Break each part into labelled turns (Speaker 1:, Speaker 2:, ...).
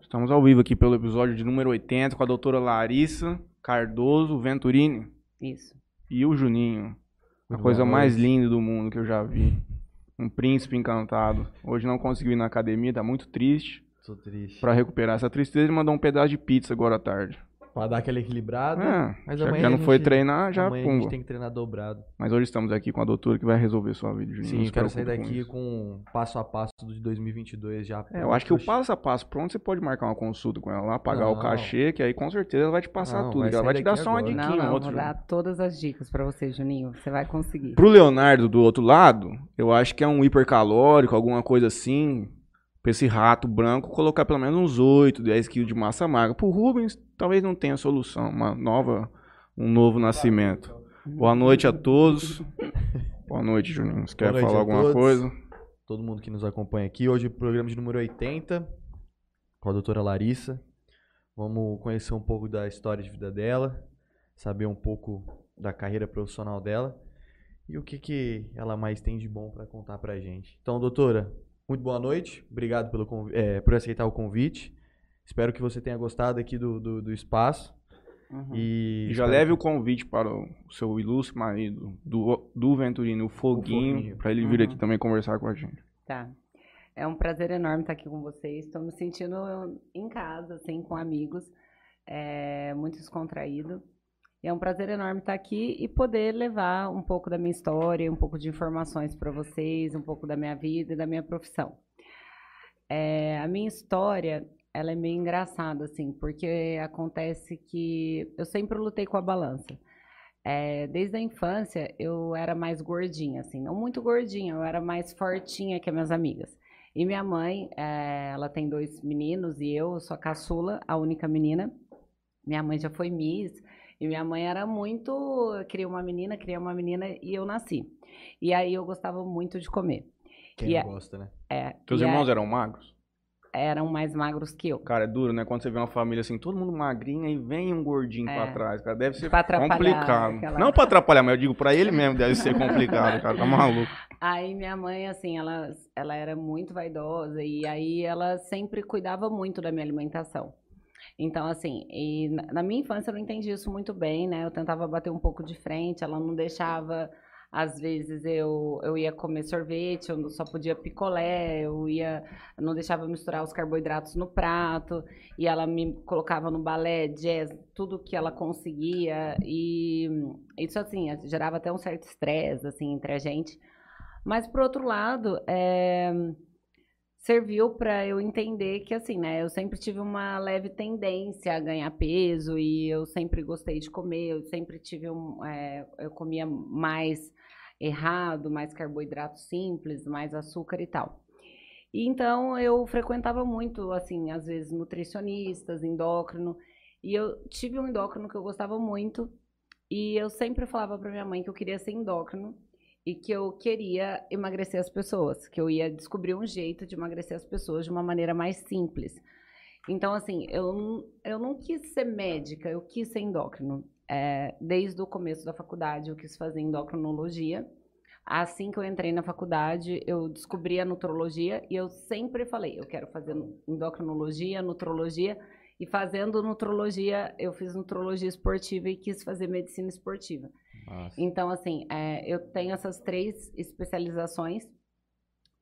Speaker 1: Estamos ao vivo aqui pelo episódio de número 80 com a doutora Larissa Cardoso Venturini
Speaker 2: Isso.
Speaker 1: e o Juninho. A coisa mais linda do mundo que eu já vi. Um príncipe encantado. Hoje não conseguiu ir na academia, tá muito triste.
Speaker 3: Tô triste.
Speaker 1: Pra recuperar essa tristeza, ele mandou um pedaço de pizza agora à tarde.
Speaker 3: Pra dar aquela equilibrada.
Speaker 1: É,
Speaker 3: mas
Speaker 1: já,
Speaker 3: amanhã
Speaker 1: já
Speaker 3: a
Speaker 1: não foi
Speaker 3: gente-
Speaker 1: treinar, já
Speaker 3: amanhã a
Speaker 1: pumba.
Speaker 3: gente tem que treinar dobrado.
Speaker 1: Mas hoje estamos aqui com a doutora que vai resolver sua vida, Juninho.
Speaker 3: Sim, eu quero sair
Speaker 1: com
Speaker 3: daqui
Speaker 1: isso.
Speaker 3: com passo a passo de 2022 já.
Speaker 1: É, eu acho que o passo a passo pronto, você pode marcar uma consulta com ela lá, pagar o
Speaker 3: Não.
Speaker 1: cachê, que aí com certeza ela vai te passar
Speaker 3: Não,
Speaker 1: tudo.
Speaker 3: vai
Speaker 1: que ela vai te dar só uma diquinha
Speaker 2: Não, não,
Speaker 1: outra.
Speaker 2: vou dar todas as dicas pra você, Juninho. Você vai conseguir.
Speaker 1: Pro Leonardo do outro lado, eu acho que é um hipercalórico, alguma coisa assim. Pra esse rato branco, colocar pelo menos uns 8, 10 quilos de massa magra. Pro Rubens, talvez não tenha solução. Uma nova, um novo nascimento. Boa noite a todos. Boa noite, Juninho. Você quer falar alguma
Speaker 3: todos.
Speaker 1: coisa?
Speaker 3: Todo mundo que nos acompanha aqui. Hoje o programa de número 80 com a doutora Larissa. Vamos conhecer um pouco da história de vida dela, saber um pouco da carreira profissional dela e o que, que ela mais tem de bom para contar pra gente. Então, doutora, muito boa noite. Obrigado pelo, eh, por aceitar o convite. Espero que você tenha gostado aqui do, do, do espaço.
Speaker 2: Uhum.
Speaker 3: E
Speaker 1: já
Speaker 3: espero
Speaker 1: leve o convite para o seu ilustre marido, do, do Venturino, o Foguinho,
Speaker 3: Foguinho.
Speaker 1: para ele vir
Speaker 2: Uhum.
Speaker 1: aqui também conversar com a gente.
Speaker 2: Tá. É um prazer enorme estar aqui com vocês. Estou me sentindo em casa, assim, com amigos. É, muito descontraído. E é um prazer enorme estar aqui e poder levar um pouco da minha história, um pouco de informações para vocês, um pouco da minha vida e da minha profissão. É, a minha história, ela é meio engraçada, assim, porque acontece que eu sempre lutei com a balança. É, desde a infância, eu era mais gordinha, assim, não muito gordinha, eu era mais fortinha que as minhas amigas. E minha mãe, é, ela tem dois meninos e eu sou a caçula, a única menina. Minha mãe já foi Miss e minha mãe era muito. Queria uma menina, queria uma menina e eu nasci. E aí eu gostava muito de comer.
Speaker 3: Quem
Speaker 2: e
Speaker 3: não
Speaker 2: é-
Speaker 3: gosta, né?
Speaker 2: É,
Speaker 1: Teus irmãos
Speaker 2: é-
Speaker 1: eram magros?
Speaker 2: eram mais magros que eu.
Speaker 1: Cara, é duro, né? Quando você vê uma família assim, todo mundo magrinho e vem um gordinho
Speaker 2: É.
Speaker 1: pra trás, cara. Deve ser
Speaker 2: Pra atrapalhar
Speaker 1: complicado.
Speaker 2: aquela-
Speaker 1: Não pra atrapalhar, mas eu digo pra ele mesmo, deve ser complicado, cara. Tá maluco.
Speaker 2: Aí minha mãe, assim, ela, ela era muito vaidosa e aí ela sempre cuidava muito da minha alimentação. Então, assim, na minha infância eu não entendi isso muito bem, né? Eu tentava bater um pouco de frente, ela não deixava, às vezes eu, eu ia comer sorvete, eu só podia picolé, eu ia, não deixava misturar os carboidratos no prato, e ela me colocava no balé, jazz, tudo que ela conseguia, e isso, assim, gerava até um certo estresse, assim, entre a gente. Mas, por outro lado, é, serviu para eu entender que, assim, né, eu sempre tive uma leve tendência a ganhar peso e eu sempre gostei de comer, eu sempre tive um. é, eu comia mais errado, mais carboidrato simples, mais açúcar e tal. E então eu frequentava muito, assim, às vezes nutricionistas, endócrino, e eu tive um endócrino que eu gostava muito, e eu sempre falava para minha mãe que eu queria ser endócrino e que eu queria emagrecer as pessoas, que eu ia descobrir um jeito de emagrecer as pessoas de uma maneira mais simples. Então, assim, eu, eu não quis ser médica, eu quis ser endócrino. É, desde o começo da faculdade, eu quis fazer endocrinologia. Assim que eu entrei na faculdade, eu descobri a nutrologia e eu sempre falei, eu quero fazer endocrinologia, nutrologia. E fazendo nutrologia, eu fiz nutrologia esportiva e quis fazer medicina esportiva. Então, assim, é, eu tenho essas três especializações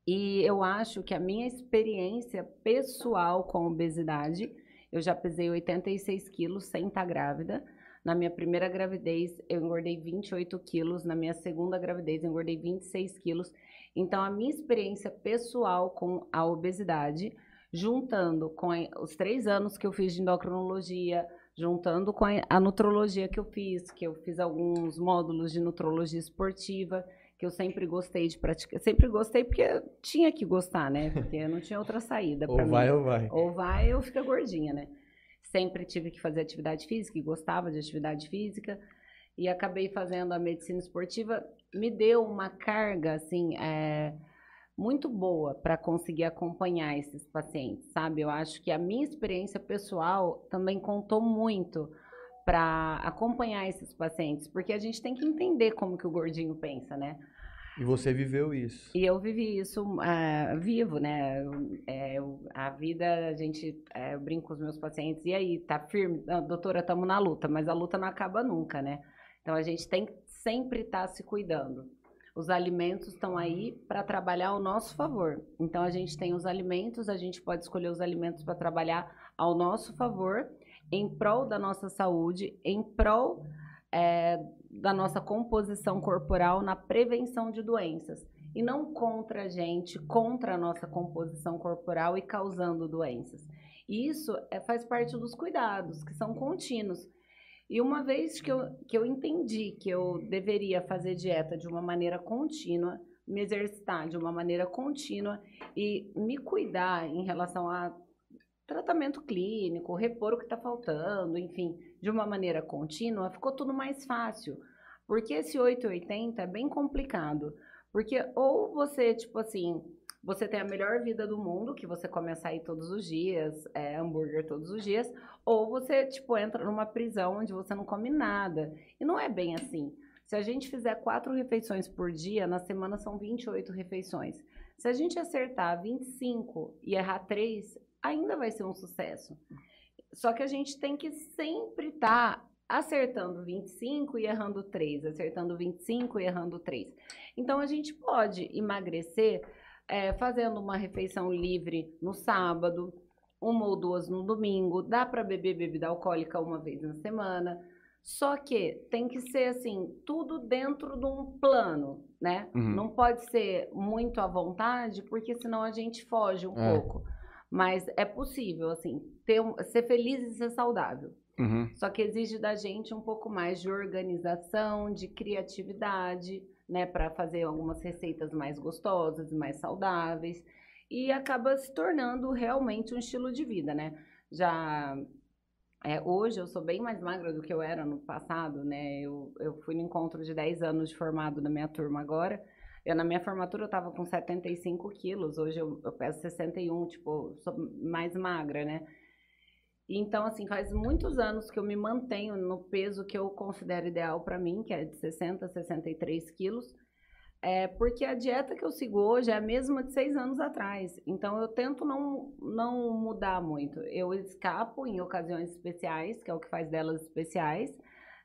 Speaker 2: e eu acho que a minha experiência pessoal com obesidade, eu já pesei 86 quilos sem estar grávida. Na minha primeira gravidez, eu engordei 28 quilos. Na minha segunda gravidez, eu engordei 26 quilos. Então, a minha experiência pessoal com a obesidade, juntando com os três anos que eu fiz de endocrinologia, juntando com a, a nutrologia que eu fiz, que eu fiz alguns módulos de nutrologia esportiva, que eu sempre gostei de praticar. Sempre gostei porque eu tinha que gostar, né? Porque não tinha outra saída para
Speaker 3: Ou
Speaker 2: mim.
Speaker 3: vai ou vai.
Speaker 2: Ou vai ou fica gordinha, né? Sempre tive que fazer atividade física e gostava de atividade física. E acabei fazendo a medicina esportiva. Me deu uma carga, assim, é, muito boa para conseguir acompanhar esses pacientes, sabe? Eu acho que a minha experiência pessoal também contou muito para acompanhar esses pacientes, porque a gente tem que entender como que o gordinho pensa, né?
Speaker 3: E você viveu isso.
Speaker 2: E eu vivi isso uh, vivo, né? É, a vida, a gente, é, eu brinco com os meus pacientes, e aí, tá firme? Não, doutora, estamos na luta, mas a luta não acaba nunca, né? Então a gente tem que sempre estar tá se cuidando. Os alimentos estão aí para trabalhar ao nosso favor. Então a gente tem os alimentos, a gente pode escolher os alimentos para trabalhar ao nosso favor, em prol da nossa saúde, em prol é, da nossa composição corporal na prevenção de doenças e não contra a gente, contra a nossa composição corporal e causando doenças. isso é, faz parte dos cuidados, que são contínuos. E uma vez que eu, que eu entendi que eu deveria fazer dieta de uma maneira contínua, me exercitar de uma maneira contínua e me cuidar em relação a tratamento clínico, repor o que está faltando, enfim, de uma maneira contínua, ficou tudo mais fácil. Porque esse 880 é bem complicado. Porque ou você, tipo assim, você tem a melhor vida do mundo, que você come açaí todos os dias, é, hambúrguer todos os dias, ou você, tipo, entra numa prisão onde você não come nada. E não é bem assim. Se a gente fizer quatro refeições por dia, na semana são 28 refeições. Se a gente acertar 25 e errar 3, ainda vai ser um sucesso. Só que a gente tem que sempre estar tá acertando 25 e errando 3, acertando 25 e errando 3. Então, a gente pode emagrecer é, fazendo uma refeição livre no sábado, uma ou duas no domingo, dá para beber bebida alcoólica uma vez na semana. Só que tem que ser assim, tudo dentro de um plano, né? Uhum. Não pode ser muito à vontade, porque senão a gente foge um é. pouco. Mas é possível, assim, ter ser feliz e ser saudável. Uhum. Só que exige da gente um pouco mais de organização, de criatividade, né, para fazer algumas receitas mais gostosas, mais saudáveis, e acaba se tornando realmente um estilo de vida, né? Já é, hoje eu sou bem mais magra do que eu era no passado, né? Eu, eu fui no encontro de 10 anos de formado na minha turma agora. Eu, na minha formatura eu tava com 75 quilos, hoje eu, eu peso 61, tipo, sou mais magra, né? Então, assim, faz muitos anos que eu me mantenho no peso que eu considero ideal para mim, que é de 60 63 quilos. É porque a dieta que eu sigo hoje é a mesma de seis anos atrás. Então, eu tento não, não mudar muito. Eu escapo em ocasiões especiais, que é o que faz delas especiais.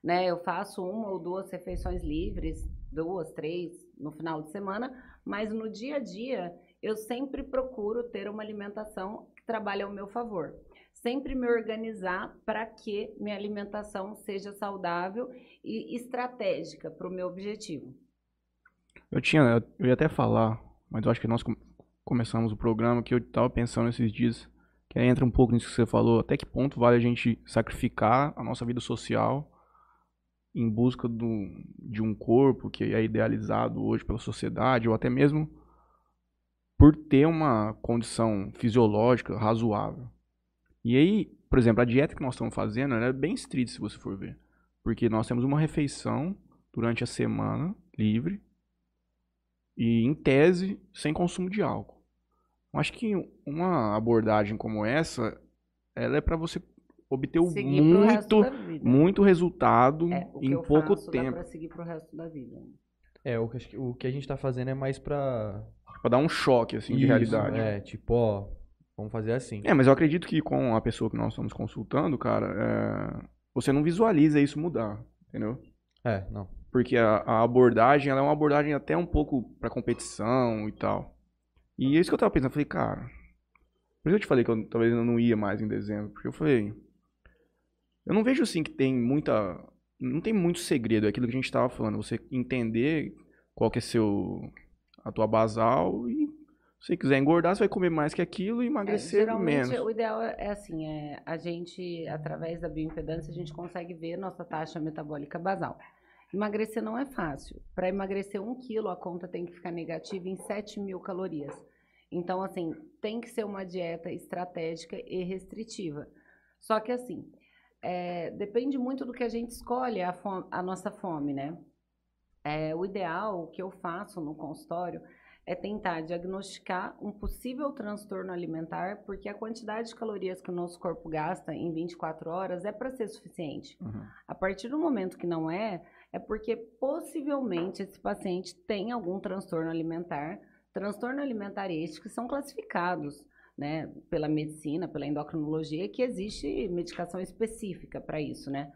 Speaker 2: Né? Eu faço uma ou duas refeições livres, duas, três, no final de semana. Mas no dia a dia, eu sempre procuro ter uma alimentação que trabalhe ao meu favor sempre me organizar para que minha alimentação seja saudável e estratégica para o meu objetivo.
Speaker 1: Eu tinha, eu ia até falar, mas eu acho que nós começamos o programa que eu estava pensando esses dias, que entra um pouco nisso que você falou, até que ponto vale a gente sacrificar a nossa vida social em busca do, de um corpo que é idealizado hoje pela sociedade, ou até mesmo por ter uma condição fisiológica razoável. E aí, por exemplo, a dieta que nós estamos fazendo é bem estrita, se você for ver. Porque nós temos uma refeição durante a semana livre e, em tese, sem consumo de álcool. Eu acho que uma abordagem como essa, ela é para você obter Seguir muito, muito resultado é, em pouco faço, tempo. Dá
Speaker 2: pra seguir pro resto da vida.
Speaker 3: É, o que, o que a gente tá fazendo é mais pra...
Speaker 1: Pra dar um choque, assim, Isso, de realidade.
Speaker 3: É, tipo, ó, Vamos fazer assim.
Speaker 1: É, mas eu acredito que com a pessoa que nós estamos consultando, cara, é... você não visualiza isso mudar, entendeu?
Speaker 3: É, não.
Speaker 1: Porque a, a abordagem, ela é uma abordagem até um pouco pra competição e tal. E é isso que eu tava pensando, eu falei, cara... Por isso eu te falei que eu, talvez eu não ia mais em dezembro, porque eu falei... Eu não vejo, assim, que tem muita... Não tem muito segredo, é aquilo que a gente tava falando. Você entender qual que é seu... A tua basal e se quiser engordar, você vai comer mais que aquilo e emagrecer é, geralmente, menos.
Speaker 2: O ideal é assim, é, a gente, através da bioimpedância, a gente consegue ver nossa taxa metabólica basal. Emagrecer não é fácil. Para emagrecer um quilo, a conta tem que ficar negativa em 7 mil calorias. Então, assim, tem que ser uma dieta estratégica e restritiva. Só que, assim, é, depende muito do que a gente escolhe a, fome, a nossa fome, né? É, o ideal, o que eu faço no consultório, é tentar diagnosticar um possível transtorno alimentar, porque a quantidade de calorias que o nosso corpo gasta em 24 horas é para ser suficiente. Uhum. A partir do momento que não é, é porque possivelmente esse paciente tem algum transtorno alimentar, transtorno alimentar este que são classificados né, pela medicina, pela endocrinologia, que existe medicação específica para isso, né?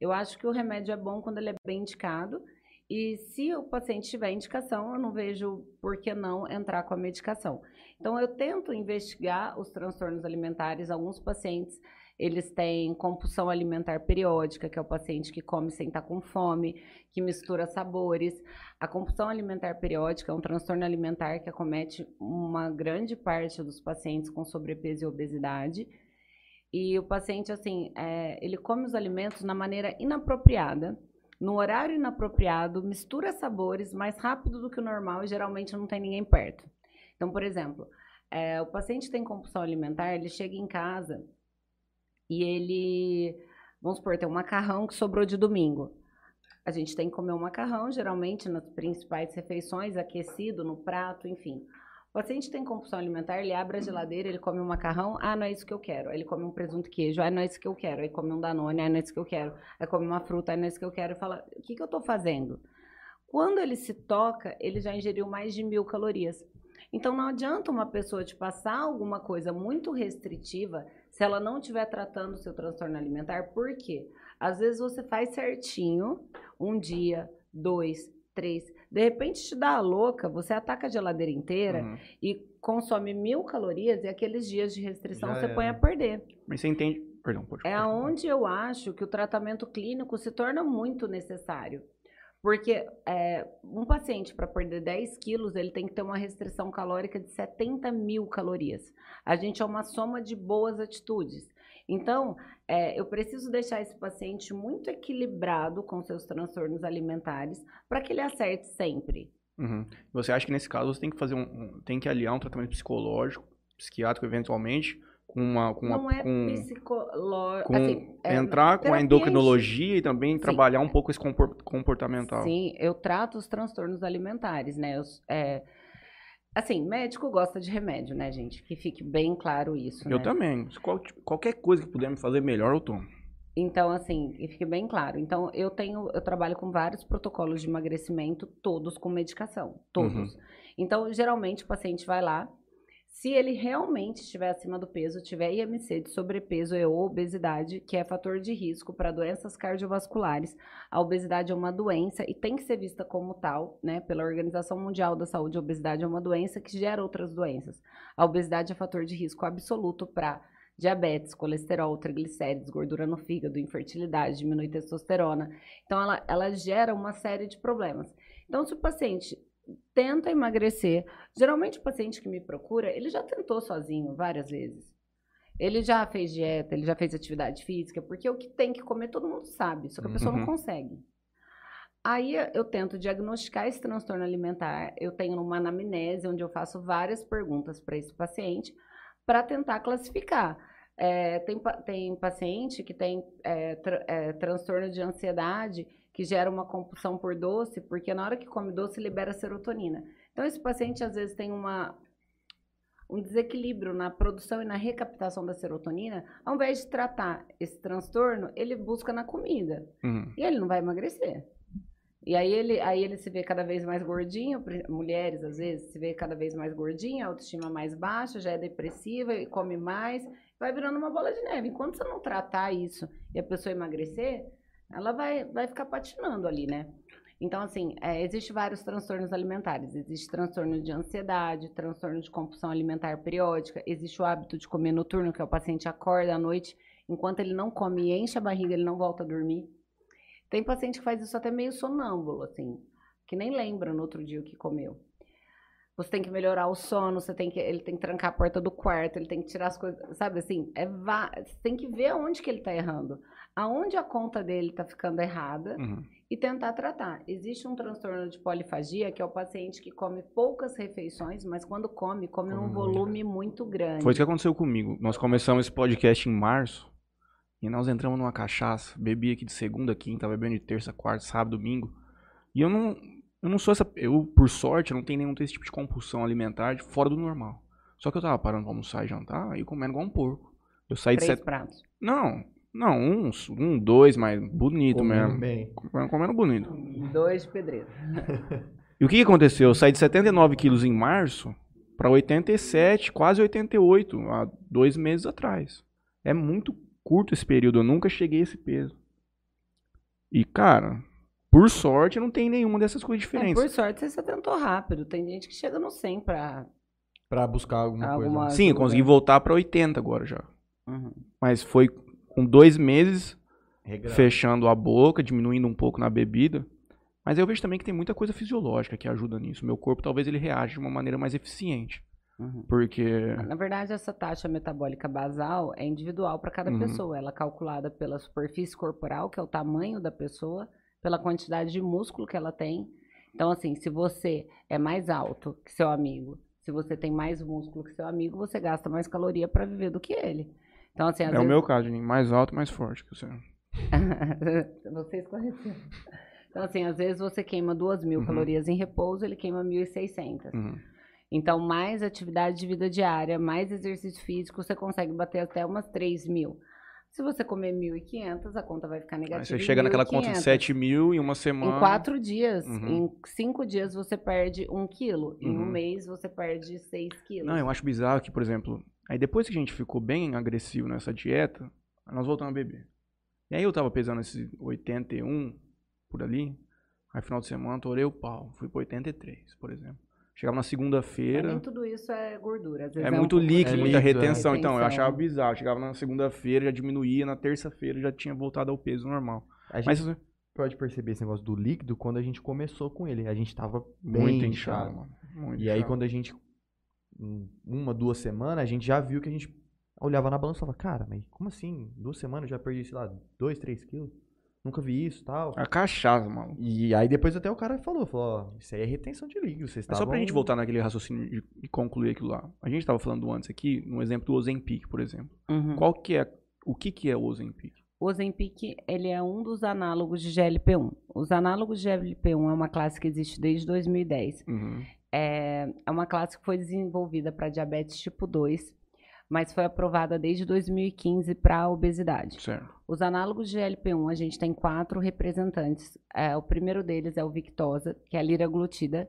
Speaker 2: Eu acho que o remédio é bom quando ele é bem indicado e se o paciente tiver indicação, eu não vejo por que não entrar com a medicação. Então, eu tento investigar os transtornos alimentares. Alguns pacientes, eles têm compulsão alimentar periódica, que é o paciente que come sem estar com fome, que mistura sabores. A compulsão alimentar periódica é um transtorno alimentar que acomete uma grande parte dos pacientes com sobrepeso e obesidade. E o paciente, assim, é, ele come os alimentos na maneira inapropriada, no horário inapropriado, mistura sabores mais rápido do que o normal e geralmente não tem ninguém perto. Então, por exemplo, é, o paciente tem compulsão alimentar, ele chega em casa e ele, vamos supor, tem um macarrão que sobrou de domingo. A gente tem que comer um macarrão, geralmente nas principais refeições, aquecido no prato, enfim. O paciente tem compulsão alimentar, ele abre a geladeira, ele come um macarrão, ah, não é isso que eu quero. Aí ele come um presunto e queijo, ah, não é isso que eu quero. Aí come um danone, ah, não é isso que eu quero. Aí come uma fruta, ah, não é isso que eu quero. E fala, o que, que eu estou fazendo? Quando ele se toca, ele já ingeriu mais de mil calorias. Então não adianta uma pessoa te passar alguma coisa muito restritiva se ela não estiver tratando o seu transtorno alimentar. Por quê? Às vezes você faz certinho, um dia, dois, três. De repente te dá a louca, você ataca a geladeira inteira uhum. e consome mil calorias e aqueles dias de restrição Já você é. põe a perder.
Speaker 1: Mas você entende. Perdão,
Speaker 2: pode É onde eu acho que o tratamento clínico se torna muito necessário. Porque é, um paciente, para perder 10 quilos, ele tem que ter uma restrição calórica de 70 mil calorias. A gente é uma soma de boas atitudes. Então, é, eu preciso deixar esse paciente muito equilibrado com seus transtornos alimentares para que ele acerte sempre.
Speaker 1: Uhum. Você acha que nesse caso você tem que fazer um, um, tem que aliar um tratamento psicológico, psiquiátrico eventualmente, com uma com
Speaker 2: não
Speaker 1: uma,
Speaker 2: é
Speaker 1: com,
Speaker 2: psicológico
Speaker 1: assim, é entrar com a endocrinologia e também Sim. trabalhar um pouco esse comportamental.
Speaker 2: Sim, eu trato os transtornos alimentares, né? Eu, é, Assim, médico gosta de remédio, né, gente? Que fique bem claro isso.
Speaker 1: Eu
Speaker 2: né?
Speaker 1: também. Qual, qualquer coisa que puder me fazer melhor, eu tomo.
Speaker 2: Então, assim, que fique bem claro. Então, eu tenho, eu trabalho com vários protocolos de emagrecimento, todos com medicação. Todos. Uhum. Então, geralmente, o paciente vai lá, se ele realmente estiver acima do peso, tiver IMC de sobrepeso e obesidade, que é fator de risco para doenças cardiovasculares, a obesidade é uma doença e tem que ser vista como tal, né? Pela Organização Mundial da Saúde, a obesidade é uma doença que gera outras doenças. A obesidade é fator de risco absoluto para diabetes, colesterol, triglicéridos, gordura no fígado, infertilidade, diminui testosterona. Então, ela, ela gera uma série de problemas. Então, se o paciente tenta emagrecer. Geralmente o paciente que me procura, ele já tentou sozinho várias vezes. Ele já fez dieta, ele já fez atividade física, porque o que tem que comer todo mundo sabe, só que a pessoa uhum. não consegue. Aí eu tento diagnosticar esse transtorno alimentar, eu tenho uma anamnese onde eu faço várias perguntas para esse paciente para tentar classificar. É, tem, tem paciente que tem é, tra, é, transtorno de ansiedade que gera uma compulsão por doce, porque na hora que come doce libera serotonina. Então esse paciente às vezes tem uma um desequilíbrio na produção e na recaptação da serotonina, ao invés de tratar esse transtorno, ele busca na comida. Uhum. E ele não vai emagrecer. E aí ele, aí ele se vê cada vez mais gordinho, mulheres às vezes se vê cada vez mais gordinha, autoestima mais baixa, já é depressiva e come mais, vai virando uma bola de neve. Enquanto você não tratar isso e a pessoa emagrecer, ela vai, vai ficar patinando ali, né? Então, assim, é, existe vários transtornos alimentares. Existe transtorno de ansiedade, transtorno de compulsão alimentar periódica, existe o hábito de comer noturno, que é o paciente acorda à noite, enquanto ele não come e enche a barriga, ele não volta a dormir. Tem paciente que faz isso até meio sonâmbulo, assim, que nem lembra no outro dia o que comeu. Você tem que melhorar o sono, você tem que, ele tem que trancar a porta do quarto, ele tem que tirar as coisas, sabe assim? É, você tem que ver aonde que ele está errando aonde a conta dele está ficando errada uhum. e tentar tratar. Existe um transtorno de polifagia, que é o paciente que come poucas refeições, mas quando come, come num volume muito grande.
Speaker 1: Foi isso que aconteceu comigo. Nós começamos esse podcast em março e nós entramos numa cachaça, bebi aqui de segunda, quinta, bebendo de terça, quarta, sábado, domingo. E eu não, eu não sou essa. Eu, por sorte, eu não tenho nenhum desse tipo de compulsão alimentar fora do normal. Só que eu tava parando pra almoçar e jantar e comendo igual um porco. Eu saí
Speaker 2: Três
Speaker 1: de sete.
Speaker 2: pratos.
Speaker 1: Não, Não, uns, um, dois, mas bonito
Speaker 3: Comendo
Speaker 1: mesmo.
Speaker 3: bem.
Speaker 1: Comendo bonito.
Speaker 2: Dois de pedreiro.
Speaker 1: E o que, que aconteceu? Eu saí de 79 quilos em março para 87, quase 88, há dois meses atrás. É muito curto esse período, eu nunca cheguei a esse peso. E, cara, por sorte, não tem nenhuma dessas coisas
Speaker 2: É,
Speaker 1: diferentes.
Speaker 2: por sorte, você se atentou rápido. Tem gente que chega no 100 pra...
Speaker 3: Pra buscar alguma,
Speaker 2: Alguma-
Speaker 3: coisa.
Speaker 1: Sim, eu consegui voltar para 80 agora já.
Speaker 2: Uhum.
Speaker 1: Mas foi com dois meses
Speaker 3: Regrado.
Speaker 1: fechando a boca, diminuindo um pouco na bebida. Mas eu vejo também que tem muita coisa fisiológica que ajuda nisso. Meu corpo talvez ele reage de uma maneira mais eficiente.
Speaker 2: Uhum.
Speaker 1: Porque.
Speaker 2: Na verdade, essa taxa metabólica basal é individual para cada
Speaker 1: Uhum.
Speaker 2: pessoa. Ela é calculada pela superfície corporal, que é o tamanho da pessoa, pela quantidade de músculo que ela tem. Então, assim, se você é mais alto que seu amigo, se você tem mais músculo que seu amigo, você gasta mais caloria para viver do que ele. Então, assim,
Speaker 1: É o
Speaker 2: vezes...
Speaker 1: meu caso, Juninho. mais alto, mais forte que você.
Speaker 2: você esclareceu. Então, assim, às vezes você queima 2 mil
Speaker 1: Uhum.
Speaker 2: calorias em repouso, ele queima 1.600.
Speaker 1: Uhum.
Speaker 2: Então, mais atividade de vida diária, mais exercício físico, você consegue bater até umas 3 mil. Se você comer 1.500, a conta vai ficar
Speaker 1: Aí
Speaker 2: negativa.
Speaker 1: você
Speaker 2: em
Speaker 1: chega naquela conta de
Speaker 2: 1.500.
Speaker 1: 7 mil em uma semana.
Speaker 2: Em quatro dias,
Speaker 1: Uhum.
Speaker 2: em cinco dias você perde um quilo. Em um
Speaker 1: Uhum.
Speaker 2: mês você perde 6 quilos.
Speaker 1: Não, eu acho bizarro que, por exemplo, aí depois que a gente ficou bem agressivo nessa dieta, aí nós voltamos a beber. E aí eu tava pesando esse 81 por ali, aí final de semana torei o pau, fui pro 83, por exemplo. Chegava na segunda-feira,
Speaker 2: nem tudo isso é gordura. Às vezes
Speaker 1: é,
Speaker 2: é um
Speaker 1: muito
Speaker 2: de-
Speaker 1: líquido,
Speaker 3: é
Speaker 1: muita
Speaker 3: líquido, é.
Speaker 1: retenção, então eu achava bizarro. Chegava na segunda-feira, já diminuía, na terça-feira já tinha voltado ao peso normal.
Speaker 3: A gente
Speaker 1: Mas
Speaker 3: pode perceber esse negócio do líquido quando a gente começou com ele. A gente tava bem
Speaker 1: muito
Speaker 3: inchado.
Speaker 1: inchado, mano. Muito
Speaker 3: E aí
Speaker 1: inchado.
Speaker 3: quando a gente, em uma, duas semanas, a gente já viu que a gente olhava na balança e falava, cara, mas como assim? Duas semanas eu já perdi, sei lá, dois, três quilos? Nunca vi isso tal.
Speaker 1: A cachaça, mano.
Speaker 3: E aí depois até o cara falou, falou, ó, isso aí é retenção de líquido, vocês
Speaker 1: Mas só pra
Speaker 3: estavam-
Speaker 1: gente voltar naquele raciocínio e concluir aquilo lá. A gente tava falando antes aqui, no exemplo do Ozempic, por exemplo.
Speaker 2: Uhum.
Speaker 1: Qual que é, o que que é o Ozempic?
Speaker 2: O Ozempic, ele é um dos análogos de GLP-1. Os análogos de GLP-1 é uma classe que existe desde 2010.
Speaker 1: Uhum.
Speaker 2: É, é uma classe que foi desenvolvida para diabetes tipo 2, mas foi aprovada desde 2015 para obesidade.
Speaker 1: Certo.
Speaker 2: Os análogos de GLP-1, a gente tem quatro representantes. É, o primeiro deles é o Victosa, que é a liraglutida.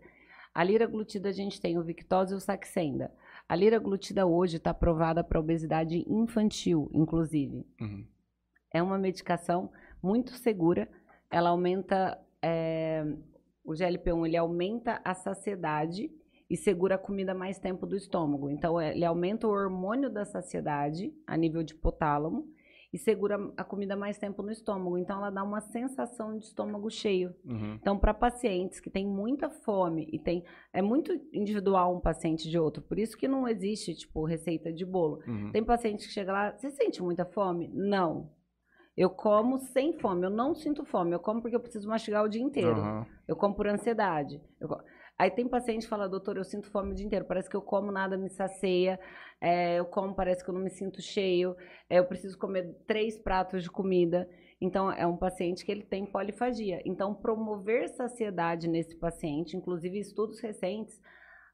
Speaker 2: A liraglutida a gente tem o Victosa e o Saxenda. A liraglutida hoje está aprovada para obesidade infantil, inclusive.
Speaker 1: Uhum.
Speaker 2: É uma medicação muito segura. Ela aumenta. é, o GLP-1 ele aumenta a saciedade e segura a comida mais tempo do estômago. Então, é, ele aumenta o hormônio da saciedade a nível de hipotálamo e segura a comida mais tempo no estômago. Então, ela dá uma sensação de estômago cheio.
Speaker 1: Uhum.
Speaker 2: Então, para pacientes que têm muita fome e tem. É muito individual um paciente de outro. Por isso que não existe, tipo, receita de bolo.
Speaker 1: Uhum.
Speaker 2: Tem paciente que chega lá, você sente muita fome? Não. Eu como sem fome, eu não sinto fome. Eu como porque eu preciso mastigar o dia inteiro.
Speaker 1: Aham.
Speaker 2: Eu como por ansiedade. Eu co- Aí tem paciente que fala, doutor, eu sinto fome o dia inteiro. Parece que eu como, nada me sacia. É, eu como, parece que eu não me sinto cheio. É, eu preciso comer três pratos de comida. Então, é um paciente que ele tem polifagia. Então, promover saciedade nesse paciente, inclusive estudos recentes,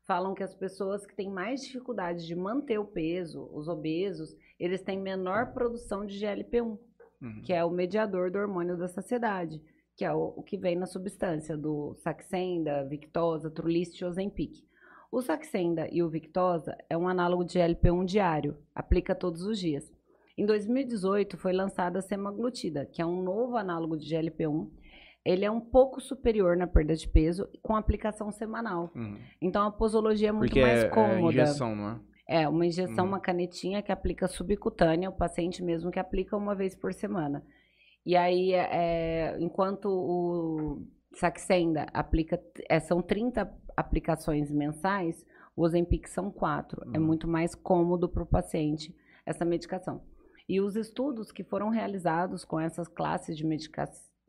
Speaker 2: falam que as pessoas que têm mais dificuldade de manter o peso, os obesos, eles têm menor produção de GLP-1
Speaker 1: Uhum.
Speaker 2: que é o mediador do hormônio da saciedade, que é o, o que vem na substância do Saxenda, Victosa, Trulicity e Ozempic. O Saxenda e o Victosa é um análogo de GLP-1 diário, aplica todos os dias. Em 2018 foi lançada a semaglutida, que é um novo análogo de GLP-1. Ele é um pouco superior na perda de peso com aplicação semanal.
Speaker 1: Uhum.
Speaker 2: Então a posologia é muito
Speaker 1: Porque
Speaker 2: mais
Speaker 1: é, é
Speaker 2: cômoda.
Speaker 1: injeção, não é?
Speaker 2: É, uma injeção,
Speaker 1: Hum.
Speaker 2: uma canetinha que aplica subcutânea, o paciente mesmo que aplica uma vez por semana. E aí, é, enquanto o Saxenda aplica, é, são 30 aplicações mensais, o Ozempic são 4. É
Speaker 1: Hum.
Speaker 2: muito mais cômodo para o paciente essa medicação. E os estudos que foram realizados com essas classes de, medica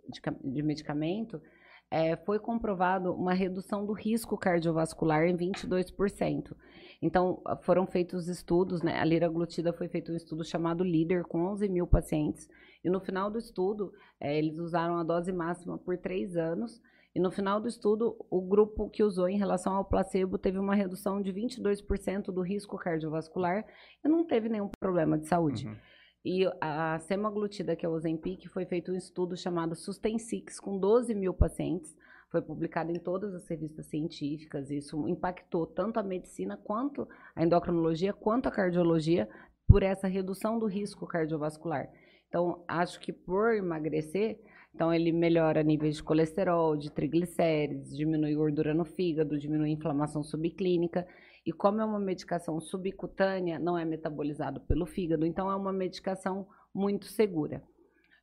Speaker 2: de, de medicamento, é, foi comprovado uma redução do risco cardiovascular em 22%. Então, ah, foram feitos estudos, né? A liraglutida foi feito um estudo chamado LEADER, com 11 mil pacientes. E no final do estudo, eh, eles usaram a dose máxima por três anos. E no final do estudo, o grupo que usou em relação ao placebo teve uma redução de 22% do risco cardiovascular e não teve nenhum problema de saúde.
Speaker 1: Uhum.
Speaker 2: E a semaglutida, que é o Ozempic, foi feito um estudo chamado Sustain com 12 mil pacientes. Foi publicado em todas as revistas científicas. Isso impactou tanto a medicina quanto a endocrinologia, quanto a cardiologia, por essa redução do risco cardiovascular. Então, acho que por emagrecer, então ele melhora níveis de colesterol, de triglicérides, diminui gordura no fígado, diminui inflamação subclínica. E como é uma medicação subcutânea, não é metabolizado pelo fígado, então é uma medicação muito segura.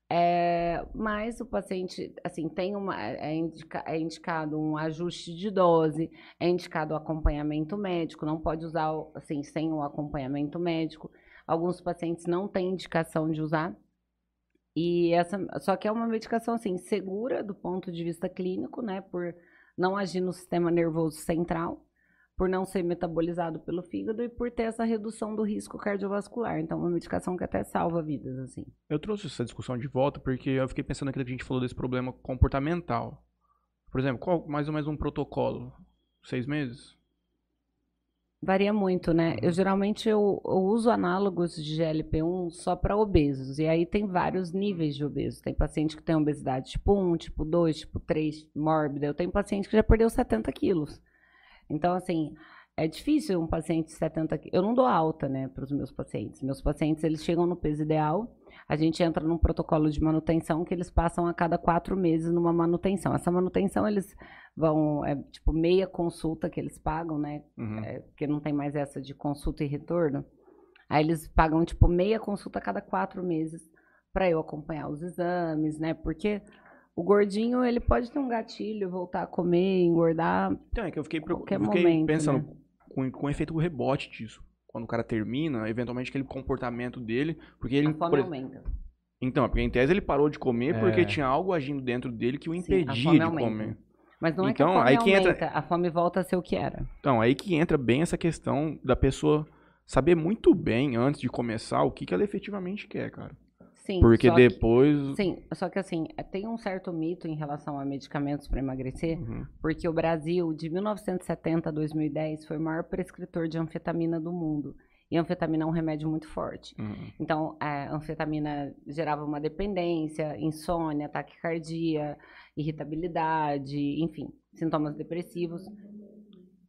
Speaker 2: É, mas o paciente, assim, tem uma, é, indica, é, indicado um ajuste de dose, é indicado o acompanhamento médico, não pode usar, assim, sem o acompanhamento médico. Alguns pacientes não têm indicação de usar. E essa, só que é uma medicação, assim, segura do ponto de vista clínico, né, por não agir no sistema nervoso central por não ser metabolizado pelo fígado e por ter essa redução do risco cardiovascular. Então, uma medicação que até salva vidas, assim.
Speaker 1: Eu trouxe essa discussão de volta porque eu fiquei pensando naquilo que a gente falou desse problema comportamental. Por exemplo, qual mais ou menos um protocolo? Seis meses?
Speaker 2: Varia muito, né? Eu uhum. geralmente eu, eu uso análogos de GLP-1 só para obesos. E aí tem vários níveis de obeso. Tem paciente que tem obesidade tipo 1, tipo 2, tipo 3, mórbida. Eu tenho paciente que já perdeu 70 quilos. Então, assim, é difícil um paciente de 70 Eu não dou alta, né, para os meus pacientes. Meus pacientes, eles chegam no peso ideal, a gente entra num protocolo de manutenção que eles passam a cada quatro meses numa manutenção. Essa manutenção, eles vão, é tipo meia consulta que eles pagam, né, uhum. é, porque não tem mais essa de consulta e retorno. Aí eles pagam, tipo, meia consulta a cada quatro meses para eu acompanhar os exames, né, porque o gordinho, ele pode ter um gatilho, voltar a comer, engordar.
Speaker 1: Então, é que eu fiquei, eu fiquei momento, pensando né? com, com o efeito rebote disso. Quando o cara termina, eventualmente aquele comportamento dele. Porque ele.
Speaker 2: A fome por... aumenta.
Speaker 1: Então, porque em tese ele parou de comer é. porque tinha algo agindo dentro dele que o impedia Sim, de aumenta. comer.
Speaker 2: Mas não então, é que a então, fome aí aumenta, entra... a fome volta a ser o que era.
Speaker 1: Então, aí que entra bem essa questão da pessoa saber muito bem, antes de começar, o que, que ela efetivamente quer, cara. Sim. Porque depois.
Speaker 2: Que, sim, só que assim, é, tem um certo mito em relação a medicamentos para emagrecer, uhum. porque o Brasil, de 1970 a 2010, foi o maior prescritor de anfetamina do mundo. E anfetamina é um remédio muito forte. Uhum. Então, a anfetamina gerava uma dependência, insônia, taquicardia, irritabilidade, enfim, sintomas depressivos.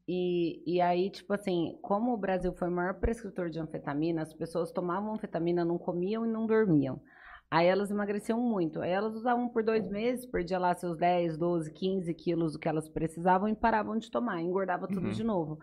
Speaker 2: E, e aí, tipo assim, como o Brasil foi o maior prescritor de anfetamina, as pessoas tomavam anfetamina, não comiam e não dormiam. Aí elas emagreciam muito. Aí elas usavam por dois meses, perdia lá seus 10, 12, 15 quilos do que elas precisavam e paravam de tomar, engordava tudo uhum. de novo.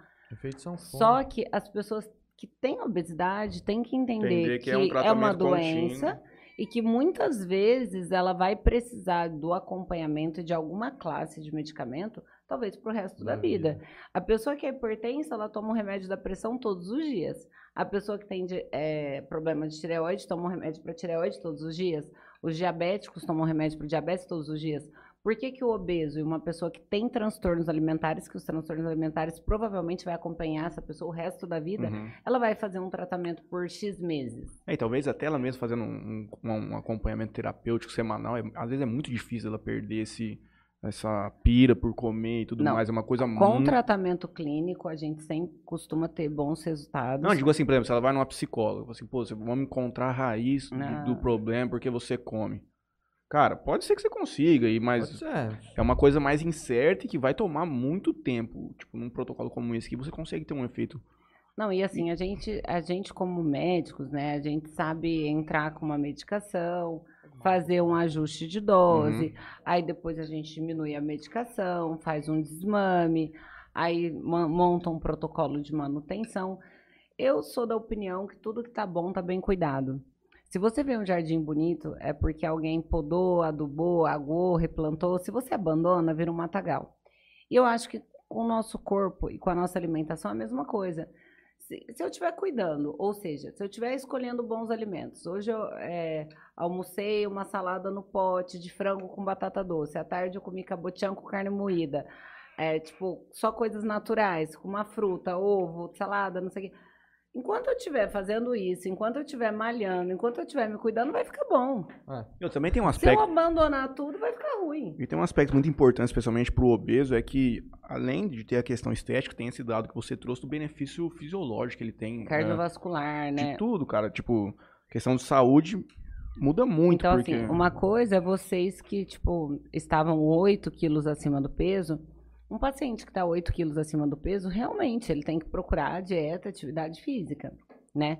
Speaker 3: São
Speaker 2: Só que as pessoas que têm obesidade têm que entender, entender que, que, é, um é uma doença contínuo. e que muitas vezes ela vai precisar do acompanhamento de alguma classe de medicamento talvez para o resto da vida. A pessoa que é hipertensa, ela toma um remédio da pressão todos os dias. A pessoa que tem é, problema de tireoide toma um remédio para tireoide todos os dias. Os diabéticos tomam um remédio para diabetes todos os dias. Por que, que o obeso e uma pessoa que tem transtornos alimentares, que os transtornos alimentares provavelmente vai acompanhar essa pessoa o resto da vida, uhum. ela vai fazer um tratamento por X meses.
Speaker 1: É, e talvez até ela mesma fazendo um, um, um acompanhamento terapêutico semanal, é, às vezes é muito difícil ela perder esse, essa pira por comer e tudo Não. mais. É uma coisa
Speaker 2: Com
Speaker 1: muito.
Speaker 2: Com tratamento clínico, a gente sempre costuma ter bons resultados.
Speaker 1: Não, digo assim, por exemplo, se ela vai numa psicóloga, assim, pô, vamos encontrar a raiz do, do, problema porque você come. Cara, pode ser que você consiga, mas é uma coisa mais incerta e que vai tomar muito tempo. Tipo, num protocolo como esse que você consegue ter um efeito.
Speaker 2: Não, e assim, a gente, a gente como médicos, né, a gente sabe entrar com uma medicação, fazer um ajuste de dose, uhum. aí depois a gente diminui a medicação, faz um desmame, aí monta um protocolo de manutenção. Eu sou da opinião que tudo que tá bom tá bem cuidado. Se você vê um jardim bonito, é porque alguém podou, adubou, aguou, replantou. Se você abandona, vira um matagal. E eu acho que com o nosso corpo e com a nossa alimentação é a mesma coisa. Se, se eu estiver cuidando, ou seja, se eu estiver escolhendo bons alimentos, hoje eu é, almocei uma salada no pote de frango com batata doce, à tarde eu comi cabotião com carne moída, é, tipo, só coisas naturais, com uma fruta, ovo, salada, não sei o quê. Enquanto eu estiver fazendo isso, enquanto eu estiver malhando, enquanto eu estiver me cuidando, vai ficar bom.
Speaker 1: É. Eu também tenho um aspecto.
Speaker 2: Se eu abandonar tudo, vai ficar ruim.
Speaker 1: E tem um aspecto muito importante, especialmente para o obeso, é que, além de ter a questão estética, tem esse dado que você trouxe do benefício fisiológico que ele tem.
Speaker 2: Cardiovascular,
Speaker 1: é,
Speaker 2: né?
Speaker 1: De tudo, cara. Tipo, questão de saúde muda muito.
Speaker 2: Então,
Speaker 1: porque...
Speaker 2: assim, uma coisa é vocês que, tipo, estavam 8 quilos acima do peso. Um paciente que está 8 quilos acima do peso, realmente, ele tem que procurar dieta, atividade física, né?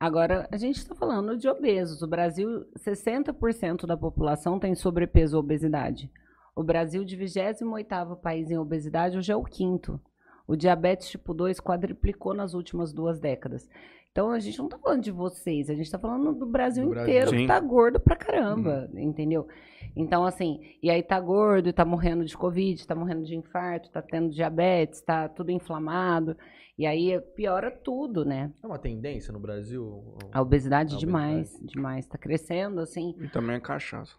Speaker 2: Agora, a gente está falando de obesos. O Brasil, 60% da população tem sobrepeso ou obesidade. O Brasil, de 28º país em obesidade, hoje é o quinto. O diabetes tipo 2 quadriplicou nas últimas duas décadas. Então, a gente não está falando de vocês, a gente está falando do Brasil
Speaker 3: Do Brasil.
Speaker 2: inteiro, que está gordo pra caramba, entendeu? Então, assim, e aí tá gordo, e tá morrendo de Covid, tá morrendo de infarto, tá tendo diabetes, tá tudo inflamado. E aí piora tudo, né?
Speaker 3: É uma tendência no Brasil?
Speaker 2: A obesidade
Speaker 3: A
Speaker 2: demais, demais. Tá crescendo, assim,
Speaker 1: E também é cachaça.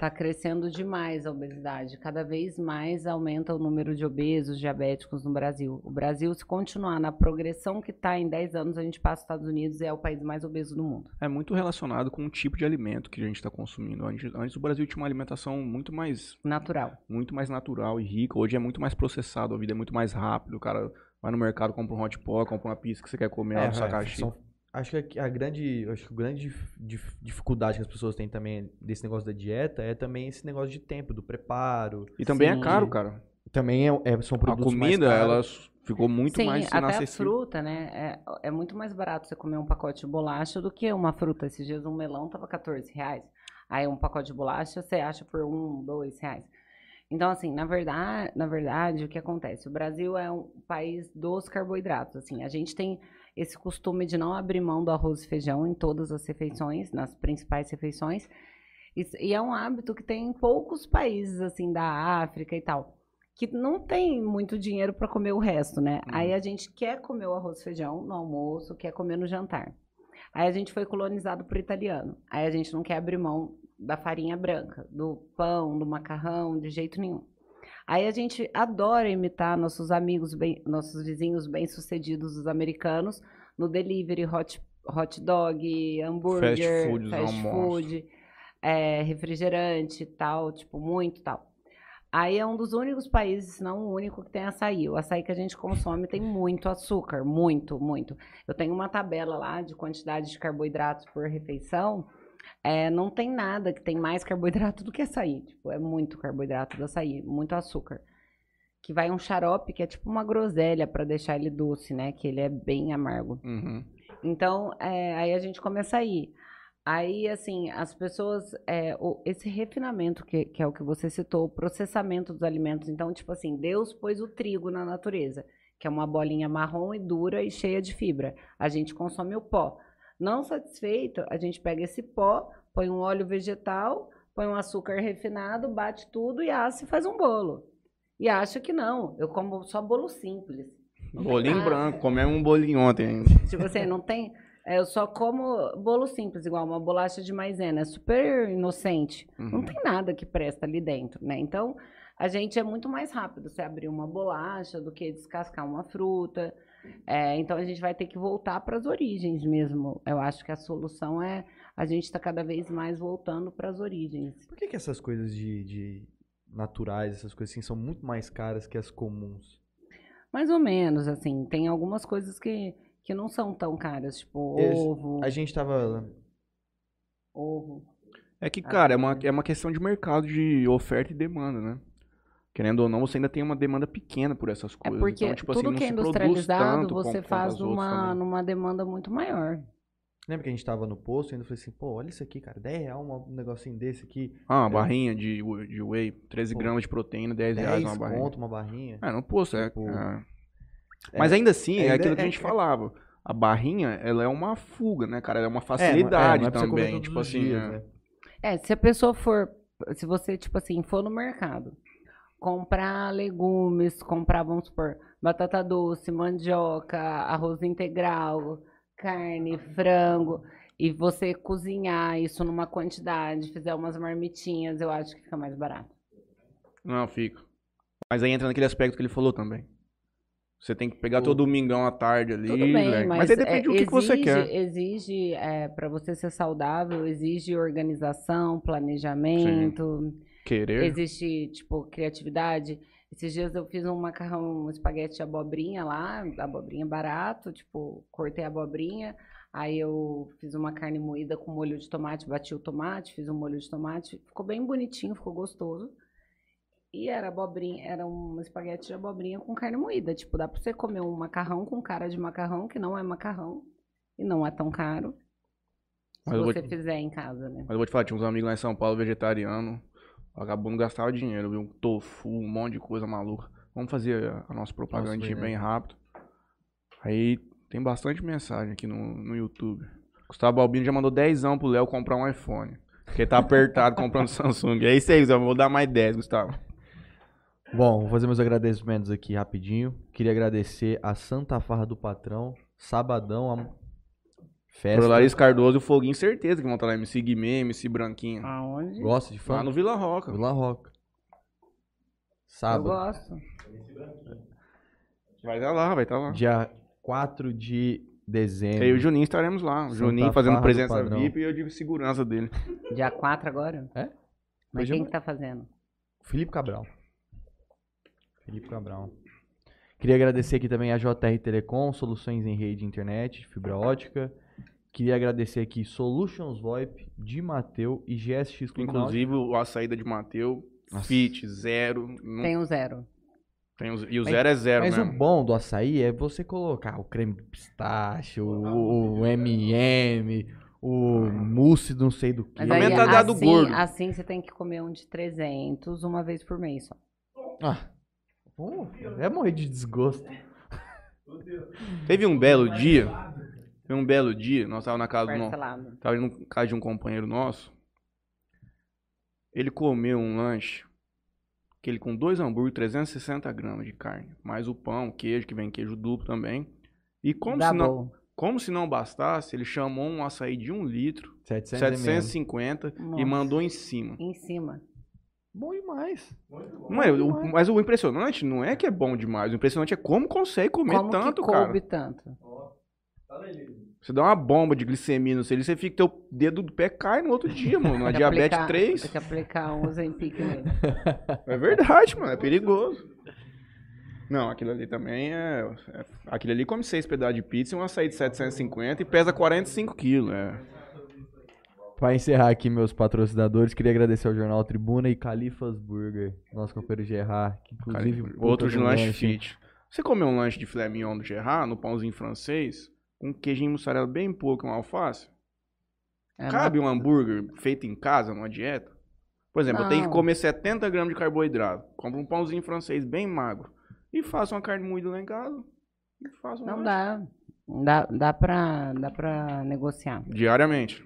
Speaker 2: Tá crescendo demais a obesidade. Cada vez mais aumenta o número de obesos, diabéticos no Brasil. O Brasil, se continuar na progressão que tá em 10 anos, a gente passa os Estados Unidos e é o país mais obeso do mundo.
Speaker 1: É muito relacionado com o tipo de alimento que a gente está consumindo. Antes, antes o Brasil tinha uma alimentação muito mais,
Speaker 2: Natural.
Speaker 1: muito mais natural e rica. Hoje é muito mais processado, a vida é muito mais rápido. O cara vai no mercado, compra um hot pot, compra uma pizza que você quer comer lá no sua caixinha.
Speaker 3: É, são- acho que a grande, acho que a grande dif- dif- dificuldade que as pessoas têm também desse negócio da dieta é também esse negócio de tempo, do preparo.
Speaker 1: E também
Speaker 2: Sim.
Speaker 1: é caro, cara.
Speaker 3: Também é, é- são
Speaker 1: A
Speaker 3: produtos mais
Speaker 1: comida, ela ficou muito
Speaker 2: Sim,
Speaker 1: mais
Speaker 2: até a
Speaker 1: inacessível.
Speaker 2: fruta, né? É, é muito mais barato você comer um pacote de bolacha do que uma fruta. Esses dias um melão tava 14 reais. Aí um pacote de bolacha você acha por um, dois reais. Então, assim, na verdade, na verdade, o que acontece? O Brasil é um país dos carboidratos. Assim, a gente tem esse costume de não abrir mão do arroz e feijão em todas as refeições, nas principais refeições. E é um hábito que tem em poucos países, assim, da África e tal que não tem muito dinheiro para comer o resto, né?
Speaker 1: Uhum.
Speaker 2: Aí a gente quer comer o arroz e feijão no almoço, quer comer no jantar. Aí a gente foi colonizado por italiano. Aí a gente não quer abrir mão da farinha branca, do pão, do macarrão, de jeito nenhum. Aí a gente adora imitar nossos amigos, bem, nossos vizinhos bem-sucedidos, os americanos, no delivery, hot, hot dog, hambúrguer,
Speaker 1: Fast food,
Speaker 2: fast food, é, refrigerante e tal, tipo, muito tal. Aí é um dos únicos países, se não o único, que tem açaí. O açaí que a gente consome tem muito açúcar, muito, muito. Eu tenho uma tabela lá de quantidade de carboidratos por refeição. É, não tem nada que tem mais carboidrato do que açaí. Tipo, é muito carboidrato do açaí, muito açúcar. Que vai um xarope, que é tipo uma groselha para deixar ele doce, né? Que ele é bem amargo.
Speaker 1: Uhum.
Speaker 2: Então, é, aí a gente começa a ir. Aí, assim, as pessoas. é, o- esse refinamento, que, que é o que você citou, o processamento dos alimentos. Então, tipo assim, Deus pôs o trigo na natureza, que é uma bolinha marrom e dura e cheia de fibra. A gente consome o pó. Não satisfeito, a gente pega esse pó, põe um óleo vegetal, põe um açúcar refinado, bate tudo e assa e faz um bolo. E acha que não, eu como só bolo simples. Não
Speaker 1: Bolinho
Speaker 2: nada.
Speaker 1: branco, comemos um bolinho ontem ainda.
Speaker 2: Tipo assim, não tem. é, Eu só como bolo simples, igual uma bolacha de maisena. É super inocente. Não
Speaker 1: Uhum.
Speaker 2: tem nada que presta ali dentro, né? Então, a gente é muito mais rápido você abrir uma bolacha do que descascar uma fruta. É, então, a gente vai ter que voltar para as origens mesmo. Eu acho que a solução é a gente está cada vez mais voltando para as origens.
Speaker 3: Por que, que essas coisas de, de naturais, essas coisas assim, são muito mais caras que as comuns?
Speaker 2: Mais ou menos, assim. Tem algumas coisas que, que não são tão caras, tipo ovo.
Speaker 3: A gente tava.
Speaker 2: Ovo.
Speaker 1: É que, cara, é uma, é uma questão de mercado de oferta e demanda, né? Querendo ou não, você ainda tem uma demanda pequena por essas
Speaker 2: É
Speaker 1: coisas.
Speaker 2: porque
Speaker 1: então, tipo assim,
Speaker 2: tudo
Speaker 1: não
Speaker 2: que é industrializado você faz numa, numa demanda muito maior.
Speaker 3: Lembra que a gente tava no posto e ainda falei assim, pô, olha isso aqui, cara, 10 reais um negocinho desse aqui.
Speaker 1: Ah, uma
Speaker 3: É.
Speaker 1: barrinha de, whey- de whey, 13
Speaker 3: Pô,
Speaker 1: gramas de proteína, 10 reais
Speaker 3: 10
Speaker 1: uma barrinha.
Speaker 3: conto uma barrinha.
Speaker 1: É, no posto, é.
Speaker 3: Tipo,
Speaker 1: é. Mas ainda assim, é
Speaker 3: ainda
Speaker 1: aquilo que a
Speaker 3: é-
Speaker 1: gente falava. A barrinha, ela é uma fuga, né, cara? Ela é uma
Speaker 3: É, é,
Speaker 1: facilidade
Speaker 3: é
Speaker 1: também. Tipo assim,
Speaker 3: dias,
Speaker 1: é.
Speaker 3: né?
Speaker 2: É, se a pessoa for, se você, tipo assim, for no mercado, comprar legumes, comprar, vamos supor, batata doce, mandioca, arroz integral, carne, frango, e você cozinhar isso numa quantidade, fizer umas marmitinhas, eu acho que fica mais barato.
Speaker 1: Não, fica. Mas aí entra naquele aspecto que ele falou também. Você tem que pegar
Speaker 3: O-
Speaker 1: teu domingão à tarde ali.
Speaker 2: Tudo bem,
Speaker 1: leque.
Speaker 2: mas,
Speaker 1: aí depende
Speaker 2: é,
Speaker 1: do que, que você
Speaker 2: exige-
Speaker 1: quer.
Speaker 2: Exige, para você ser saudável, exige organização, planejamento,
Speaker 1: Querer.
Speaker 2: existe, tipo, criatividade. Esses dias eu fiz um macarrão, um espaguete de abobrinha lá, abobrinha barato, tipo, cortei a abobrinha, Aí eu fiz uma carne moída com molho de tomate, bati o tomate, fiz um molho de tomate, ficou bem bonitinho, ficou gostoso. E era abobrinha, era um espaguete de abobrinha com carne moída. Tipo, dá pra você comer um macarrão com cara de macarrão, que não é macarrão e não é tão caro. Se
Speaker 1: Mas eu vou
Speaker 2: você
Speaker 1: te-
Speaker 2: fizer em casa, né?
Speaker 1: Mas eu vou te falar, tinha uns amigos lá em São Paulo vegetariano. Vagabundo gastava dinheiro, viu? Tofu, um monte de coisa maluca. Vamos fazer a- nossa propagandinha bem rápido. Aí tem bastante mensagem aqui no, no YouTube. Gustavo Albino já mandou 10 pro Léo comprar um iPhone. Porque tá apertado comprando Samsung. É isso aí, Gustavo. Vou dar mais 10, Gustavo.
Speaker 3: Bom, vou fazer meus agradecimentos aqui rapidinho. Queria agradecer a Santa Farra do Patrão, sabadão, festa.
Speaker 1: Pro Larissa Cardoso e o Foguinho, certeza que vão estar lá. MC Guimê, MC Branquinho.
Speaker 2: Aonde?
Speaker 3: Gosta de
Speaker 1: Lá
Speaker 3: fã?
Speaker 1: no Vila Roca.
Speaker 3: Vila Roca.
Speaker 2: Eu
Speaker 3: Sábado,
Speaker 2: gosto.
Speaker 1: Vai estar lá, vai estar lá.
Speaker 3: dia 4 de dezembro.
Speaker 1: Eu e o Juninho estaremos lá. O Juninho fazendo presença. VIP e eu de segurança dele.
Speaker 2: Dia 4 agora?
Speaker 3: É?
Speaker 2: Mas
Speaker 3: Hoje
Speaker 2: quem
Speaker 3: é-
Speaker 2: que tá fazendo?
Speaker 3: Felipe Cabral. Felipe Cabral. Queria agradecer aqui também a JR Telecom, soluções em rede de internet, fibra ótica. Queria agradecer aqui Solutions VoIP, de Mateu e GSX Clube
Speaker 1: Inclusive o- a saída de Mateu,
Speaker 3: Nossa.
Speaker 1: fit, zero. Não
Speaker 2: Tem um zero.
Speaker 1: tem os- e o
Speaker 3: Mas-
Speaker 1: zero é zero
Speaker 3: Mas o
Speaker 1: mesmo.
Speaker 3: bom do açaí é você colocar o creme de pistache, o, o M&M, o mousse não sei do que.
Speaker 2: Mas
Speaker 1: A
Speaker 2: aí, assim,
Speaker 1: gordo.
Speaker 2: assim você tem que comer um de 300 uma vez por mês só.
Speaker 3: Ah, pô, é morrer de desgosto.
Speaker 1: Teve um belo dia. Teve um belo dia. Nós tava na casa do tava indo na casa de um companheiro nosso. Ele comeu um lanche. Que ele com dois hambúrgueres, 360 gramas de carne. Mais o pão, queijo, que vem queijo duplo também. E como
Speaker 2: Dá
Speaker 1: se, não,
Speaker 2: bom.
Speaker 1: como se não bastasse, ele chamou um açaí de um litro,
Speaker 3: 700 ml.
Speaker 1: 750, e
Speaker 2: Nossa.
Speaker 1: mandou em cima.
Speaker 2: Em cima.
Speaker 3: Bom demais.
Speaker 1: Não é, o- mas o impressionante não é que é bom demais. O impressionante é como consegue comer
Speaker 2: Como
Speaker 1: tanto,
Speaker 2: que
Speaker 1: cara.
Speaker 2: coube tanto?
Speaker 1: Você dá uma bomba de glicemia no seu, você fica, teu dedo do pé cai no outro dia, mano.
Speaker 2: Que
Speaker 1: diabetes
Speaker 2: aplicar-
Speaker 1: 3.
Speaker 2: Tem que aplicar um Ozempic nele.
Speaker 1: É verdade, mano. É perigoso. Não, aquilo ali também é. é- aquilo ali come seis pedaços de pizza e um açaí de 750 e pesa 45 quilos. É.
Speaker 3: Para encerrar aqui meus patrocinadores, queria agradecer ao Jornal Tribuna e Califas Burger, nosso companheiro Gerard, que inclusive...
Speaker 1: Outro de lanche fit. Você comeu um lanche de filé mignon do Gerard, no pãozinho francês, um queijinho mussarela bem pouco um alface?
Speaker 2: É,
Speaker 1: Cabe um hambúrguer feito em casa, numa dieta? Por exemplo, eu tenho que
Speaker 2: Não.
Speaker 1: comer 70 gramas de carboidrato. Compro um pãozinho francês bem magro. E faço uma carne moída lá em casa. E faço um
Speaker 2: Não dá. Dá, dá, pra, dá pra negociar.
Speaker 1: Diariamente.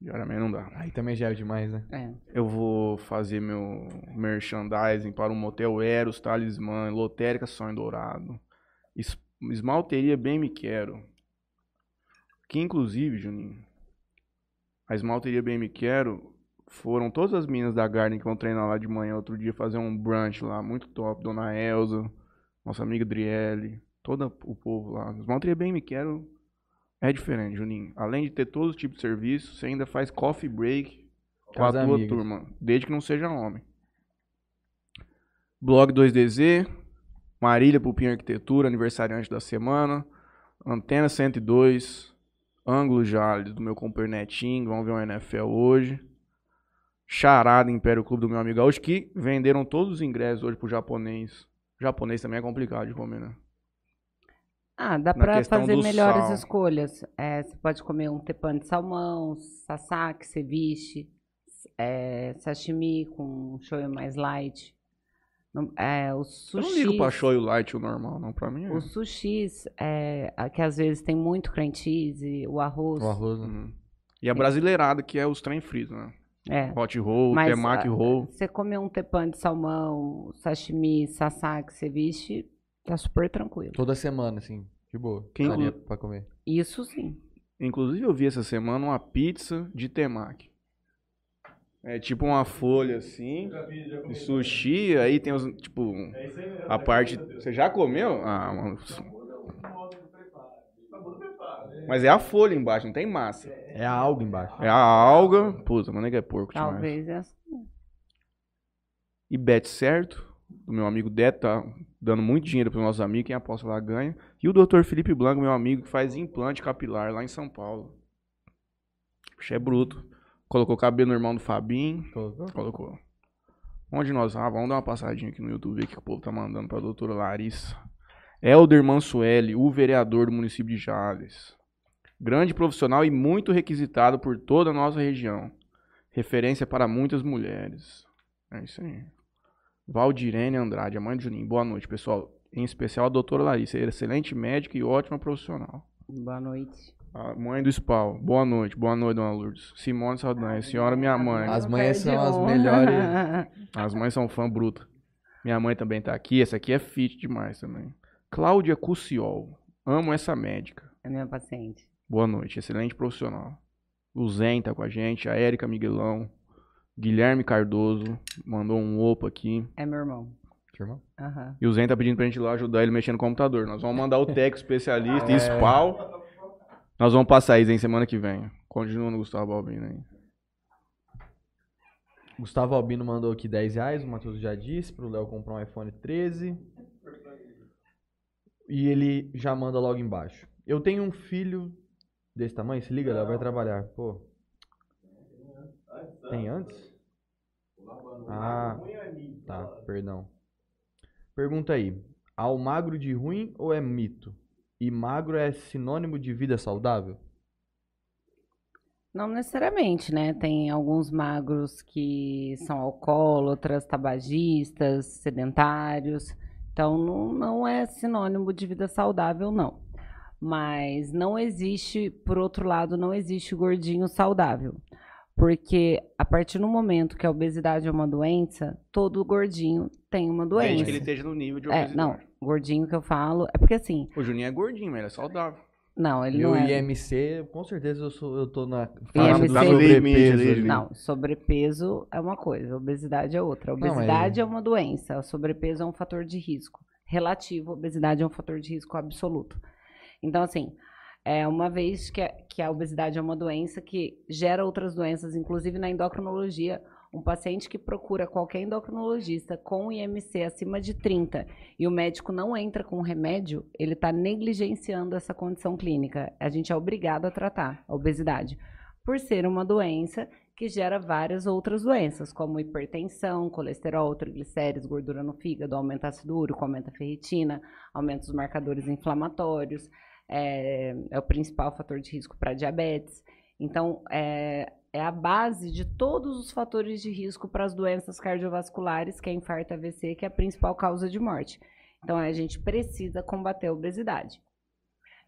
Speaker 1: Diariamente não dá.
Speaker 3: Aí também já é demais, né?
Speaker 2: É.
Speaker 1: Eu vou fazer meu merchandising para o Motel Eros, Talismã, Lotérica Sonho Dourado. Es- Esmalteria Bem Me Quero. Que inclusive, Juninho, a esmalteria Bem Me Quero foram todas as meninas da Garden que vão treinar lá de manhã outro dia fazer um brunch lá, muito top. Dona Elza, nossa amiga Driele, todo o povo lá. Esmalteria Bem Me Quero é diferente, Juninho. Além de ter todo tipo de serviço, você ainda faz coffee break com a tua turma, desde que não seja homem. Blog 2DZ, Marília Pupim Arquitetura, aniversariante da semana. Antena 102, Ângulo Jales, do meu companheiro Netinho, vamos ver um NFL hoje. Charada Império Clube do meu amigo Gaúcho, que venderam todos os ingressos hoje pro japonês. O japonês também é complicado de comer, né?
Speaker 2: Ah, dá
Speaker 1: questão
Speaker 2: fazer melhores
Speaker 1: sal.
Speaker 2: escolhas. É, você pode comer um tepan de salmão, sasaki, ceviche, é, sashimi com um shoyu mais light. Não- é, o
Speaker 1: Eu
Speaker 2: sushi,
Speaker 1: não ligo pra shoyu light o normal, não. Pra mim é.
Speaker 2: Os sushis, é, a- que às vezes tem muito cream cheese, o arroz.
Speaker 3: O arroz, né?
Speaker 1: Uhum. E a brasileirada, que é os trem fritos, né?
Speaker 2: É.
Speaker 1: Hot roll,
Speaker 2: Mas,
Speaker 1: temaki
Speaker 2: ah,
Speaker 1: roll.
Speaker 2: Você comer um tepan de salmão, sashimi, sasaki, ceviche, tá super tranquilo.
Speaker 3: Toda semana, assim, de boa.
Speaker 1: Quem
Speaker 3: Daria
Speaker 1: inclu-
Speaker 3: pra comer.
Speaker 2: Isso sim.
Speaker 1: Inclusive, eu vi essa semana uma pizza de temaki. É tipo uma folha assim, de sushi, aí tem os, tipo, a parte... Você já comeu? Ah, uma- Mas é a folha embaixo, não tem massa.
Speaker 3: É a alga embaixo.
Speaker 1: É a alga... Puta, mano, é que é porco demais.
Speaker 2: Talvez essa.
Speaker 1: E bet certo, do meu amigo Deto, tá dando muito dinheiro para os nossos amigos, quem aposta lá ganha. E o Dr. Felipe Blanco, meu amigo, que faz implante capilar lá em São Paulo. Puxa, é bruto. Colocou cabelo no irmão do Fabinho.
Speaker 3: Colocou?
Speaker 1: Colocou. Onde nós? Ah, vamos dar uma passadinha aqui no YouTube, ver o que o povo tá mandando pra doutora Larissa. Helder Mansueli, o vereador do município de Jales. Grande profissional e muito requisitado por toda a nossa região. Referência para muitas mulheres. É isso aí. Valdirene Andrade, a mãe do Juninho. Boa noite, pessoal. Em especial a doutora Larissa, excelente médica e ótima profissional.
Speaker 2: Boa noite.
Speaker 1: A mãe do Spal. Boa noite, boa noite, dona Lourdes. Simone Saldanha, senhora minha mãe.
Speaker 3: As mães são as melhores.
Speaker 1: As mães são fã bruta. Minha mãe também tá aqui. Essa aqui é fit demais também. Cláudia Cuciol. Amo essa médica.
Speaker 2: É minha paciente.
Speaker 1: Boa noite. Excelente profissional. O Zen tá com a gente. A Érica Miguelão. Guilherme Cardoso. Mandou um opa aqui.
Speaker 2: É meu irmão.
Speaker 3: Seu irmão?
Speaker 2: Aham.
Speaker 1: E o Zen tá pedindo pra gente ir lá ajudar ele mexendo no computador. Nós vamos mandar o técnico especialista
Speaker 3: É.
Speaker 1: e Spal. Nós vamos passar isso em semana que vem. Continua no Gustavo Albino aí.
Speaker 3: Gustavo Albino mandou aqui 10 reais, o Matheus já disse, pro Léo comprar um iPhone 13. E ele já manda logo embaixo. Eu tenho um filho desse tamanho, se liga, Léo, vai trabalhar. Pô. Tem antes? Ah, tá, perdão. Pergunta aí. Há o magro de ruim ou é mito? E magro é sinônimo de vida saudável?
Speaker 2: Não necessariamente, né? Tem alguns magros que são alcoólatras, tabagistas, sedentários. Então, não, não é sinônimo de vida saudável, não. Mas não existe, por outro lado, não existe gordinho saudável. Porque a partir do momento que a obesidade é uma doença, todo gordinho tem uma
Speaker 1: Desde
Speaker 2: doença.
Speaker 1: que ele esteja no nível de
Speaker 2: É,
Speaker 1: obesidade.
Speaker 2: não, gordinho que eu falo, é porque assim,
Speaker 1: O Juninho é gordinho, mas ele é saudável.
Speaker 2: não, ele
Speaker 3: E
Speaker 2: não
Speaker 3: o
Speaker 2: é.
Speaker 3: IMC, com certeza eu, sou, eu tô na
Speaker 2: IMC
Speaker 3: do sobrepeso.
Speaker 2: Não, sobrepeso é uma coisa, obesidade é outra. A
Speaker 3: Não, mas-
Speaker 2: Obesidade é uma doença, o sobrepeso é um fator de risco relativo, a obesidade é um fator de risco absoluto. Então, assim, é uma vez que a, que a obesidade é uma doença que gera outras doenças, inclusive na endocrinologia, um paciente que procura qualquer endocrinologista com IMC acima de 30 e o médico não entra com remédio, ele está negligenciando essa condição clínica. A gente é obrigado a tratar a obesidade, por ser uma doença que gera várias outras doenças, como hipertensão, colesterol, triglicéridos, gordura no fígado, aumenta ácido úrico, aumenta a ferritina, aumenta os marcadores inflamatórios, é, é o principal fator de risco para diabetes. Então, é, é a base de todos os fatores de risco para as doenças cardiovasculares, que é infarto AVC, que é a principal causa de morte. Então, a gente precisa combater a obesidade.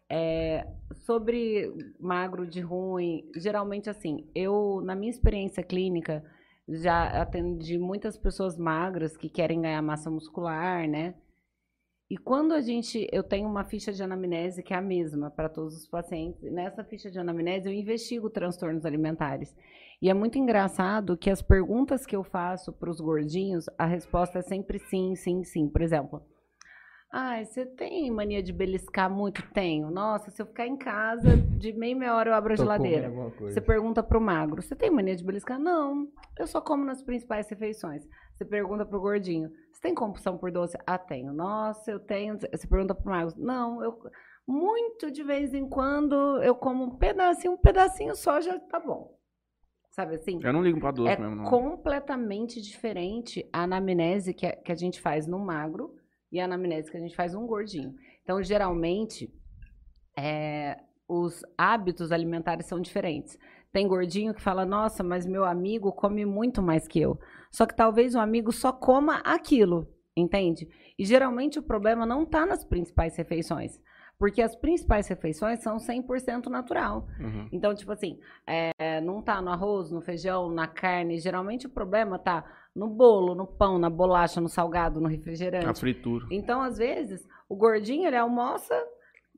Speaker 2: É, sobre magro de ruim, geralmente assim, eu, na minha experiência clínica, já atendi muitas pessoas magras que querem ganhar massa muscular, né? E quando a gente, eu tenho uma ficha de anamnese que é a mesma para todos os pacientes. Nessa ficha de anamnese eu investigo transtornos alimentares. E é muito engraçado que as perguntas que eu faço para os gordinhos, a resposta é sempre sim, sim, sim. Por exemplo, ah, você tem mania de beliscar muito? Tenho. Nossa, se eu ficar em casa, de meia meia hora eu abro a
Speaker 3: Tô
Speaker 2: geladeira. Você pergunta pro magro, você tem mania de beliscar? Não, eu só como nas principais refeições. Você pergunta pro gordinho, você tem compulsão por doce? Ah, tenho. Nossa, eu tenho. Você pergunta pro magro, não, eu muito de vez em quando eu como um pedacinho, um pedacinho só já tá bom. Sabe assim?
Speaker 1: Eu não ligo pra doce
Speaker 2: É
Speaker 1: mesmo, não.
Speaker 2: completamente diferente a anamnese que a, que a gente faz no magro e a anamnese que a gente faz no gordinho. Então, geralmente, é, os hábitos alimentares são diferentes. Tem gordinho que fala, nossa, mas meu amigo come muito mais que eu. Só que talvez o amigo só coma aquilo, entende? E geralmente o problema não está nas principais refeições. Porque as principais refeições são 100% natural.
Speaker 1: Uhum.
Speaker 2: Então, tipo assim, é, não tá no arroz, no feijão, na carne. Geralmente o problema tá no bolo, no pão, na bolacha, no salgado, no refrigerante.
Speaker 1: A fritura.
Speaker 2: Então, às vezes, o gordinho, ele almoça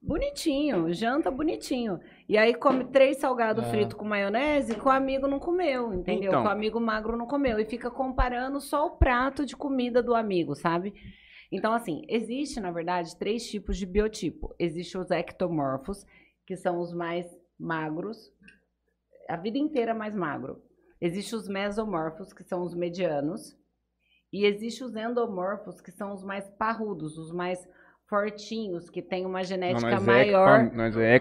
Speaker 2: bonitinho, janta bonitinho. E aí come três salgados
Speaker 3: É.
Speaker 2: fritos com maionese que o amigo não comeu, entendeu?
Speaker 1: Então.
Speaker 2: Que o amigo magro não comeu. E fica comparando só o prato de comida do amigo, sabe? Então, assim, existe, na verdade, três tipos de biotipo. Existe os ectomorfos, que são os mais magros, a vida inteira mais magro. Existe os mesomorfos, que são os medianos. E existe os endomorfos, que são os mais parrudos, os mais fortinhos, que tem uma
Speaker 1: Não,
Speaker 2: genética
Speaker 1: nós, é
Speaker 2: maior
Speaker 1: ectopa, nós é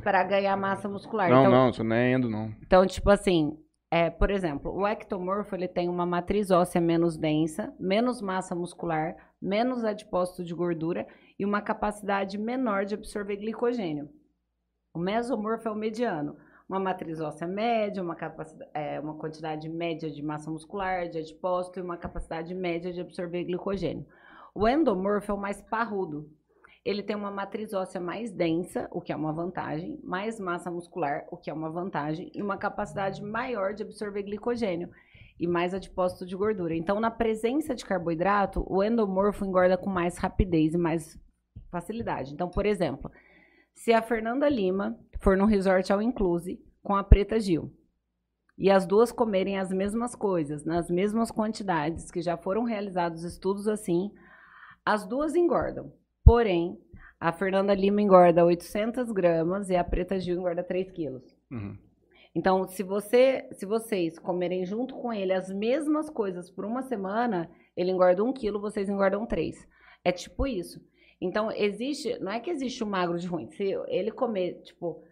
Speaker 2: para ganhar massa muscular.
Speaker 1: Não,
Speaker 2: então,
Speaker 1: não, isso não é endo, não.
Speaker 2: então, tipo assim, é, por exemplo, o ectomorfo ele tem uma matriz óssea menos densa, menos massa muscular, menos adipócito de gordura e uma capacidade menor de absorver glicogênio. O mesomorfo é o mediano, uma matriz óssea média, uma, capacidade, é, uma quantidade média de massa muscular, de adipócito e uma capacidade média de absorver glicogênio. O endomorfo é o mais parrudo. Ele tem uma matriz óssea mais densa, o que é uma vantagem, mais massa muscular, o que é uma vantagem, e uma capacidade maior de absorver glicogênio e mais adipócito de gordura. Então, na presença de carboidrato, o endomorfo engorda com mais rapidez e mais facilidade. Então, por exemplo, se a Fernanda Lima for no resort ao inclusive com a Preta Gil e as duas comerem as mesmas coisas, nas mesmas quantidades, que já foram realizados estudos assim, as duas engordam. Porém, a Fernanda Lima engorda 800 gramas e a Preta Gil engorda 3 quilos.
Speaker 1: Uhum.
Speaker 2: Então, se, você, se vocês comerem junto com ele as mesmas coisas por uma semana, ele engorda um quilo, vocês engordam três. É tipo isso. Então, existe. Não é que existe o magro de ruim. Se ele comer, tipo.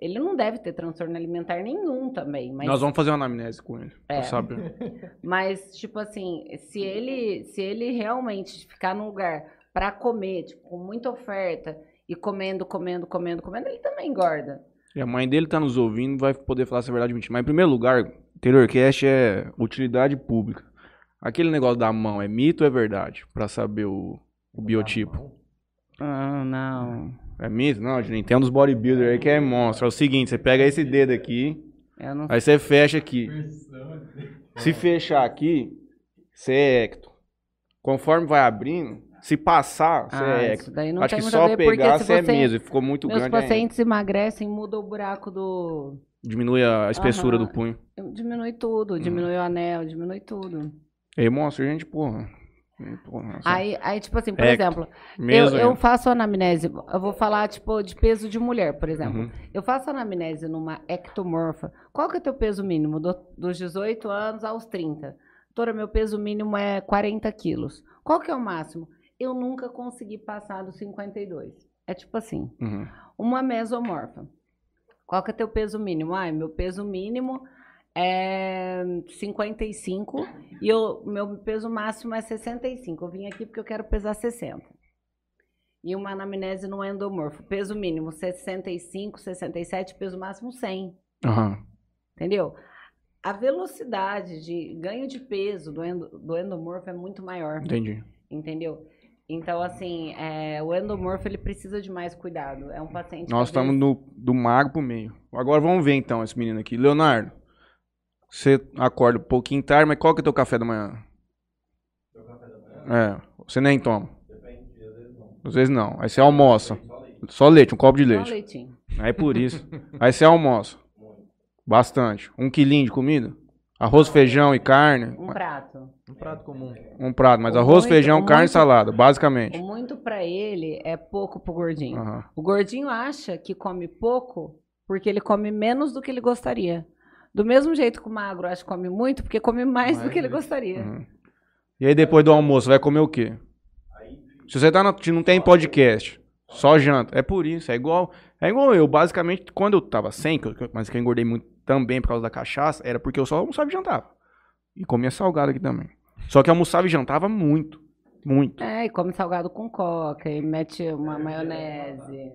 Speaker 2: Ele não deve ter transtorno alimentar nenhum também. Mas,
Speaker 1: Nós vamos fazer uma anamnese com ele.
Speaker 2: É.
Speaker 1: Pra saber.
Speaker 2: mas tipo assim, se ele, se ele realmente ficar num lugar para comer, tipo, com muita oferta, e comendo, comendo, comendo, comendo, ele também engorda.
Speaker 1: E a mãe dele tá nos ouvindo, vai poder falar se é verdade ou mentira. Mas em primeiro lugar, Terrorcast é utilidade pública. Aquele negócio da mão é mito ou é verdade? Pra saber o, o biotipo.
Speaker 2: Ah, não.
Speaker 1: É mito? Não, gente, tem um dos bodybuilders aí que é monstro. É o seguinte, você pega esse dedo aqui,
Speaker 2: não
Speaker 1: aí você fecha aqui. Se fechar aqui, você é ecto. Conforme vai abrindo, se passar, você
Speaker 2: Ah,
Speaker 1: é ecto.
Speaker 2: daí não
Speaker 1: Acho
Speaker 2: tem
Speaker 1: que só
Speaker 2: ver, porque
Speaker 1: pegar,
Speaker 2: se
Speaker 1: você é
Speaker 2: você-
Speaker 1: meso. Ficou muito
Speaker 2: Meus
Speaker 1: grande, é
Speaker 2: pacientes emagrecem, muda o buraco do.
Speaker 1: diminui a espessura
Speaker 2: Aham.
Speaker 1: do punho.
Speaker 2: Diminui tudo,
Speaker 1: Hum.
Speaker 2: diminui o anel, diminui tudo.
Speaker 1: Aí mostra, gente, porra. Porra só-
Speaker 2: Aí, aí, tipo assim, por
Speaker 1: Ecto.
Speaker 2: exemplo, eu, eu faço anamnese, eu vou falar, tipo, de peso de mulher, por exemplo.
Speaker 1: Uhum.
Speaker 2: Eu faço anamnese numa ectomorfa. Qual que é o teu peso mínimo? Do- dos 18 anos aos 30. Doutora, meu peso mínimo é 40 quilos. Qual que é o máximo? Eu nunca consegui passar dos 52. É tipo assim,
Speaker 1: Uhum.
Speaker 2: uma mesomorfa. Qual que é teu peso mínimo? Ai, meu peso mínimo é 55 e o meu peso máximo é 65. Eu vim aqui porque eu quero pesar 60. E uma anamnese no endomorfo. Peso mínimo 65, 67, peso máximo 100.
Speaker 1: Aham.
Speaker 2: Entendeu? A velocidade de ganho de peso do, endo, do endomorfo é muito maior.
Speaker 1: Entendi.
Speaker 2: Entendeu? Então, assim, é, o endomorfo ele precisa de mais cuidado. É um paciente.
Speaker 1: Nós estamos
Speaker 2: vezes-
Speaker 1: no, do mago pro meio. Agora vamos ver então esse menino aqui. Leonardo, você acorda um pouquinho tarde, mas qual que é o teu café da manhã? É, você nem toma. Às vezes não. Aí você almoça. Só leite, um copo de
Speaker 2: Só
Speaker 1: leite.
Speaker 2: leitinho.
Speaker 1: Aí por isso. Aí você almoça. Bastante. Um quilinho de comida. Arroz, feijão e carne.
Speaker 2: Um prato.
Speaker 3: Um prato comum.
Speaker 1: Um prato, mas
Speaker 2: O
Speaker 1: arroz,
Speaker 2: muito-
Speaker 1: feijão,
Speaker 2: o
Speaker 1: carne e
Speaker 2: muito-
Speaker 1: salada, basicamente.
Speaker 2: O muito pra ele é pouco pro gordinho.
Speaker 1: Aham.
Speaker 2: O gordinho acha que come pouco porque ele come menos do que ele gostaria. Do mesmo jeito que o magro acha que come muito porque come mais, do
Speaker 3: Mais
Speaker 2: que ele
Speaker 3: mesmo.
Speaker 2: gostaria.
Speaker 1: Uhum. E aí depois do almoço, vai comer o quê? Se você tá na, não tem podcast, só janta. É por isso, é igual, é igual eu. Basicamente, quando eu tava sem, mas que eu engordei muito também por causa da cachaça, era porque eu só almoçava e jantava. E comia salgado aqui também. Só que almoçava e jantava muito. Muito.
Speaker 2: É, e come salgado com coca, e mete uma maionese.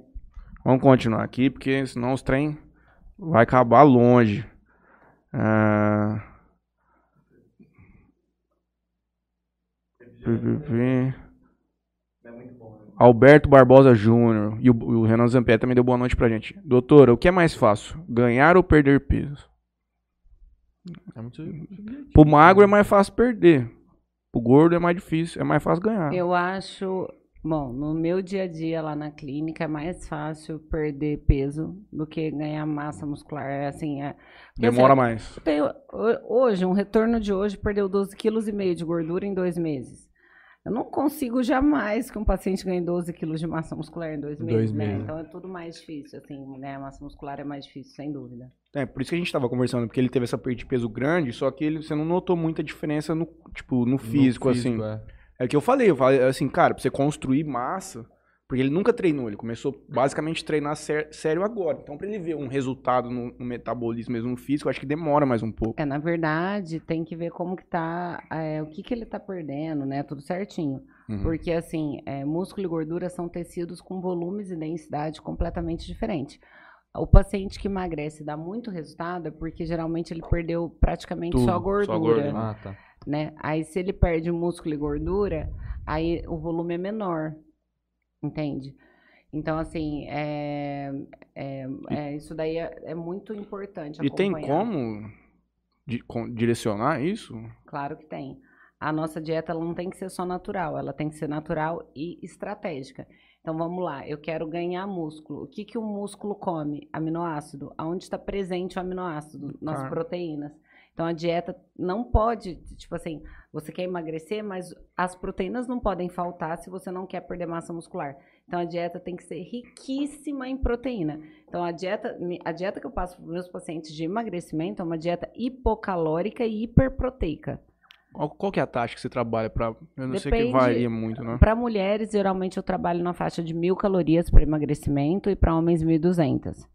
Speaker 1: Vamos continuar aqui, porque senão os trem vai acabar longe. Ah... PPP. Alberto Barbosa Júnior e o, o Renan Zampé também deu boa noite pra gente. Doutora, o que é mais fácil? Ganhar ou perder peso?
Speaker 3: É muito.
Speaker 1: Pro magro é mais fácil perder. Pro gordo é mais difícil, é mais fácil ganhar.
Speaker 2: Eu acho, bom, no meu dia a dia lá na clínica é mais fácil perder peso do que ganhar massa muscular. É assim, é.
Speaker 1: Demora
Speaker 2: assim,
Speaker 1: mais.
Speaker 2: eu tenho- ho- hoje, um retorno de hoje perdeu 12,5 kg de gordura em dois meses. Eu não consigo jamais que um paciente ganhe 12 quilos de massa muscular em dois meses,
Speaker 3: Dois
Speaker 2: né?
Speaker 3: meses.
Speaker 2: Então é tudo mais difícil, assim, né? A massa muscular é mais difícil, sem dúvida.
Speaker 1: É, por isso que a gente tava conversando, porque ele teve essa perda de peso grande, só que ele, você não notou muita diferença no, tipo, no físico,
Speaker 3: No
Speaker 1: assim.
Speaker 3: é.
Speaker 1: É o que eu falei, eu falei assim, cara, pra você construir massa, porque ele nunca treinou, ele começou basicamente a treinar sé- sério agora. Então, pra ele ver um resultado no, no metabolismo mesmo no físico, eu acho que demora mais um pouco.
Speaker 2: É, na verdade, tem que ver como que tá, é, o que que ele tá perdendo, né? Tudo certinho.
Speaker 1: Uhum.
Speaker 2: Porque, assim, é, músculo e gordura são tecidos com volumes e densidade completamente diferentes. O paciente que emagrece e dá muito resultado é porque geralmente ele perdeu praticamente
Speaker 1: Tudo,
Speaker 2: só
Speaker 1: só
Speaker 2: gordura,
Speaker 1: gordura.
Speaker 3: Ah, tá.
Speaker 2: Né? Aí se ele perde músculo e gordura, aí o volume é menor, entende? Então, assim, é, é- é- isso daí é, é muito importante
Speaker 1: E tem como di- com- direcionar isso?
Speaker 2: Claro que tem. A nossa dieta ela não tem que ser só natural, ela tem que ser natural e estratégica. Então vamos lá, eu quero ganhar músculo. O que, que o músculo come? Aminoácido. Aonde está presente o aminoácido? Nas
Speaker 1: Carne.
Speaker 2: proteínas. Então a dieta não pode, tipo assim, você quer emagrecer, mas as proteínas não podem faltar se você não quer perder massa muscular. Então a dieta tem que ser riquíssima em proteína. Então a dieta, a dieta que eu passo para os meus pacientes de emagrecimento é uma dieta hipocalórica e hiperproteica.
Speaker 1: Qual, que é a taxa que você trabalha pra... Eu não sei que
Speaker 2: Depende-
Speaker 1: varia muito, né?
Speaker 2: Para mulheres, geralmente eu trabalho na faixa de mil calorias para emagrecimento e para homens 1.200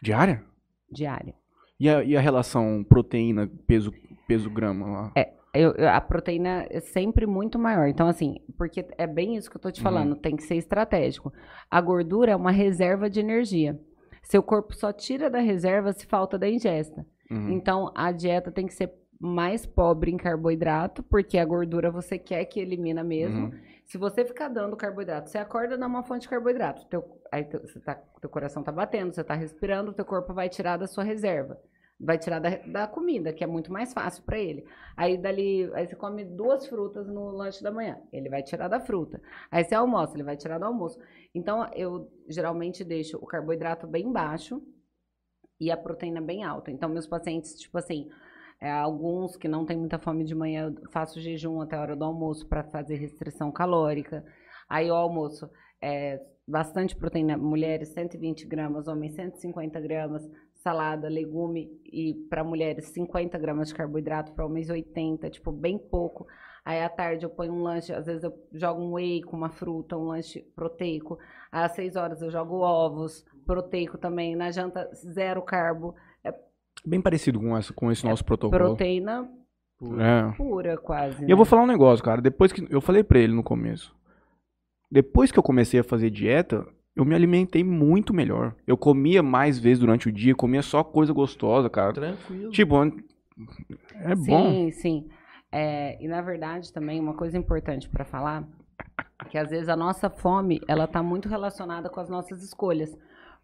Speaker 1: Diária?
Speaker 2: diária.
Speaker 1: E a, e a relação proteína, peso, peso grama lá?
Speaker 2: Eu- eu- a proteína é sempre muito maior. Então, assim, porque é bem isso que eu tô te
Speaker 1: Uhum.
Speaker 2: falando, tem que ser estratégico. A gordura é uma reserva de energia. Seu corpo só tira da reserva se falta da ingesta.
Speaker 1: Uhum.
Speaker 2: Então, a dieta tem que ser mais pobre em carboidrato, porque a gordura você quer que elimina mesmo.
Speaker 1: Uhum.
Speaker 2: Se você ficar dando carboidrato, você acorda numa fonte de carboidrato, teu, aí teu, você tá, teu coração tá batendo, você tá respirando, teu corpo vai tirar da sua reserva. Vai tirar da, da comida, que é muito mais fácil para ele. Aí dali, aí você come duas frutas no lanche da manhã, ele vai tirar da fruta. Aí você almoça, ele vai tirar do almoço. Então eu geralmente deixo o carboidrato bem baixo e a proteína bem alta. Então meus pacientes, tipo assim, é, alguns que não têm muita fome de manhã, eu faço jejum até a hora do almoço para fazer restrição calórica. Aí o almoço é bastante proteína, mulheres 120 gramas, homens 150 gramas, salada, legume e para mulheres 50 gramas de carboidrato, para homens 80, tipo bem pouco. Aí à tarde eu ponho um lanche, às vezes eu jogo um whey com uma fruta, um lanche proteico. Às 6 horas eu jogo ovos, proteico também. Na janta, zero carbo.
Speaker 1: Bem parecido com, essa, com esse nosso protocolo.
Speaker 2: Proteína
Speaker 1: É.
Speaker 2: pura, quase.
Speaker 1: E
Speaker 2: né?
Speaker 1: eu vou falar um negócio, cara. Depois que. Eu falei pra ele no começo. Depois que eu comecei a fazer dieta, eu me alimentei muito melhor. Eu comia mais vezes durante o dia, comia só coisa gostosa, cara.
Speaker 3: Tranquilo.
Speaker 1: Tipo, é bom.
Speaker 2: Sim, sim. É, e na verdade também uma coisa importante para falar que às vezes a nossa fome ela tá muito relacionada com as nossas escolhas.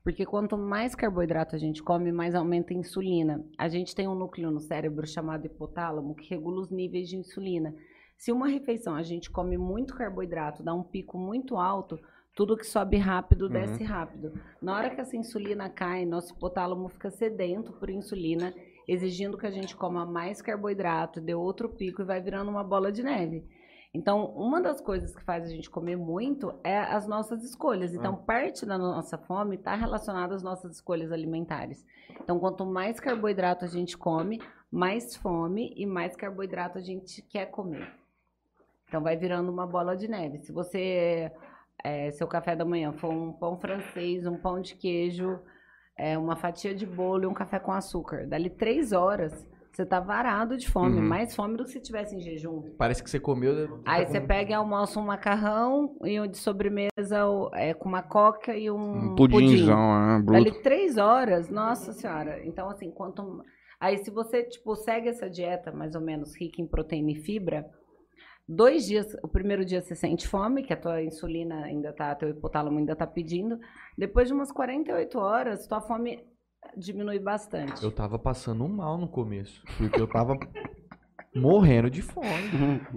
Speaker 2: Porque quanto mais carboidrato a gente come, mais aumenta a insulina. A gente tem um núcleo no cérebro chamado hipotálamo que regula os níveis de insulina. Se uma refeição a gente come muito carboidrato, dá um pico muito alto, tudo que sobe rápido desce rápido. Na hora que essa insulina cai, nosso hipotálamo fica sedento por insulina, exigindo que a gente coma mais carboidrato, dê outro pico e vai virando uma bola de neve. Então, uma das coisas que faz a gente comer muito é as nossas escolhas. Então, parte da nossa fome está relacionada às nossas escolhas alimentares. Então, quanto mais carboidrato a gente come, mais fome e mais carboidrato a gente quer comer. Então, vai virando uma bola de neve. Se você, é, seu café da manhã for um pão francês, um pão de queijo, é, uma fatia de bolo e um café com açúcar, dali três horas, você tá varado de fome.
Speaker 1: Uhum.
Speaker 2: Mais fome do que se estivesse em jejum.
Speaker 3: Parece que você comeu.
Speaker 2: Aí
Speaker 3: tá
Speaker 2: você pega e almoça um macarrão e de sobremesa é, com uma coca e um,
Speaker 1: Um pudinzão, né? Bruto.
Speaker 2: Dali três horas, nossa senhora. Então, assim, quanto. Aí, se você, tipo, segue essa dieta mais ou menos rica em proteína e fibra, dois dias, o primeiro dia você sente fome, que a tua insulina ainda tá, teu hipotálamo ainda tá pedindo. Depois de umas 48 horas, tua fome diminui bastante.
Speaker 3: Eu tava passando um mal no começo. Porque eu tava morrendo de fome.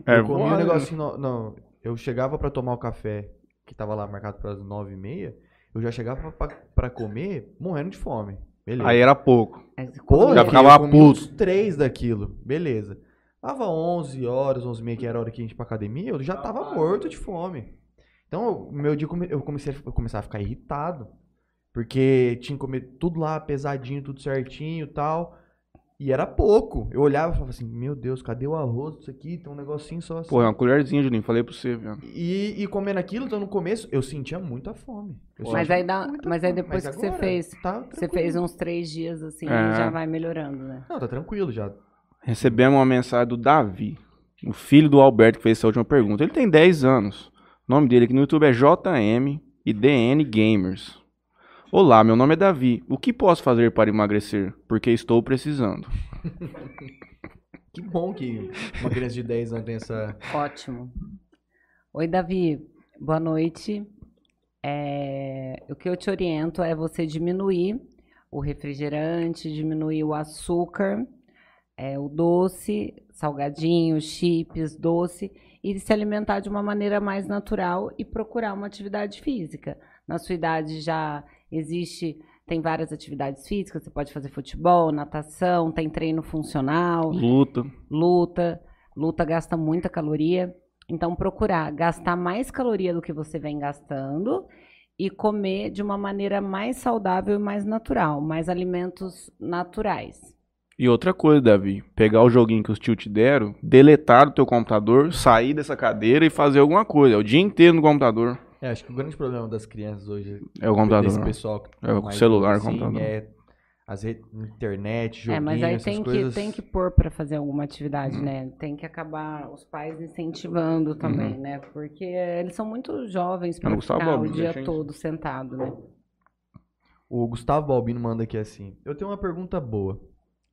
Speaker 1: É,
Speaker 3: eu comia um negocinho. No, não, eu chegava pra tomar o café, que tava lá marcado pras nove e meia. Eu já chegava pra, pra comer morrendo de fome. Beleza.
Speaker 1: Aí era pouco.
Speaker 2: Você
Speaker 3: Pô,
Speaker 1: Já ficava puto.
Speaker 3: três daquilo. Beleza. Dava 11 horas, 11 e meia, que era a hora que a gente ia pra academia, eu já tava morto de fome. Então, eu- meu dia eu comecei, a- eu começava a ficar irritado. Porque tinha que comer tudo lá, pesadinho, tudo certinho e tal. E era pouco. Eu olhava e falava assim, meu Deus, cadê o arroz disso aqui? Tem um negocinho só assim.
Speaker 1: Pô, é uma colherzinha, Juninho. Falei pra você, velho.
Speaker 3: E, e comendo aquilo, então no começo, eu sentia muita fome. Eu
Speaker 2: Mas aí, dá, mas aí
Speaker 3: fome.
Speaker 2: depois
Speaker 3: Mas
Speaker 2: que você
Speaker 3: agora
Speaker 2: fez,
Speaker 3: tá
Speaker 2: você fez uns três dias assim,
Speaker 1: É.
Speaker 2: já vai melhorando, né?
Speaker 3: Não, tá tranquilo já.
Speaker 1: Recebemos uma mensagem do Davi, o filho do Alberto, que fez essa última pergunta. Ele tem 10 anos. O nome dele aqui no YouTube é JM e DN Gamers. Olá, meu nome é Davi. O que posso fazer para emagrecer? Porque estou precisando.
Speaker 3: Que bom que uma criança de 10 anos tem essa.
Speaker 2: Ótimo. Oi, Davi. Boa noite. É, O que eu te oriento é você diminuir o refrigerante, diminuir o açúcar, é, o doce, salgadinho, chips, doce, e se alimentar de uma maneira mais natural e procurar uma atividade física. Na sua idade já existe, tem várias atividades físicas, você pode fazer futebol, natação, tem treino funcional
Speaker 1: Luta.
Speaker 2: luta, luta gasta muita caloria. Então, procurar gastar mais caloria do que você vem gastando e comer de uma maneira mais saudável e mais natural, mais alimentos naturais.
Speaker 1: E outra coisa, Davi, pegar o joguinho que os tio te deram, deletar do teu computador, sair dessa cadeira e fazer alguma coisa. É o dia inteiro no computador.
Speaker 3: É, acho que o grande problema das crianças hoje,
Speaker 1: É o computador.
Speaker 3: desse pessoal que
Speaker 1: É o celular,
Speaker 3: assim,
Speaker 1: computador.
Speaker 3: é as redes, internet,
Speaker 2: É,
Speaker 3: joguinho,
Speaker 2: mas aí
Speaker 3: essas
Speaker 2: tem que,
Speaker 3: coisas.
Speaker 2: tem que pôr para fazer alguma atividade, né? Tem que acabar os pais incentivando também, né? Porque eles são muito jovens para
Speaker 1: Uhum. Gustavo
Speaker 2: ficar o
Speaker 1: Balbino,
Speaker 2: dia todo sentado, né?
Speaker 3: O Gustavo Balbino manda aqui assim: Eu tenho uma pergunta boa.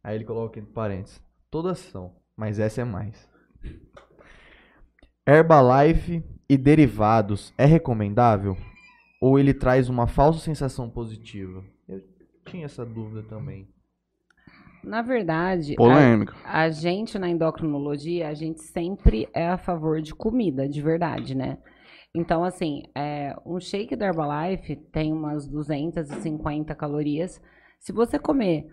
Speaker 3: Aí ele coloca entre parênteses: Todas são, mas essa é mais. Herbalife e derivados é recomendável? Ou ele traz uma falsa sensação positiva? Eu tinha essa dúvida também.
Speaker 2: Na verdade, a-
Speaker 1: Polêmica.
Speaker 2: A gente na endocrinologia, a gente sempre é a favor de comida, de verdade, né? Então, assim, é, um shake da Herbalife tem umas 250 calorias. Se você comer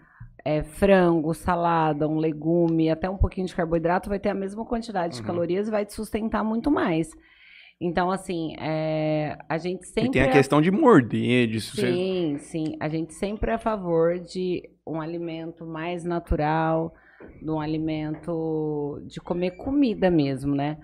Speaker 2: é, frango, salada, um legume, até um pouquinho de carboidrato, vai ter a mesma quantidade de
Speaker 1: Uhum.
Speaker 2: calorias e vai te sustentar muito mais. Então, assim, é, a gente sempre
Speaker 1: E tem a
Speaker 2: é
Speaker 1: questão de morder, de se você...
Speaker 2: Sim, sim. A gente sempre é a favor de um alimento mais natural, de um alimento de comer comida mesmo, né?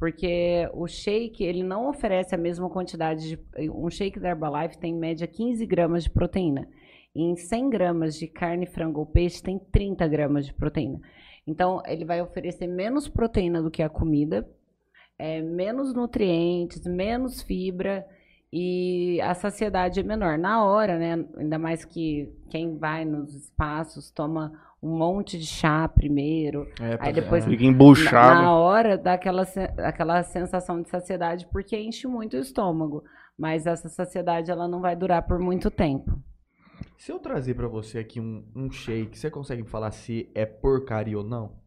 Speaker 2: Porque o shake, ele não oferece a mesma quantidade de... Um shake da Herbalife tem em média 15 gramas de proteína. E em 100 gramas de carne, frango ou peixe tem 30 gramas de proteína. Então, ele vai oferecer menos proteína do que a comida, é, menos nutrientes, menos fibra e a saciedade é menor. Na hora, né? Ainda mais que quem vai nos espaços toma um monte de chá primeiro.
Speaker 3: É,
Speaker 2: Aí depois-
Speaker 1: Fica
Speaker 2: Na,
Speaker 1: embuchado.
Speaker 2: na hora dá aquela, aquela sensação de saciedade porque enche muito o estômago. Mas essa saciedade ela não vai durar por muito tempo.
Speaker 3: Se eu trazer pra você aqui um, um shake, você consegue falar se é porcaria ou não?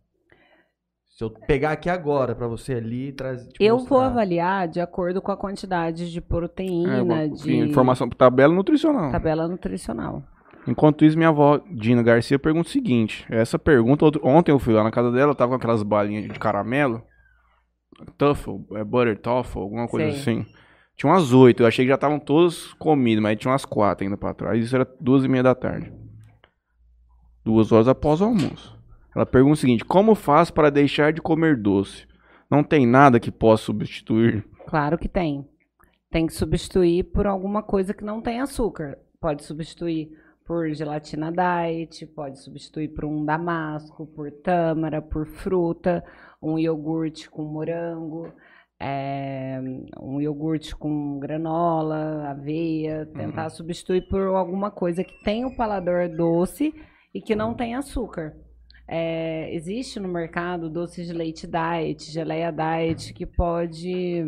Speaker 3: Se eu pegar aqui agora pra você ali e trazer.
Speaker 2: Eu vou
Speaker 3: mostrar.
Speaker 2: avaliar de acordo com a quantidade de
Speaker 1: É,
Speaker 2: proteína,
Speaker 1: uma-
Speaker 2: de
Speaker 1: Informação por tabela nutricional.
Speaker 2: tabela nutricional.
Speaker 1: Enquanto isso, minha avó, Dina Garcia, pergunta o seguinte. Essa pergunta, outro- ontem eu fui lá na casa dela, tava com aquelas balinhas de caramelo. Tuffle, é butter toffle, alguma coisa
Speaker 2: Sei.
Speaker 1: assim. Tinha umas oito, eu achei que já estavam todas comidas, mas tinha umas quatro ainda pra trás. Isso era duas e meia da tarde. Duas horas após o almoço. Ela pergunta o seguinte, como faz para deixar de comer doce? Não tem nada que possa substituir?
Speaker 2: Claro que tem. Tem que substituir por alguma coisa que não tem açúcar. Pode substituir por gelatina diet, pode substituir por um damasco, por tâmara, por fruta, um iogurte com morango, é, um iogurte com granola, aveia. Tentar substituir por alguma coisa que tenha o paladar doce e que não tem açúcar. É, existe no mercado doce de leite diet, geleia diet, que pode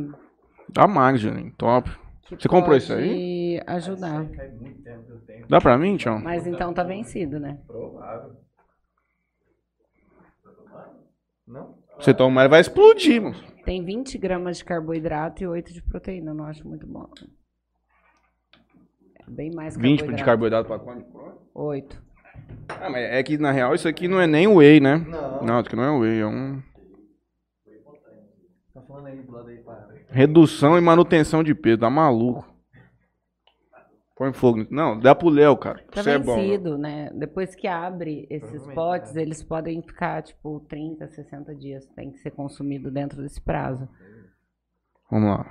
Speaker 1: Dá mais, Juninho, top.
Speaker 2: que
Speaker 1: Você comprou isso aí?
Speaker 2: ajudar.
Speaker 1: Dá pra mim, tchau?
Speaker 2: Mas então tá vencido, né?
Speaker 3: Não?
Speaker 1: Você toma, ele vai explodir, mano.
Speaker 2: Tem 20 gramas de carboidrato e 8 de proteína. Eu não acho muito bom. É bem mais
Speaker 1: 20
Speaker 2: carboidrato.
Speaker 1: de carboidrato pra quanto?
Speaker 2: 8.
Speaker 1: Ah, mas é que na real isso aqui não é nem whey, né?
Speaker 3: Não.
Speaker 1: Não, isso aqui não é whey, é um.
Speaker 3: aí do lado aí, para.
Speaker 1: Redução e manutenção de peso, tá maluco. Põe fogo. Não, dá pro Léo, cara.
Speaker 2: Tá
Speaker 1: Isso é bom.
Speaker 2: vencido, né? Depois que abre esses potes,
Speaker 3: né?
Speaker 2: eles podem ficar, tipo, 30, 60 dias. Tem que ser consumido dentro desse prazo.
Speaker 1: Vamos lá.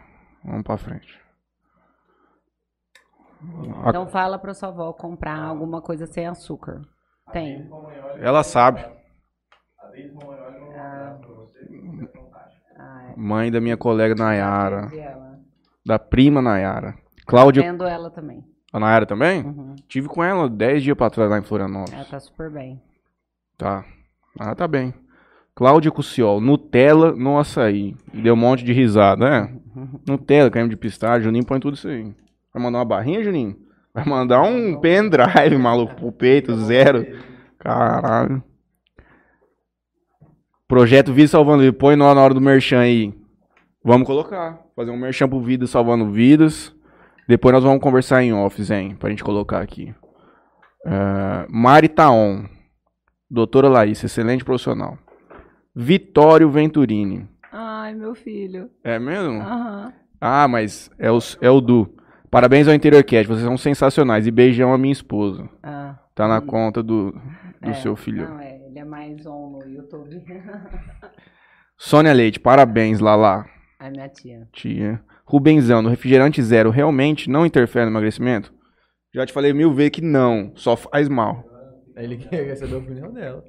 Speaker 1: Vamos pra frente.
Speaker 2: Então fala pra sua avó comprar alguma coisa sem açúcar. Tem.
Speaker 1: Ela sabe.
Speaker 2: Ah, é.
Speaker 1: Mãe da minha colega Nayara. Da prima Nayara. Cláudia.
Speaker 2: Vendo ela também.
Speaker 1: A Nayara também?
Speaker 2: Uhum.
Speaker 1: Tive com ela 10 dias pra trás lá em Florianópolis.
Speaker 2: Ela tá super bem.
Speaker 1: Tá. Ah, tá bem. Cláudia Cuciol, Nutella no açaí. E deu um monte de risada, é? Nutella, creme de pistache, Juninho põe tudo isso aí. Vai mandar uma barrinha, Juninho? Vai mandar um pendrive, maluco, pro peito, zero. Caralho. Projeto Vida Salvando Vidas. Põe nó na hora do merchan aí. Vamos colocar. Fazer um merchan pro Vida Salvando Vidas. Depois nós vamos conversar em off, hein? Pra gente colocar aqui. É, Mari Taon. Doutora Larissa, excelente profissional. Vitório Venturini.
Speaker 2: Ai, meu filho.
Speaker 1: É mesmo?
Speaker 2: Aham.
Speaker 1: Ah, mas é o, é o Du. Parabéns ao Interior Cat, vocês são sensacionais. E beijão a minha esposa.
Speaker 2: Ah,
Speaker 1: Tá na
Speaker 2: Hum.
Speaker 1: conta do, do
Speaker 2: é.
Speaker 1: seu filho.
Speaker 2: Não, é, ele é mais on no YouTube.
Speaker 1: Sônia Leite, parabéns, Lala.
Speaker 2: Ai, minha tia.
Speaker 1: Tia. Rubenzão, no refrigerante zero realmente não interfere no emagrecimento? Já te falei mil vezes que não, só faz mal.
Speaker 3: Ele quer receber a opinião dela.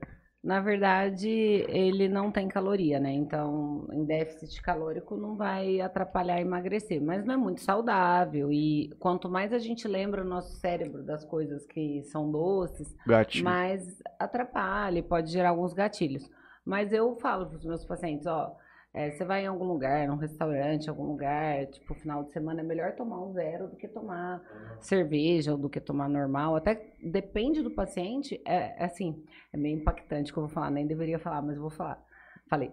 Speaker 2: Na verdade, ele não tem caloria, né? Então, em déficit calórico não vai atrapalhar emagrecer, mas não é muito saudável. E quanto mais a gente lembra o nosso cérebro das coisas que são doces, mais atrapalha e pode gerar alguns gatilhos. Mas eu falo para os meus pacientes, ó, é, você vai em algum lugar, num restaurante, algum lugar, tipo, final de semana, é melhor tomar um zero do que tomar cerveja ou do que tomar normal. Até depende do paciente, é, é assim, é meio impactante que eu vou falar, nem deveria falar, mas eu vou falar. Falei.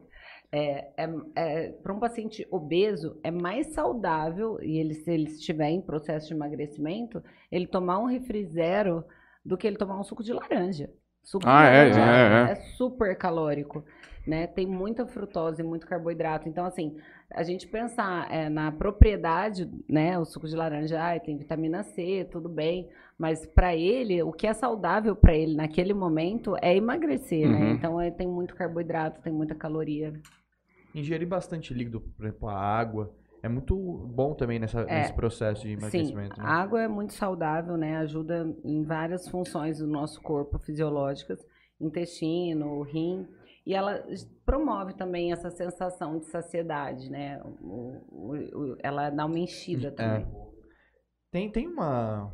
Speaker 2: É, para um paciente obeso, é mais saudável, e ele, se ele estiver em processo de emagrecimento, ele tomar um refri zero do que ele tomar um suco de laranja. Suco
Speaker 1: Ah,
Speaker 2: de
Speaker 1: é,
Speaker 2: laranja
Speaker 1: é, é.
Speaker 2: super calórico, né? Tem muita frutose, muito carboidrato. Então, assim, a gente pensar é, na propriedade, né? O suco de laranja, ai, tem vitamina C, tudo bem. Mas para ele, o que é saudável para ele naquele momento é emagrecer, né?
Speaker 1: Uhum.
Speaker 2: Então, ele tem muito carboidrato, tem muita caloria.
Speaker 3: Ingerir bastante líquido, por exemplo, a água, é muito bom também nessa,
Speaker 2: É.
Speaker 3: nesse processo de
Speaker 2: Sim,
Speaker 3: emagrecimento. né?
Speaker 2: a água é muito saudável, né? Ajuda em várias funções do nosso corpo fisiológicas, intestino, rim, e ela promove também essa sensação de saciedade, né? O- o- o- ela dá uma enchida também,
Speaker 3: Tem, tem uma,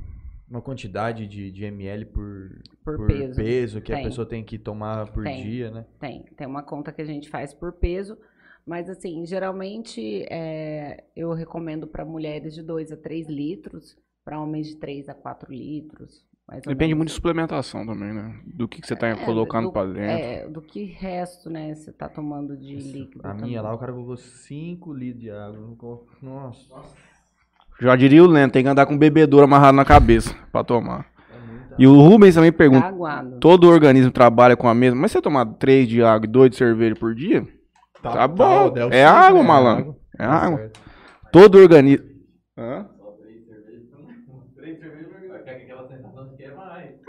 Speaker 3: uma quantidade de, de ml por,
Speaker 2: por,
Speaker 3: por
Speaker 2: peso.
Speaker 3: que a
Speaker 2: Tem.
Speaker 3: pessoa tem que tomar por
Speaker 2: Tem.
Speaker 3: dia, né?
Speaker 2: Tem, tem uma conta que a gente faz por peso, mas assim, geralmente é, eu recomendo para mulheres de 2 a 3 litros, para homens de 3 a 4 litros.
Speaker 1: Depende
Speaker 2: menos.
Speaker 1: muito de suplementação também, né? Do que, que você tá
Speaker 2: É,
Speaker 1: colocando
Speaker 2: do,
Speaker 1: pra dentro.
Speaker 2: É, do que resto, né, você tá tomando de líquido.
Speaker 3: A
Speaker 2: também.
Speaker 3: minha lá, o cara colocou 5 litros de água. Nossa.
Speaker 1: Já diria o Lento, tem que andar com bebedouro amarrado na cabeça pra tomar.
Speaker 3: É
Speaker 1: E o Rubens também
Speaker 2: Tá
Speaker 1: pergunta,
Speaker 2: aguado.
Speaker 1: todo organismo trabalha com a mesma... Mas você tomar 3 de água e 2 de cerveja por dia? Tá bom.
Speaker 3: o Del
Speaker 1: É
Speaker 3: cinco,
Speaker 1: água, malandro. É
Speaker 3: Tá
Speaker 1: água.
Speaker 3: certo.
Speaker 1: Todo organismo... Hã?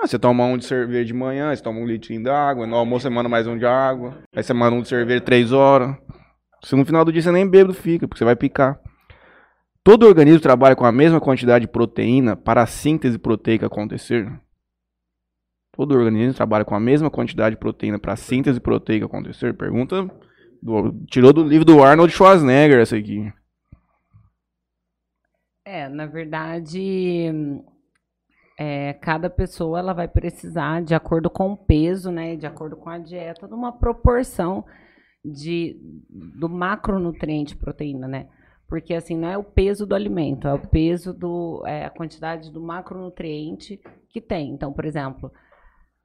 Speaker 1: Ah, você toma um de cerveja de manhã, você toma um litrinho d'água, no almoço você manda mais um de água, aí você manda um de cerveja três horas. Se no final do dia você nem bêbado fica, porque você vai picar. Todo organismo trabalha com a mesma quantidade de proteína para a síntese proteica acontecer? Todo organismo trabalha com a mesma quantidade de proteína para a síntese proteica acontecer? Pergunta. do- tirou do livro do Arnold Schwarzenegger essa aqui.
Speaker 2: É, na verdade, é, cada pessoa ela vai precisar, de acordo com o peso, né, de acordo com a dieta, de uma proporção de, do macronutriente proteína, né? Porque assim, não é o peso do alimento, é o peso do, é a quantidade do macronutriente que tem. Então, por exemplo,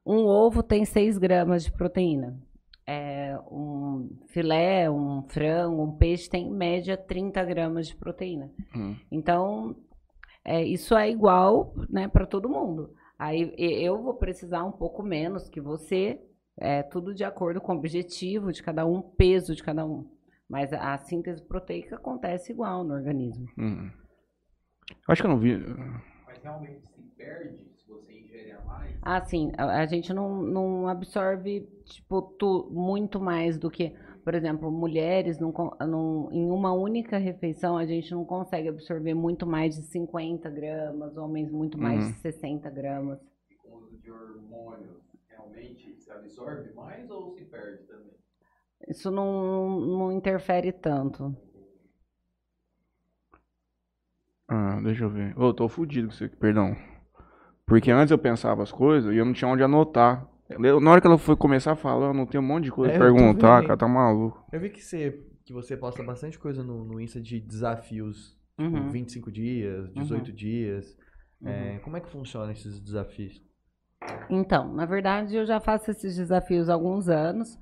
Speaker 2: um ovo tem 6 gramas de proteína. É, um filé, um frango, um peixe tem em média 30 gramas de proteína.
Speaker 1: Hum.
Speaker 2: Então, é, isso é igual né, para todo mundo. Aí e- eu vou precisar um pouco menos que você, é, tudo de acordo com o objetivo de cada um, peso de cada um. Mas a, a síntese proteica acontece igual no organismo.
Speaker 1: Hum. Acho que eu não vi.
Speaker 4: Mas realmente se perde se você ingere a mais?
Speaker 2: Ah, sim. A, a gente não, não absorve, tipo, tu, muito mais do que, por exemplo, mulheres, não, em uma única refeição, a gente não consegue absorver muito mais de 50 gramas, homens muito mais
Speaker 1: Uhum.
Speaker 2: de 60 gramas.
Speaker 4: E com o uso de hormônios, realmente se absorve mais ou se perde também?
Speaker 2: Isso não, não interfere tanto.
Speaker 1: Ah, deixa eu ver. Ô, eu tô fudido com isso aqui, perdão. Porque antes eu pensava as coisas e eu não tinha onde anotar. Eu- Na hora que ela foi começar a falar, eu não tenho um monte de coisa
Speaker 3: É,
Speaker 1: pra perguntar, cara, tá maluco.
Speaker 3: Eu vi que você, que você posta bastante coisa no, no Insta de desafios. Tipo,
Speaker 2: Uhum.
Speaker 3: 25 dias, 18 dias.
Speaker 2: Uhum.
Speaker 3: É, como é que funcionam esses desafios?
Speaker 2: Então, na verdade, eu já faço esses desafios há alguns anos.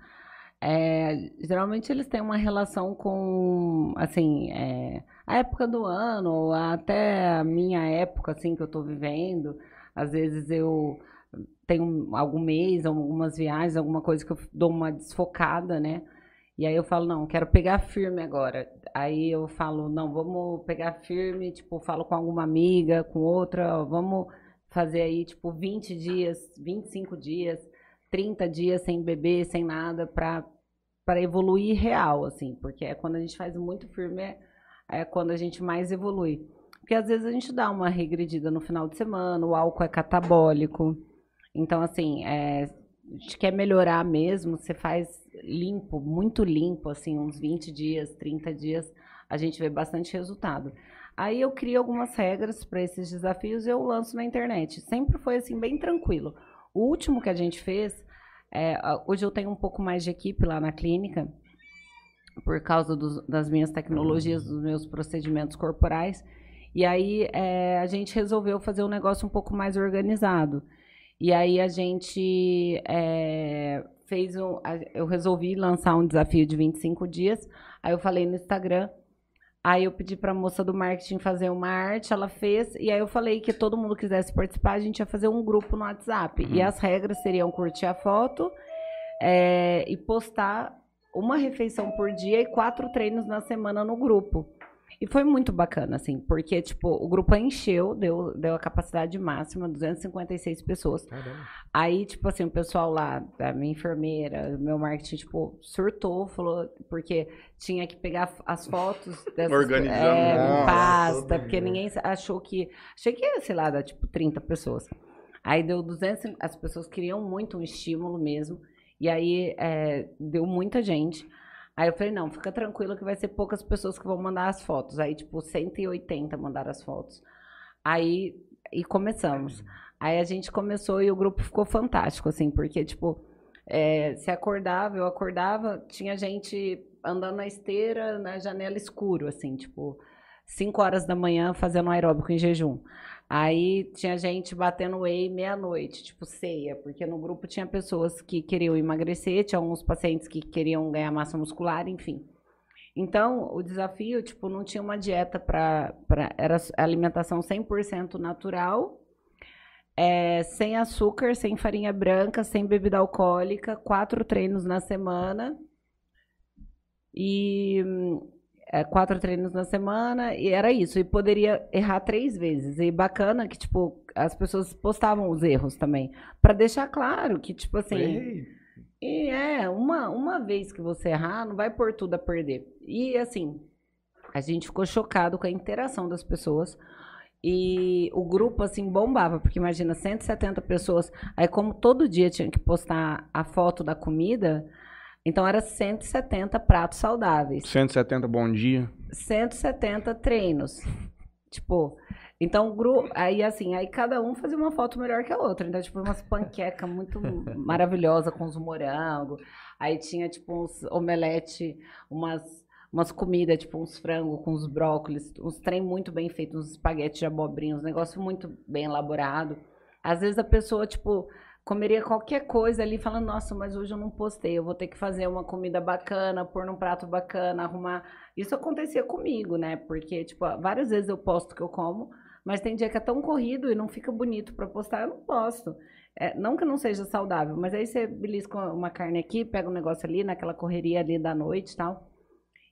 Speaker 2: É, geralmente eles têm uma relação com, assim, é, a época do ano, ou até a minha época, assim, que eu tô vivendo. Às vezes eu tenho algum mês, algumas viagens, alguma coisa que eu dou uma desfocada, né? E aí eu falo, não, quero pegar firme agora. Aí eu falo, não, vamos pegar firme, tipo, falo com alguma amiga, com outra, vamos fazer aí, tipo, 20 dias, 25 dias, 30 dias sem beber, sem nada, pra, pra evoluir real, assim. Porque é quando a gente faz muito firme, é, é quando a gente mais evolui. Porque às vezes a gente dá uma regredida no final de semana, o álcool é catabólico. Então, assim, é, a gente quer melhorar mesmo, você faz limpo, muito limpo, assim, uns 20 dias, 30 dias, a gente vê bastante resultado. Aí eu crio algumas regras para esses desafios e eu lanço na internet. Sempre foi assim, bem tranquilo. O último que a gente fez, é, hoje eu tenho um pouco mais de equipe lá na clínica, por causa dos- das minhas tecnologias, dos meus procedimentos corporais. E aí é, a gente resolveu fazer um negócio um pouco mais organizado. E aí a gente é, fez um. Eu resolvi lançar um desafio de 25 dias. Aí eu falei no Instagram. Aí eu pedi para a moça do marketing fazer uma arte, ela fez, e aí eu falei que todo mundo quisesse participar, a gente ia fazer um grupo no WhatsApp. E as regras seriam curtir a foto é, e postar uma refeição por dia e quatro treinos na semana no grupo. E foi muito bacana, assim, porque, tipo, o grupo encheu, deu, deu a capacidade máxima, 256 pessoas.
Speaker 3: Caramba.
Speaker 2: Aí, tipo assim, o pessoal lá, a minha enfermeira, meu marketing, tipo, surtou, falou, porque tinha que pegar as fotos dessas
Speaker 1: Organizando.
Speaker 2: é,
Speaker 1: Nossa,
Speaker 2: pasta, porque ninguém achou que. Achei que ia, sei lá, dar tipo 30 pessoas. Aí deu 200, as pessoas queriam muito um estímulo mesmo. E aí é, deu muita gente. Aí eu falei, não, fica tranquilo que vai ser poucas pessoas que vão mandar as fotos. Aí, tipo, 180 mandaram as fotos. Aí, e começamos. Aí a gente começou e o grupo ficou fantástico, assim, porque, tipo, é, se acordava, eu acordava, tinha gente andando na esteira, na janela escuro, assim, tipo, 5 horas da manhã fazendo aeróbico em jejum. Aí tinha gente batendo whey meia-noite, tipo ceia, porque no grupo tinha pessoas que queriam emagrecer, tinha alguns pacientes que queriam ganhar massa muscular, enfim. Então, o desafio, tipo, não tinha uma dieta para era alimentação 100% natural, é, sem açúcar, sem farinha branca, sem bebida alcoólica, quatro treinos na semana. E hum, é, quatro treinos na semana, e era isso. E poderia errar três vezes. E bacana que, tipo, as pessoas postavam os erros também. Pra deixar claro que, tipo assim.
Speaker 3: Ei,
Speaker 2: E é, uma, uma vez que você errar, não vai pôr tudo a perder. E assim, a gente ficou chocado com a interação das pessoas. E o grupo, assim, bombava, porque imagina, 170 pessoas. Aí, como todo dia tinha que postar a foto da comida, então era 170 pratos saudáveis.
Speaker 1: 170 bom dia.
Speaker 2: 170 treinos. Tipo, então, aí assim, aí cada um fazia uma foto melhor que a outra. Então, tipo, umas panquecas muito maravilhosas com os morangos. Aí tinha, tipo, uns omelete, umas, umas comidas, tipo, uns frangos com os brócolis, uns trem muito bem feitos, uns espaguetes de abobrinha, uns negócios muito bem elaborado. Às vezes a pessoa, tipo, comeria qualquer coisa ali, falando, nossa, mas hoje eu não postei, eu vou ter que fazer uma comida bacana, pôr num prato bacana, arrumar. Isso acontecia comigo, né? Porque, tipo, várias vezes eu posto que eu como, mas tem dia que é tão corrido e não fica bonito pra postar, eu não posto. É, não que não seja saudável, mas aí você belisca uma carne aqui, pega um negócio ali, naquela correria ali da noite e tal.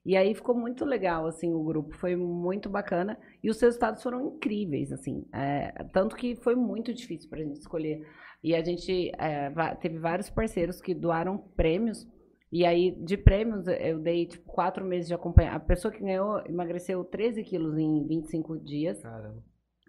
Speaker 2: E aí ficou muito legal, assim, o grupo. Foi muito bacana. E os resultados foram incríveis, assim. É, tanto que foi muito difícil pra gente escolher. E a gente é, teve vários parceiros que doaram prêmios. E aí, de prêmios, eu dei, tipo, quatro meses de acompanhamento. A pessoa que ganhou emagreceu 13 quilos em 25 dias.
Speaker 3: Caramba.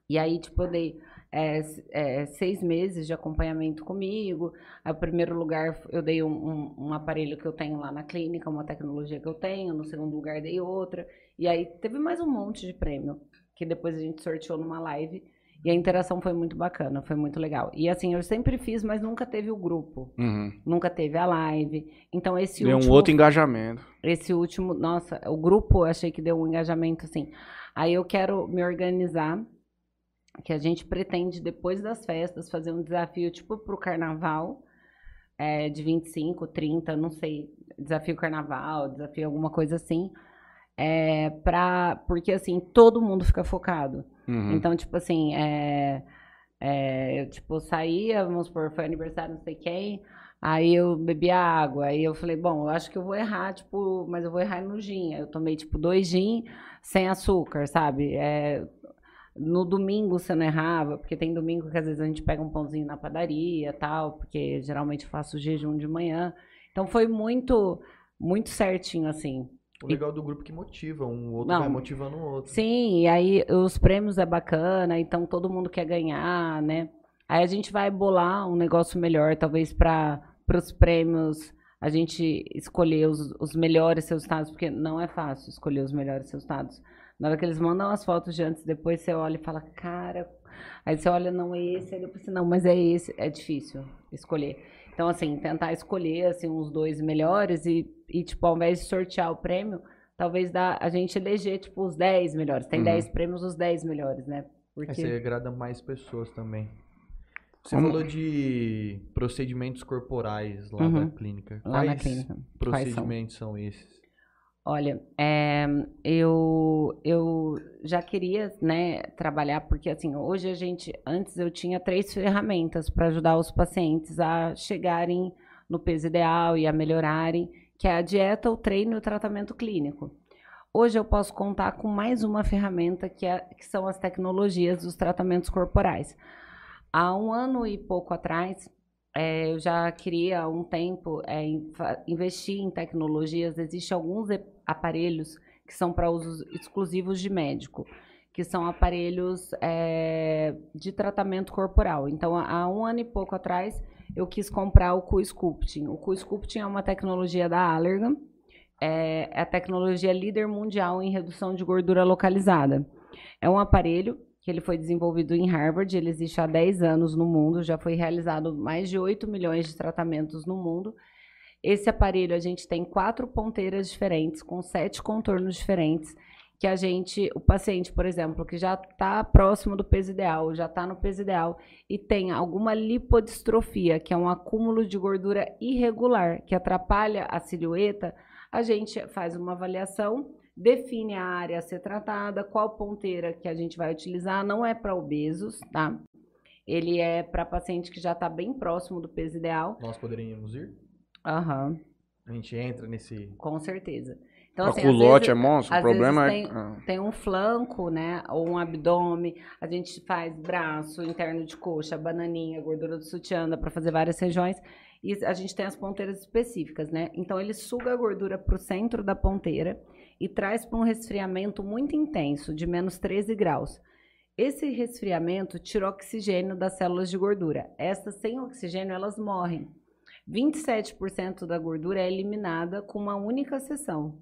Speaker 2: E aí, tipo, eu dei é, é, seis meses de acompanhamento comigo. Aí, o primeiro lugar, eu dei um, um- um aparelho que eu tenho lá na clínica, uma tecnologia que eu tenho. No segundo lugar, dei outra. E aí, teve mais um monte de prêmio, que depois a gente sorteou numa live. E a interação foi muito bacana, foi muito legal. E assim, eu sempre fiz, mas nunca teve o grupo.
Speaker 1: Uhum.
Speaker 2: Nunca teve a live. Então, esse
Speaker 1: Deu um
Speaker 2: último
Speaker 1: outro engajamento.
Speaker 2: esse último, nossa, o grupo eu achei que deu um engajamento assim. Aí eu quero me organizar, que a gente pretende, depois das festas, fazer um desafio tipo pro carnaval, é, de 25, 30, não sei, desafio carnaval, desafio alguma coisa assim. É, pra, porque assim, todo mundo fica focado.
Speaker 1: Uhum.
Speaker 2: Então, tipo assim, é, é, eu, tipo, saía, vamos supor, foi aniversário não sei quem, aí eu bebi água, aí eu falei, bom, eu acho que eu vou errar, tipo, mas eu vou errar no gin. Eu tomei, tipo, dois gin sem açúcar, sabe? É, no domingo você não errava, porque tem domingo que às vezes a gente pega um pãozinho na padaria tal, porque geralmente eu faço jejum de manhã. Então foi muito, muito certinho, assim.
Speaker 3: O legal do grupo é que motiva, um outro
Speaker 2: Não.
Speaker 3: vai motivando o outro.
Speaker 2: Sim, e aí os prêmios é bacana, então todo mundo quer ganhar, né? Aí a gente vai bolar um negócio melhor, talvez para os prêmios a gente escolher os, os melhores resultados, porque não é fácil escolher os melhores resultados. Na hora que eles mandam as fotos de antes, depois você olha e fala, cara. Aí você olha, não é esse, aí depois você, não, mas é esse. É difícil escolher. Então, assim, tentar escolher assim, uns dois melhores e, e, tipo, ao invés de sortear o prêmio, talvez dá, a gente eleger, tipo, os 10 melhores. Tem
Speaker 1: Uhum.
Speaker 2: 10 prêmios, os 10 melhores, né?
Speaker 3: É,
Speaker 2: Porque...
Speaker 3: você agrada mais pessoas também. Você
Speaker 1: Como-
Speaker 3: falou de procedimentos corporais lá
Speaker 2: Uhum.
Speaker 3: na clínica.
Speaker 2: Lá na
Speaker 3: Quais
Speaker 2: clínica. Quais são?
Speaker 3: procedimentos são esses?
Speaker 2: Olha, é, eu, eu já queria, né, trabalhar, porque assim, hoje a gente, antes eu tinha três ferramentas para ajudar os pacientes a chegarem no peso ideal e a melhorarem, que é a dieta, o treino e o tratamento clínico. Hoje eu posso contar com mais uma ferramenta que, é, que são as tecnologias dos tratamentos corporais. Há um ano e pouco atrás, é, eu já queria há um tempo é, investir em tecnologias. Existem alguns aparelhos que são para usos exclusivos de médico, que são aparelhos é, de tratamento corporal. Então, há um ano e pouco atrás, eu quis comprar o Q-Sculpting. O Q-Sculpting é uma tecnologia da Allergan, é é a tecnologia líder mundial em redução de gordura localizada. É um aparelho que ele foi desenvolvido em Harvard, ele existe há 10 anos no mundo, já foi realizado mais de 8 milhões de tratamentos no mundo. Esse aparelho a gente tem quatro ponteiras diferentes, com sete contornos diferentes, que a gente, o paciente, por exemplo, que já está próximo do peso ideal, já está no peso ideal e tem alguma lipodistrofia, que é um acúmulo de gordura irregular, que atrapalha a silhueta, a gente faz uma avaliação, define a área a ser tratada, qual ponteira que a gente vai utilizar, não é para obesos, tá? Ele é para paciente que já está bem próximo do peso ideal.
Speaker 3: Nós poderíamos ir?
Speaker 2: Aham,
Speaker 3: A gente entra nesse.
Speaker 2: com certeza. Então,
Speaker 1: o
Speaker 2: assim, às
Speaker 1: culote é
Speaker 2: vezes-
Speaker 1: monstro, o problema
Speaker 2: vezes
Speaker 1: é. Ah.
Speaker 2: tem um flanco, né? Ou um abdômen. A gente faz braço, interno de coxa, bananinha, gordura do sutiã, dá para fazer várias regiões. E a gente tem as ponteiras específicas, né? Então ele suga a gordura para o centro da ponteira e traz para um resfriamento muito intenso, de menos 13 graus. Esse resfriamento tira oxigênio das células de gordura. Essas sem oxigênio, elas morrem. 27% da gordura é eliminada com uma única sessão,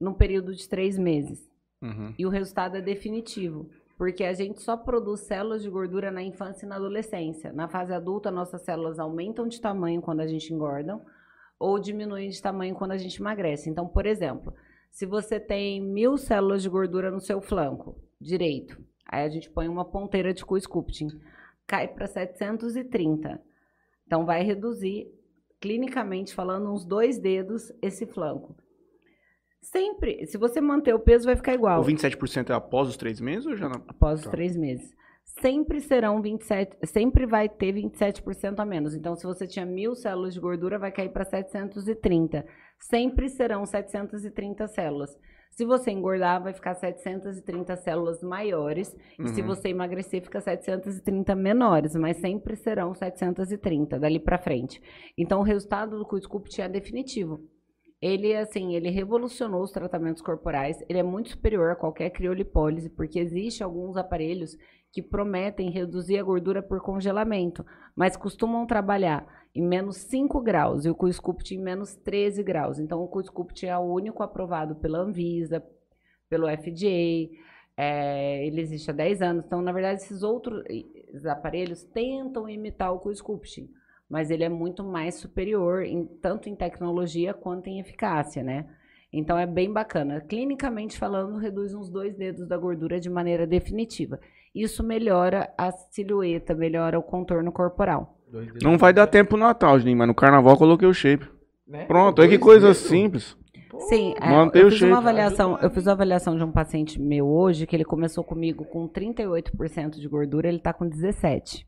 Speaker 2: num período de três meses.
Speaker 1: Uhum.
Speaker 2: E o resultado é definitivo, porque a gente só produz células de gordura na infância e na adolescência. Na fase adulta, nossas células aumentam de tamanho quando a gente engorda ou diminuem de tamanho quando a gente emagrece. Então, por exemplo, se você tem mil células de gordura no seu flanco direito, aí a gente põe uma ponteira de Q-Sculpting, cai para 730. Então, vai reduzir, clinicamente falando, uns dois dedos esse flanco. Sempre, se você manter o peso, vai ficar igual
Speaker 1: O 27% é após os três meses ou já não?
Speaker 2: após os
Speaker 1: Tá.
Speaker 2: três meses. Sempre serão 27, sempre vai ter 27% a menos. Então, se você tinha mil células de gordura, vai cair para 730. Sempre serão 730 células. Se você engordar, vai ficar 730 células maiores. E se
Speaker 1: Uhum.
Speaker 2: você emagrecer, fica 730 menores. Mas sempre serão 730 dali para frente. Então, o resultado do Q-Sculpt é definitivo. Ele, assim, ele revolucionou os tratamentos corporais. Ele é muito superior a qualquer criolipólise, porque existe alguns aparelhos que prometem reduzir a gordura por congelamento, mas costumam trabalhar em menos 5 graus e o Q-Sculpt em menos 13 graus. Então, o Q-Sculpt é o único aprovado pela Anvisa, pelo FDA, é, ele existe há 10 anos. Então, na verdade, esses outros aparelhos tentam imitar o Q-Sculpt, mas ele é muito mais superior, em- tanto em tecnologia quanto em eficácia, né? Então, é bem bacana. Clinicamente falando, reduz uns dois dedos da gordura de maneira definitiva. Isso melhora a silhueta, melhora o contorno corporal.
Speaker 1: Não vai dar tempo no Natal, Juninho, mas no carnaval eu coloquei o shape.
Speaker 3: Né?
Speaker 1: Pronto, olha que coisa
Speaker 3: dedos.
Speaker 1: simples.
Speaker 2: Sim, é,
Speaker 1: Mantém
Speaker 2: eu
Speaker 1: o
Speaker 2: fiz
Speaker 1: shape.
Speaker 2: uma avaliação, eu fiz uma avaliação de um paciente meu hoje, que ele começou comigo com 38% de gordura, ele tá com 17.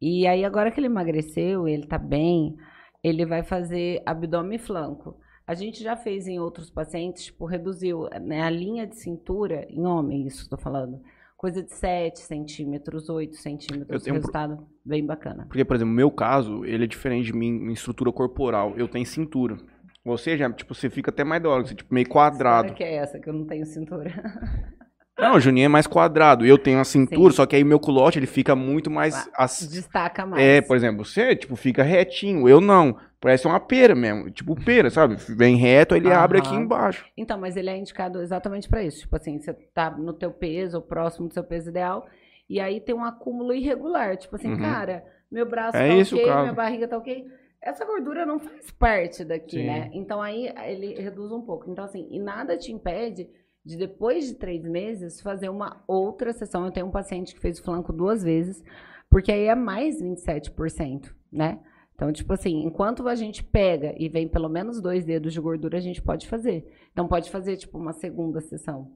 Speaker 2: E aí agora que ele emagreceu, ele tá bem, ele vai fazer abdômen e flanco. A gente já fez em outros pacientes, tipo, reduziu né, a linha de cintura, em homem, isso estou falando, coisa de 7 centímetros, 8
Speaker 1: Eu
Speaker 2: centímetros,
Speaker 1: um pro-
Speaker 2: resultado bem bacana.
Speaker 1: Porque, por exemplo, meu caso, ele é diferente de mim em estrutura corporal. Eu tenho cintura. Ou seja, tipo, você fica até mais da hora, você tipo meio quadrado.
Speaker 2: Que é essa, que eu não tenho cintura.
Speaker 1: Não, o Juninho é mais quadrado. Eu tenho a cintura,
Speaker 2: Sim.
Speaker 1: só que aí meu culote ele fica muito mais. Ac-
Speaker 2: Destaca mais.
Speaker 1: É, por exemplo, você, tipo, fica retinho. Eu não. Parece uma pera mesmo. Tipo, pera, sabe? Vem reto, ele abre aqui embaixo.
Speaker 2: Então, mas ele é indicado exatamente para isso. Tipo assim, você tá no teu peso, ou próximo do seu peso ideal, e aí tem um acúmulo irregular. Tipo assim,
Speaker 1: Uhum.
Speaker 2: cara, meu braço
Speaker 1: É
Speaker 2: tá
Speaker 1: isso
Speaker 2: ok,
Speaker 1: caso.
Speaker 2: minha barriga tá ok. Essa gordura não faz parte daqui,
Speaker 3: Sim.
Speaker 2: né? Então aí ele reduz um pouco. Então, assim, e nada te impede de depois de três meses fazer uma outra sessão. Eu tenho um paciente que fez o flanco duas vezes, porque aí é mais 27%, né? Então, tipo assim, enquanto a gente pega e vem pelo menos dois dedos de gordura, a gente pode fazer. Então, pode fazer, tipo, uma segunda sessão.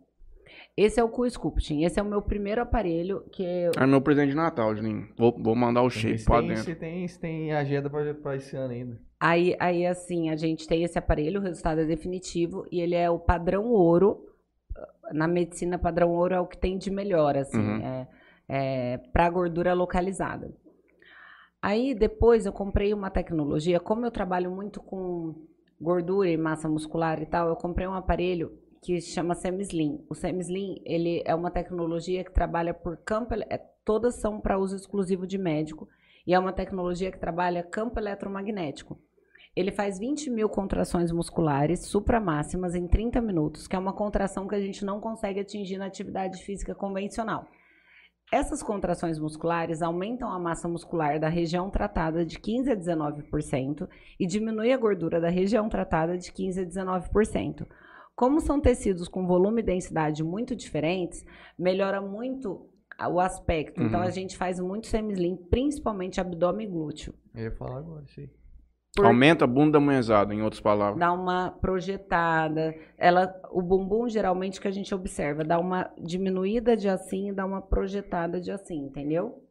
Speaker 2: Esse é o Q-Sculpting. Esse é o meu primeiro aparelho que eu...
Speaker 1: É meu presente de Natal, Juninho. Vou, vou mandar o shape pra
Speaker 3: tem,
Speaker 1: dentro.
Speaker 3: se tem, se tem agenda pra, pra esse ano ainda.
Speaker 2: Aí, aí, assim, a gente tem esse aparelho, o resultado é definitivo, e ele é o padrão ouro. Na medicina, padrão ouro é o que tem de melhor, assim,
Speaker 1: Uhum.
Speaker 2: é, é, para gordura localizada. Aí, depois, eu comprei uma tecnologia, como eu trabalho muito com gordura e massa muscular e tal, eu comprei um aparelho que se chama Semislim. O Semislim, ele é uma tecnologia que trabalha por campo, é, todas são para uso exclusivo de médico, e é uma tecnologia que trabalha campo eletromagnético. Ele faz 20 mil contrações musculares supramáximas em 30 minutos, que é uma contração que a gente não consegue atingir na atividade física convencional. Essas contrações musculares aumentam a massa muscular da região tratada de 15 a 19% e diminui a gordura da região tratada de 15 a 19%. Como são tecidos com volume e densidade muito diferentes, melhora muito o aspecto. Então
Speaker 1: Uhum.
Speaker 2: a gente faz muito semislim, principalmente abdômen e glúteo.
Speaker 3: Eu ia falar agora, sim.
Speaker 2: Por-
Speaker 1: Aumenta a bunda manhezada, em outras palavras.
Speaker 2: dá uma projetada. Ela, o bumbum geralmente que a gente observa, dá uma diminuída de assim e dá uma projetada de assim, entendeu?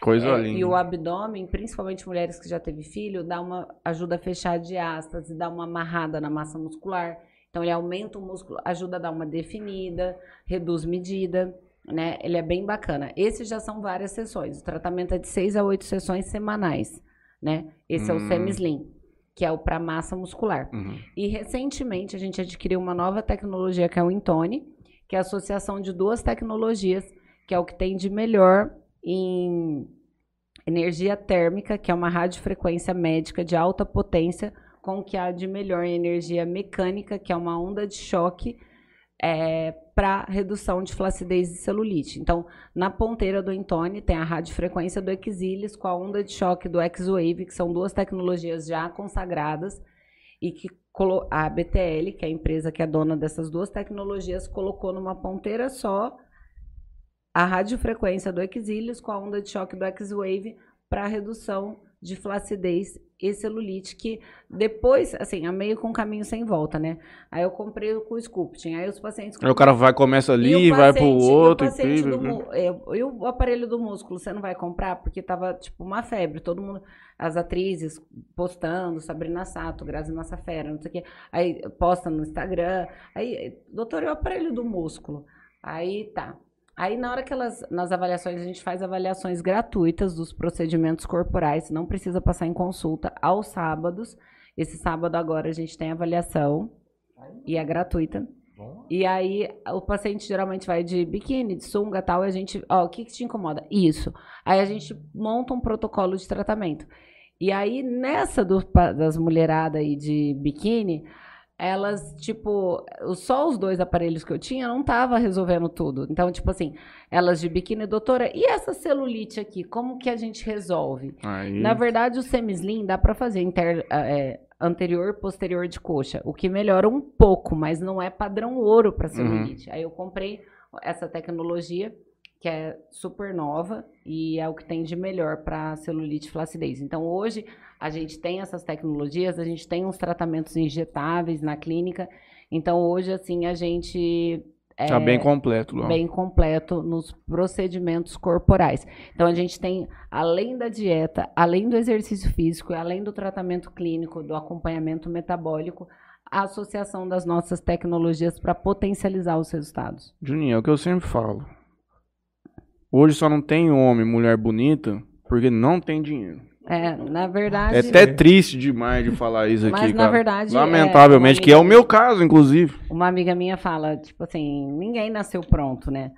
Speaker 1: Coisa
Speaker 2: É,
Speaker 1: linda.
Speaker 2: e o abdômen, principalmente mulheres que já teve filho, dá uma ajuda a fechar diástase, dá uma amarrada na massa muscular. Então ele aumenta o músculo, ajuda a dar uma definida, reduz medida, né? Ele é bem bacana. Esses já são várias sessões. O tratamento é de seis a oito sessões semanais, né? Esse é o
Speaker 1: Hum.
Speaker 2: Semislim, que é o para massa muscular.
Speaker 1: Uhum.
Speaker 2: E recentemente a gente adquiriu uma nova tecnologia que é o Intone, que é a associação de duas tecnologias, que é o que tem de melhor em energia térmica, que é uma radiofrequência médica de alta potência, com o que há de melhor em energia mecânica, que é uma onda de choque para redução de flacidez e celulite. Então, na ponteira do Intone tem a radiofrequência do Exilis com a onda de choque do X-Wave, que são duas tecnologias já consagradas e que a BTL, que é a empresa que é dona dessas duas tecnologias, colocou numa ponteira só a radiofrequência do Exílios com a onda de choque do X-Wave para redução de flacidez e celulite, que depois, assim, é meio com um caminho sem volta, né? Aí eu comprei o com o Sculpting, aí os pacientes...
Speaker 1: Aí o cara vai, começa ali,
Speaker 2: E
Speaker 1: vai pro
Speaker 2: paciente- e o
Speaker 1: outro.
Speaker 2: paciente
Speaker 1: e-
Speaker 2: do é, E o aparelho do músculo, você não vai comprar? Porque tava, tipo, uma febre. Todo mundo, as atrizes postando, Sabrina Sato, Grazi Massafera, não sei o quê. Aí posta no Instagram. Aí, doutor, e o aparelho do músculo? Aí tá. Aí, na hora que elas, nas avaliações, a gente faz avaliações gratuitas dos procedimentos corporais, não precisa passar em consulta aos sábados. Esse sábado agora a gente tem avaliação e é gratuita. E aí o paciente geralmente vai de biquíni, de sunga tal, e a gente, ó, o que, que te incomoda? Isso. Aí a gente monta um protocolo de tratamento. E aí nessa do, das mulheradas aí de biquíni, elas, tipo, só os dois aparelhos que eu tinha não tava resolvendo tudo. Então, tipo assim, elas de biquíni, doutora, e essa celulite aqui, como que a gente resolve?
Speaker 1: Aí,
Speaker 2: Na verdade, o semislim dá para fazer inter- é, anterior posterior de coxa, o que melhora um pouco, mas não é padrão ouro para celulite. Aí eu comprei essa tecnologia que é super nova e é o que tem de melhor para celulite flacidez. Então hoje a gente tem essas tecnologias, a gente tem uns tratamentos injetáveis na clínica. Então hoje assim a gente
Speaker 1: tá bem completo lá.
Speaker 2: bem completo nos procedimentos corporais. Então a gente tem, além da dieta, além do exercício físico, e além do tratamento clínico, do acompanhamento metabólico, a associação das nossas tecnologias para potencializar os resultados.
Speaker 1: Juninho, é o que eu sempre falo. Hoje só não tem homem, mulher bonita, porque não tem dinheiro.
Speaker 2: É, na verdade.
Speaker 1: É até triste demais de falar isso aqui,
Speaker 2: Mas, na
Speaker 1: cara.
Speaker 2: verdade, é,
Speaker 1: Lamentavelmente,
Speaker 2: uma
Speaker 1: que é o meu caso, inclusive.
Speaker 2: Uma amiga minha fala, tipo assim, ninguém nasceu pronto, né?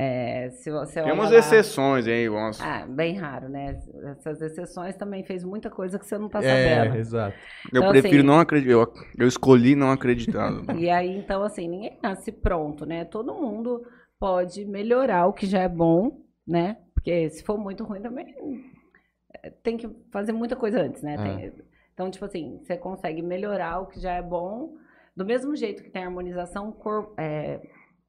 Speaker 2: É, se você
Speaker 1: Tem umas
Speaker 2: lá-
Speaker 1: exceções aí, umas...
Speaker 2: Ah, bem raro, né? Essas exceções também fez muita coisa que você não tá
Speaker 3: É,
Speaker 2: sabendo.
Speaker 3: exato.
Speaker 1: Eu
Speaker 2: então,
Speaker 1: prefiro
Speaker 2: assim-
Speaker 1: não acreditar. Eu, eu escolhi não acreditar.
Speaker 2: E aí, então, assim, ninguém nasce pronto, né? Todo mundo pode melhorar o que já é bom, né? Porque se for muito ruim também tem que fazer muita coisa antes, né?
Speaker 3: É.
Speaker 2: Tem- então, tipo assim, você consegue melhorar o que já é bom. Do mesmo jeito que tem harmonização cor- eh,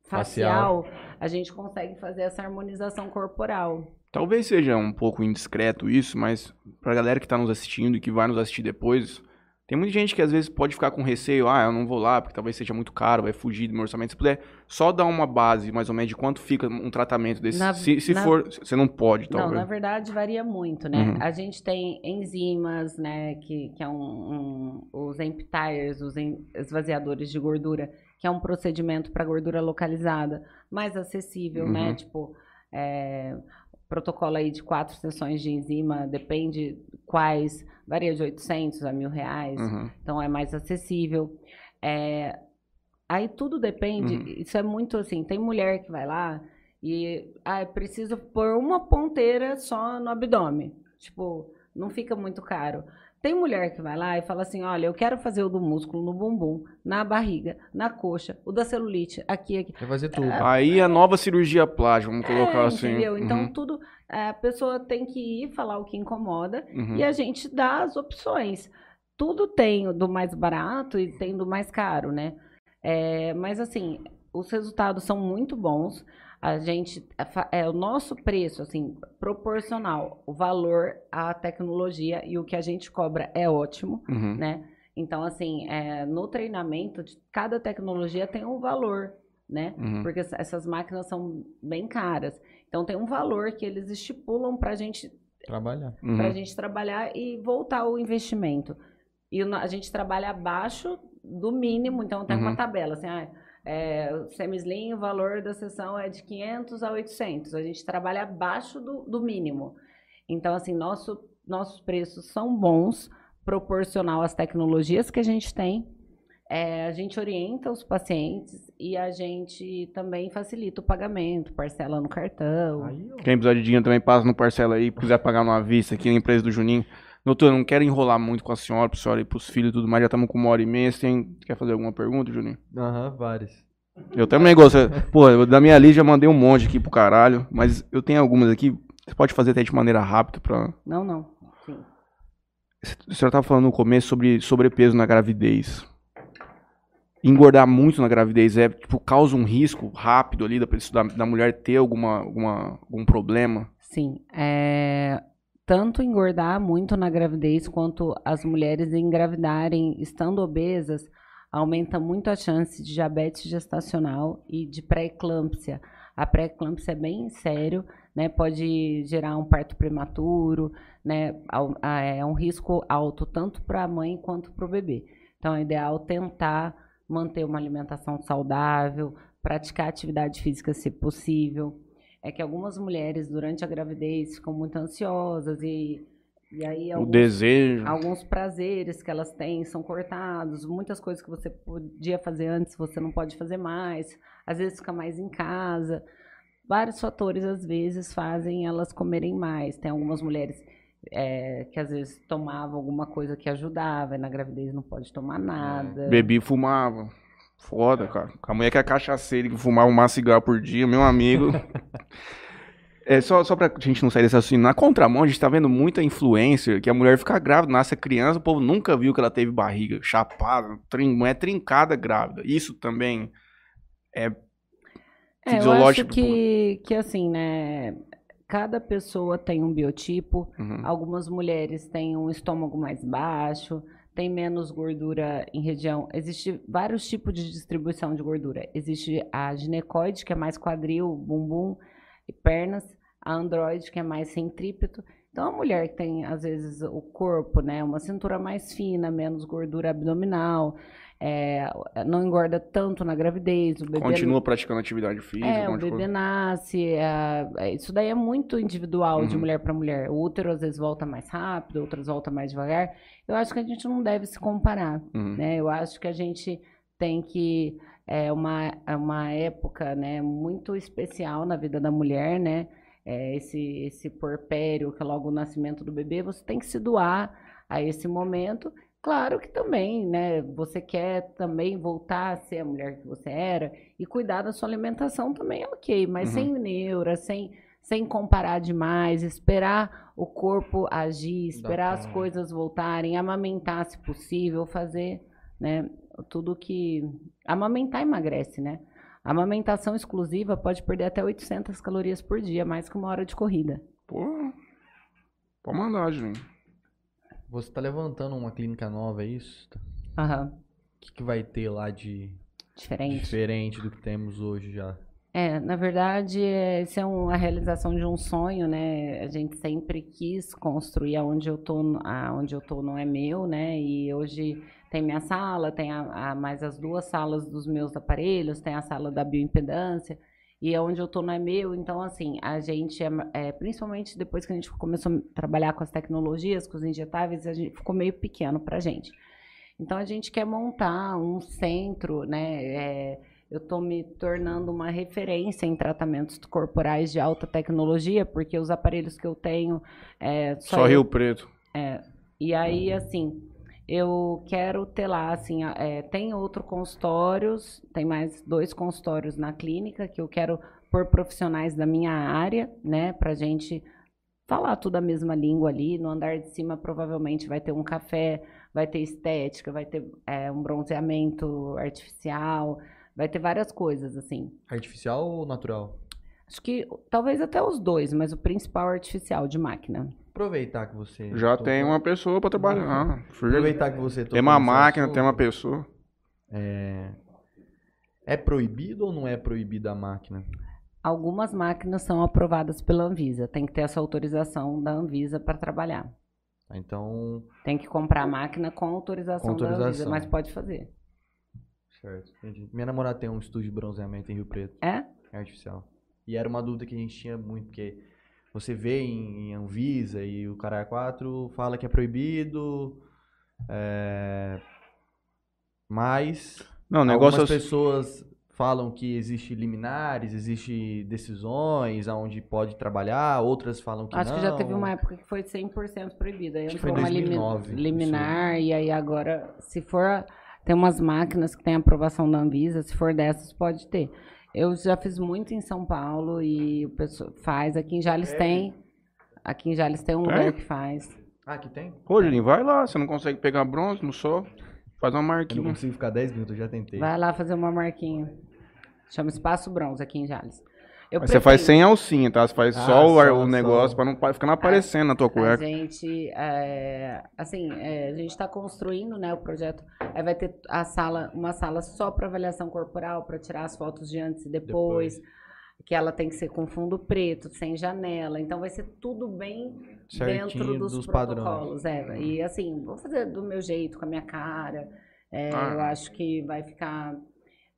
Speaker 2: facial, a gente consegue fazer essa harmonização corporal.
Speaker 1: Talvez seja um pouco indiscreto isso, mas pra galera que tá nos assistindo e que vai nos assistir depois, tem muita gente que às vezes pode ficar com receio, ah, eu não vou lá porque talvez seja muito caro, vai fugir do meu orçamento. Se puder só dar uma base, mais ou menos, de quanto fica um tratamento desse.
Speaker 2: Na-
Speaker 1: se se
Speaker 2: na-
Speaker 1: for, você não pode,
Speaker 2: Não,
Speaker 1: talvez.
Speaker 2: na verdade varia muito, né?
Speaker 1: Uhum.
Speaker 2: A gente tem enzimas, né? Que, que é um, um- os emptyres, os en- esvaziadores de gordura, que é um procedimento para gordura localizada, mais acessível, né?
Speaker 1: Uhum.
Speaker 2: Tipo, é, protocolo aí de quatro sessões de enzima, depende quais, varia de 800 a mil reais,
Speaker 1: Uhum.
Speaker 2: então é mais acessível. É, aí tudo depende,
Speaker 1: Uhum.
Speaker 2: isso é muito assim, tem mulher que vai lá e ah, preciso pôr uma ponteira só no abdômen. Tipo, não fica muito caro. Tem mulher que vai lá e fala assim: olha, eu quero fazer o do músculo no bumbum, na barriga, na coxa, o da celulite, aqui, aqui.
Speaker 3: Quer fazer tudo.
Speaker 1: Aí a nova cirurgia plástica, vamos colocar
Speaker 2: É,
Speaker 1: assim.
Speaker 2: Entendeu? Então,
Speaker 1: Uhum,
Speaker 2: tudo. A pessoa tem que ir falar o que incomoda
Speaker 1: uhum.
Speaker 2: e a gente dá as opções. Tudo tem do mais barato e tem do mais caro, né? É, mas assim, os resultados são muito bons. A gente é é o nosso preço, assim, proporcional, o valor à tecnologia e o que a gente cobra é ótimo,
Speaker 1: Uhum.
Speaker 2: né? Então, assim, é, no treinamento, cada tecnologia tem um valor, né?
Speaker 1: Uhum.
Speaker 2: Porque essa- essas máquinas são bem caras. Então, tem um valor que eles estipulam para gente
Speaker 3: Trabalhar.
Speaker 1: Uhum.
Speaker 2: para a gente trabalhar e voltar o investimento. E a gente trabalha abaixo do mínimo, então tem
Speaker 1: Uhum.
Speaker 2: uma tabela, assim, ah, é, semislim, o valor da sessão é de 500 a 800. A gente trabalha abaixo do, do mínimo. Então, assim, nosso, nossos preços são bons, proporcional às tecnologias que a gente tem. É, a gente orienta os pacientes e a gente também facilita o pagamento, parcela no cartão.
Speaker 1: Quem precisar de dinheiro também passa no parcela aí, quiser pagar numa vista aqui na empresa do Juninho. Doutor, eu não quero enrolar muito com a senhora, pra senhora e pros filhos e tudo mais, já estamos com uma hora e meia. Você tem... quer fazer alguma pergunta, Juninho?
Speaker 3: Aham, vários.
Speaker 1: Eu também gosto. Pô, da minha lista já mandei um monte aqui pro caralho, mas eu tenho algumas aqui. Você pode fazer até de maneira rápida pra.
Speaker 2: Não, não. Sim.
Speaker 1: A senhora tava falando no começo sobre sobrepeso na gravidez. Engordar muito na gravidez é, tipo, causa um risco rápido ali da, da mulher ter alguma, alguma, algum problema.
Speaker 2: Sim, é, tanto engordar muito na gravidez quanto as mulheres engravidarem estando obesas, aumenta muito a chance de diabetes gestacional e de pré-eclâmpsia. A pré-eclâmpsia é bem sério, né? Pode gerar um parto prematuro, né? É um risco alto tanto para a mãe quanto para o bebê. Então é ideal tentar manter uma alimentação saudável, praticar atividade física se possível. É que algumas mulheres durante a gravidez ficam muito ansiosas e, e aí
Speaker 1: O
Speaker 2: alguns-
Speaker 1: desejo.
Speaker 2: alguns prazeres que elas têm são cortados, muitas coisas que você podia fazer antes você não pode fazer mais, às vezes fica mais em casa. Vários fatores às vezes fazem elas comerem mais. Tem algumas mulheres é, que às vezes tomavam alguma coisa que ajudava, e na gravidez não pode tomar nada.
Speaker 1: Bebi e fumava. Foda, cara. A mulher que é cachaceira que fumava um cigarro por dia, meu amigo. É, só, só pra gente não sair desse assunto, na contramão a gente tá vendo muita influencer que a mulher fica grávida, nasce criança, o povo nunca viu que ela teve barriga chapada, trin, mulher trincada grávida. Isso também é
Speaker 2: É, eu acho
Speaker 1: fisiológico.
Speaker 2: que, que assim, né? Cada pessoa tem um biotipo.
Speaker 1: Uhum.
Speaker 2: Algumas mulheres têm um estômago mais baixo, tem menos gordura em região. Existe vários tipos de distribuição de gordura. Existe a ginecoide, que é mais quadril, bumbum e pernas. A androide, que é mais centrípeto. Então, a mulher que tem, às vezes, o corpo, né? Uma cintura mais fina, menos gordura abdominal, é, não engorda tanto na gravidez. O bebê
Speaker 1: Continua praticando atividade física.
Speaker 2: é, o
Speaker 1: de
Speaker 2: bebê
Speaker 1: coisa.
Speaker 2: nasce, é, é, isso daí é muito individual de
Speaker 1: Uhum.
Speaker 2: mulher para mulher. O útero às vezes volta mais rápido, outras volta mais devagar. Eu acho que a gente não deve se comparar,
Speaker 1: Uhum.
Speaker 2: né? Eu acho que a gente tem que é uma uma época, né, muito especial na vida da mulher, né? É, esse esse porpério que é logo o nascimento do bebê, você tem que se doar a esse momento. Claro que também, né? Você quer também voltar a ser a mulher que você era e cuidar da sua alimentação também é ok, mas
Speaker 1: Uhum.
Speaker 2: sem neura, sem, sem comparar demais, esperar o corpo agir, esperar as coisas voltarem, amamentar se possível, fazer, né? Tudo que. Amamentar emagrece, né? A amamentação exclusiva pode perder até 800 calorias por dia, mais que uma hora de corrida.
Speaker 1: Pô, pode mandar, Julinho.
Speaker 3: Você tá levantando uma clínica nova, é isso? O
Speaker 2: Aham.
Speaker 3: que, que vai ter lá de
Speaker 2: Diferente.
Speaker 3: diferente do que temos hoje já?
Speaker 2: É, na verdade, é, isso é um- a realização de um sonho, né? A gente sempre quis construir aonde eu tô, aonde eu tô não é meu, né? E hoje tem minha sala, tem a, a- mais as duas salas dos meus aparelhos, tem a sala da bioimpedância, e aonde eu tô não é meu. Então, assim, a gente, é, é, principalmente depois que a gente começou a trabalhar com as tecnologias, com os injetáveis, a gente ficou meio pequeno pra gente. Então, a gente quer montar um centro, né? é, eu estou me tornando uma referência em tratamentos corporais de alta tecnologia, porque os aparelhos que eu tenho é, só,
Speaker 1: Só
Speaker 2: eu-
Speaker 1: Rio Preto.
Speaker 2: E aí, assim, eu quero ter lá, assim, é, tem outros consultórios, tem mais dois consultórios na clínica que eu quero por profissionais da minha área, né, pra gente falar tudo a mesma língua ali. No andar de cima, provavelmente, vai ter um café, vai ter estética, vai ter é, um bronzeamento artificial, vai ter várias coisas, assim.
Speaker 3: Artificial ou natural?
Speaker 2: Acho que talvez até os dois, mas o principal é artificial, de máquina.
Speaker 3: Aproveitar que você.
Speaker 1: Já
Speaker 3: tocou-
Speaker 1: tem uma pessoa pra trabalhar.
Speaker 3: Aproveitar que você
Speaker 1: Tem uma máquina,
Speaker 3: assunto,
Speaker 1: tem uma pessoa.
Speaker 3: É proibido ou não é proibida a máquina?
Speaker 2: Algumas máquinas são aprovadas pela Anvisa. Tem que ter essa autorização da Anvisa para trabalhar.
Speaker 3: Tá, Então,
Speaker 2: Tem que comprar a máquina com autorização,
Speaker 3: Com
Speaker 2: da Anvisa,
Speaker 3: autorização.
Speaker 2: mas pode fazer.
Speaker 3: certo, entendi. Minha namorada tem um estúdio de bronzeamento em Rio Preto.
Speaker 2: É?
Speaker 3: É artificial. E era uma dúvida que a gente tinha muito, porque você vê em, em Anvisa e o Caralho 4 fala que é proibido, é, mas
Speaker 1: Não, negócio é
Speaker 3: algumas
Speaker 1: o-
Speaker 3: pessoas falam que existe liminares, existe decisões aonde pode trabalhar, outras falam que
Speaker 2: Acho
Speaker 3: não.
Speaker 2: que já teve uma época que foi 100% proibida. Aí
Speaker 3: Acho foi em
Speaker 2: uma limi-
Speaker 3: 2009,
Speaker 2: liminar e aí agora, se for... Tem umas máquinas que têm aprovação da Anvisa, se for dessas, pode ter. Eu já fiz muito em São Paulo e o pessoal faz. Aqui em Jales tem. Aqui em Jales tem um
Speaker 1: Tem?
Speaker 2: lugar que faz.
Speaker 3: Ah, que tem?
Speaker 1: Ô, Julinho, vai lá. Você não consegue pegar bronze no sol? Faz uma
Speaker 3: Eu não
Speaker 1: marquinha.
Speaker 3: consigo ficar 10 minutos, eu já tentei.
Speaker 2: Vai lá fazer uma marquinha. Chama Espaço Bronze aqui em Jales. Eu
Speaker 1: Mas você faz sem alcinha, tá? Você faz
Speaker 3: Ah,
Speaker 1: só, o,
Speaker 3: só-
Speaker 1: o negócio pra não ficar não aparecendo na tua
Speaker 2: A
Speaker 1: cueca.
Speaker 2: gente, é, assim, é, a gente está construindo, né, o projeto. Aí vai ter a sala, uma sala só para avaliação corporal, para tirar as fotos de antes e depois, Que ela tem que ser com fundo preto, sem janela. Então vai ser tudo bem dentro
Speaker 3: Certinho
Speaker 2: dos,
Speaker 3: dos padrões.
Speaker 2: protocolos. É. E assim, vou fazer do meu jeito, com a minha cara. É,
Speaker 1: Ah.
Speaker 2: Eu acho que vai ficar.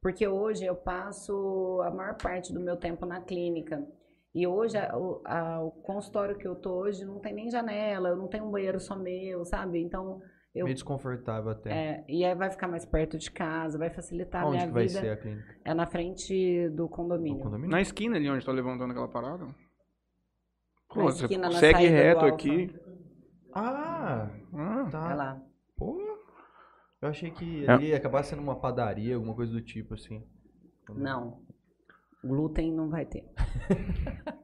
Speaker 2: Porque hoje eu passo a maior parte do meu tempo na clínica. E hoje a- o, a- o consultório que eu tô hoje não tem nem janela, eu não tenho um banheiro só meu, sabe? Então eu.
Speaker 3: Meio desconfortável até.
Speaker 2: É, e aí vai ficar mais perto de casa, vai facilitar a
Speaker 3: Onde
Speaker 2: minha
Speaker 3: que vai
Speaker 2: vida.
Speaker 3: ser a clínica?
Speaker 2: É na frente do condomínio.
Speaker 3: condomínio?
Speaker 1: Na esquina ali onde tá levantando aquela parada. Pô,
Speaker 2: Na
Speaker 1: você
Speaker 2: esquina, na
Speaker 1: segue
Speaker 2: do
Speaker 1: reto aqui.
Speaker 3: Ah,
Speaker 1: Ah,
Speaker 2: É
Speaker 3: tá.
Speaker 2: lá.
Speaker 1: pô.
Speaker 3: Eu achei que
Speaker 1: É.
Speaker 3: ali ia acabar sendo uma padaria, alguma coisa do tipo assim.
Speaker 2: Não. Glúten não vai ter.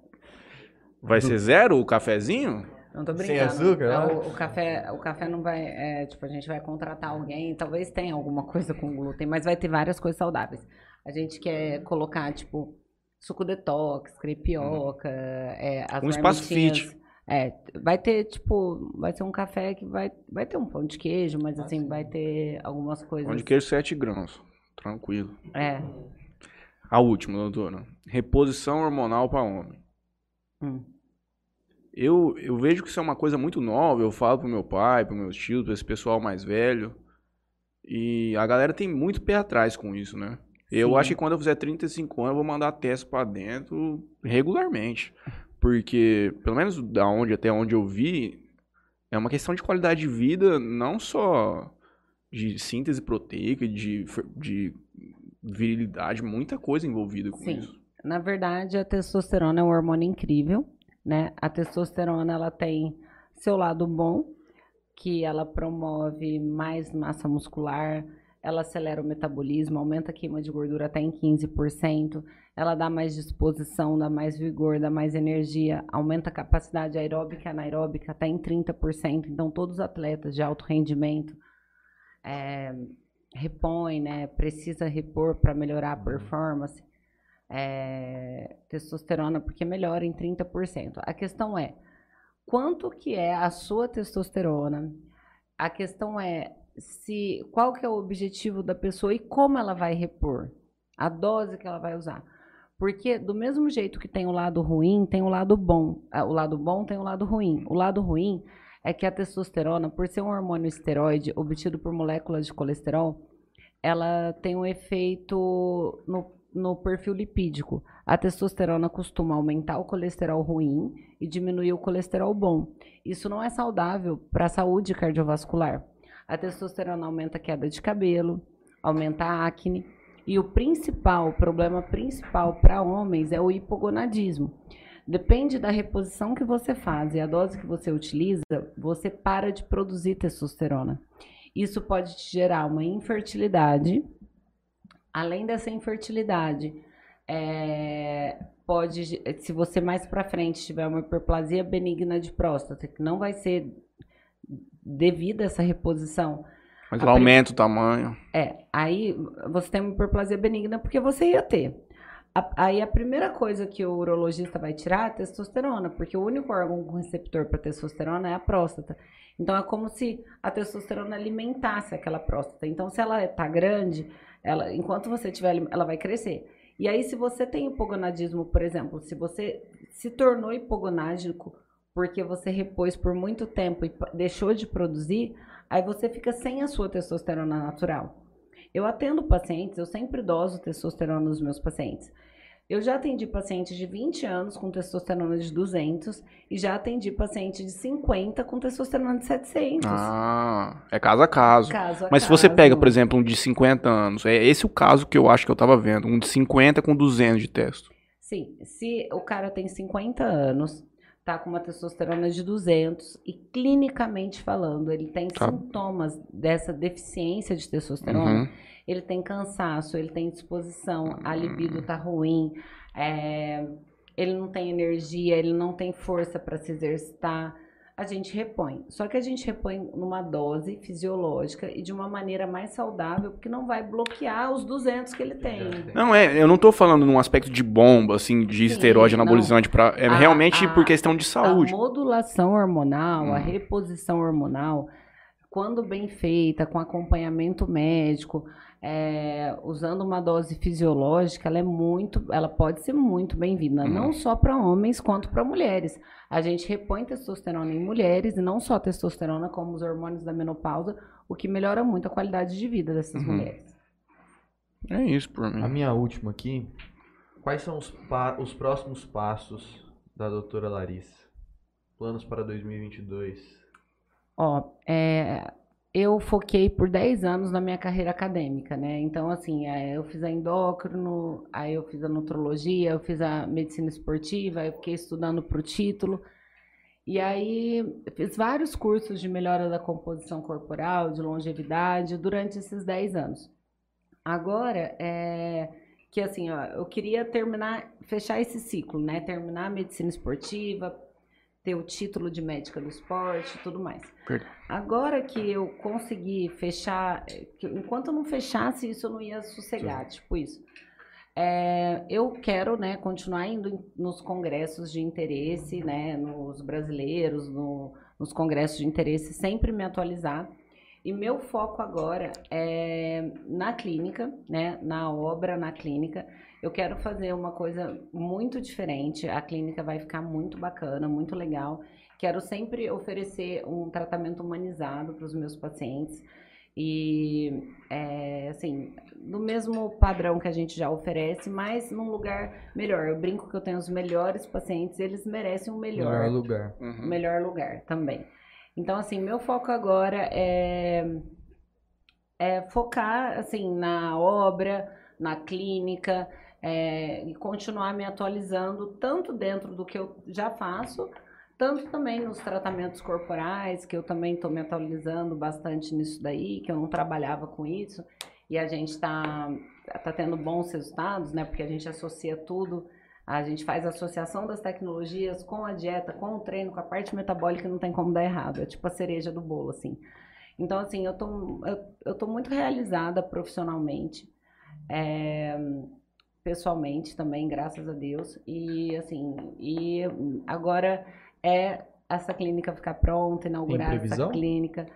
Speaker 1: Vai ser zero o cafezinho?
Speaker 2: Não tô
Speaker 3: Sem
Speaker 2: brincando.
Speaker 3: açúcar,
Speaker 2: É,
Speaker 3: lá?
Speaker 2: o, o café, o café não vai. é, tipo, a gente vai contratar alguém, talvez tenha alguma coisa com glúten, mas vai ter várias coisas saudáveis. A gente quer colocar, tipo, suco detox, crepioca, é, as
Speaker 1: Um espaço fit.
Speaker 2: É, vai ter, tipo, vai ser um café que vai, vai ter um pão de queijo, mas assim, vai ter algumas coisas.
Speaker 1: Pão de queijo 7 grãos. Tranquilo.
Speaker 2: É.
Speaker 1: A última, doutora. Reposição hormonal para homem.
Speaker 2: Hum.
Speaker 1: Eu, eu vejo que isso é uma coisa muito nova. Eu falo pro meu pai, pro meus tios, pra esse pessoal mais velho. E a galera tem muito pé atrás com isso, né? Eu
Speaker 2: Sim.
Speaker 1: acho que quando eu fizer 35 anos, eu vou mandar teste pra dentro regularmente. Porque, pelo menos da onde até onde eu vi, é uma questão de qualidade de vida, não só de síntese proteica, de, de virilidade, muita coisa envolvida com
Speaker 2: Sim.
Speaker 1: isso.
Speaker 2: Na verdade, a testosterona é um hormônio incrível, né? A testosterona, ela tem seu lado bom, que ela promove mais massa muscular, ela acelera o metabolismo, aumenta a queima de gordura até em 15%, ela dá mais disposição, dá mais vigor, dá mais energia, aumenta a capacidade aeróbica e anaeróbica até em 30%. Então, todos os atletas de alto rendimento é, repõem, né? Precisa repor para melhorar a performance é, testosterona porque melhora em 30%. A questão é quanto que é a sua testosterona? A questão é se qual que é o objetivo da pessoa e como ela vai repor, a dose que ela vai usar. Porque do mesmo jeito que tem o lado ruim, tem o lado bom. Ah, O lado bom tem o lado ruim. O lado ruim é que a testosterona, por ser um hormônio esteroide obtido por moléculas de colesterol, ela tem um efeito no, no perfil lipídico. A testosterona costuma aumentar o colesterol ruim e diminuir o colesterol bom. Isso não é saudável para a saúde cardiovascular. A testosterona aumenta a queda de cabelo, aumenta a acne. E o principal, o problema principal para homens é o hipogonadismo. Depende da reposição que você faz e a dose que você utiliza, você para de produzir testosterona. Isso pode te gerar uma infertilidade. Além dessa infertilidade, é, pode, se você mais para frente tiver uma hiperplasia benigna de próstata, que não vai ser devido a essa reposição,
Speaker 1: Mas ela aumenta o tamanho.
Speaker 2: é, aí você tem uma hiperplasia benigna porque você ia ter. A- aí a primeira coisa que o urologista vai tirar é a testosterona, porque o único órgão com receptor para testosterona é a próstata. Então é como se a testosterona alimentasse aquela próstata. Então se ela está grande, ela, enquanto você tiver, ela vai crescer. E aí se você tem hipogonadismo, por exemplo, se você se tornou hipogonádico porque você repôs por muito tempo e deixou de produzir, aí você fica sem a sua testosterona natural. Eu atendo pacientes, eu sempre doso testosterona nos meus pacientes. Eu já atendi paciente de 20 anos com testosterona de 200 e já atendi paciente de 50 com testosterona de 700.
Speaker 1: Ah, é caso a caso.
Speaker 2: Caso a
Speaker 1: Mas se você
Speaker 2: caso.
Speaker 1: pega, por exemplo, um de 50 anos, é esse o caso que eu acho que eu tava vendo, um de 50 com 200 de testo.
Speaker 2: Sim, se o cara tem 50 anos, tá com uma testosterona de 200 e clinicamente falando, ele tem
Speaker 1: Tá.
Speaker 2: sintomas dessa deficiência de testosterona,
Speaker 1: Uhum.
Speaker 2: ele tem cansaço, ele tem disposição, a libido tá ruim, é, ele não tem energia, ele não tem força para se exercitar, a gente repõe. Só que a gente repõe numa dose fisiológica e de uma maneira mais saudável, porque não vai bloquear os 200 que ele tem.
Speaker 1: Não, é, eu não tô falando num aspecto de bomba, assim, de
Speaker 2: Sim,
Speaker 1: esteroide anabolizante, pra, é
Speaker 2: A-
Speaker 1: realmente
Speaker 2: a-
Speaker 1: por questão de saúde.
Speaker 2: A modulação hormonal, a
Speaker 1: Hum.
Speaker 2: reposição hormonal, quando bem feita, com acompanhamento médico, é, usando uma dose fisiológica, ela é muito, ela pode ser muito bem-vinda,
Speaker 1: Uhum.
Speaker 2: não só para homens quanto para mulheres. A gente repõe testosterona em mulheres e não só testosterona, como os hormônios da menopausa, o que melhora muito a qualidade de vida dessas
Speaker 1: Uhum.
Speaker 2: mulheres.
Speaker 1: É isso por
Speaker 3: A
Speaker 1: mim.
Speaker 3: minha última aqui. Quais são os, os próximos passos da doutora Larissa? Planos para 2022?
Speaker 2: Ó, é, eu foquei por 10 anos na minha carreira acadêmica, né? Então, assim, é, eu fiz a endócrino, aí eu fiz a nutrologia, eu fiz a medicina esportiva, eu fiquei estudando para o título. E aí, fiz vários cursos de melhora da composição corporal, de longevidade, durante esses 10 anos. Agora, é que assim, ó, eu queria terminar, fechar esse ciclo, né? Terminar a medicina esportiva, ter o título de médica do esporte e tudo mais.
Speaker 1: Perfeito.
Speaker 2: Agora que eu consegui fechar, que enquanto eu não fechasse isso, eu não ia sossegar, tipo isso. É, eu quero, né, continuar indo nos congressos de interesse, né, nos brasileiros, no- nos congressos de interesse, sempre me atualizar. E meu foco agora é na clínica, né, na obra na clínica. Eu quero fazer uma coisa muito diferente. A clínica vai ficar muito bacana, muito legal. Quero sempre oferecer um tratamento humanizado para os meus pacientes. E, é, assim, no mesmo padrão que a gente já oferece, mas num lugar melhor. Eu brinco que eu tenho os melhores pacientes, eles merecem um melhor
Speaker 3: lugar.
Speaker 1: Uhum.
Speaker 2: melhor lugar também. Então, assim, meu foco agora é, é focar, assim, na obra, na clínica, é, e continuar me atualizando, tanto dentro do que eu já faço, tanto também nos tratamentos corporais, que eu também estou me atualizando bastante nisso daí, que eu não trabalhava com isso, e a gente está tá tendo bons resultados, né? Porque a gente associa tudo a gente faz a associação das tecnologias com a dieta, com o treino, com a parte metabólica, não tem como dar errado. É tipo a cereja do bolo, assim. Então, assim, eu tô, eu, eu tô muito realizada profissionalmente, é, pessoalmente também, graças a Deus. E, assim, e agora é essa clínica ficar pronta, inaugurar essa clínica.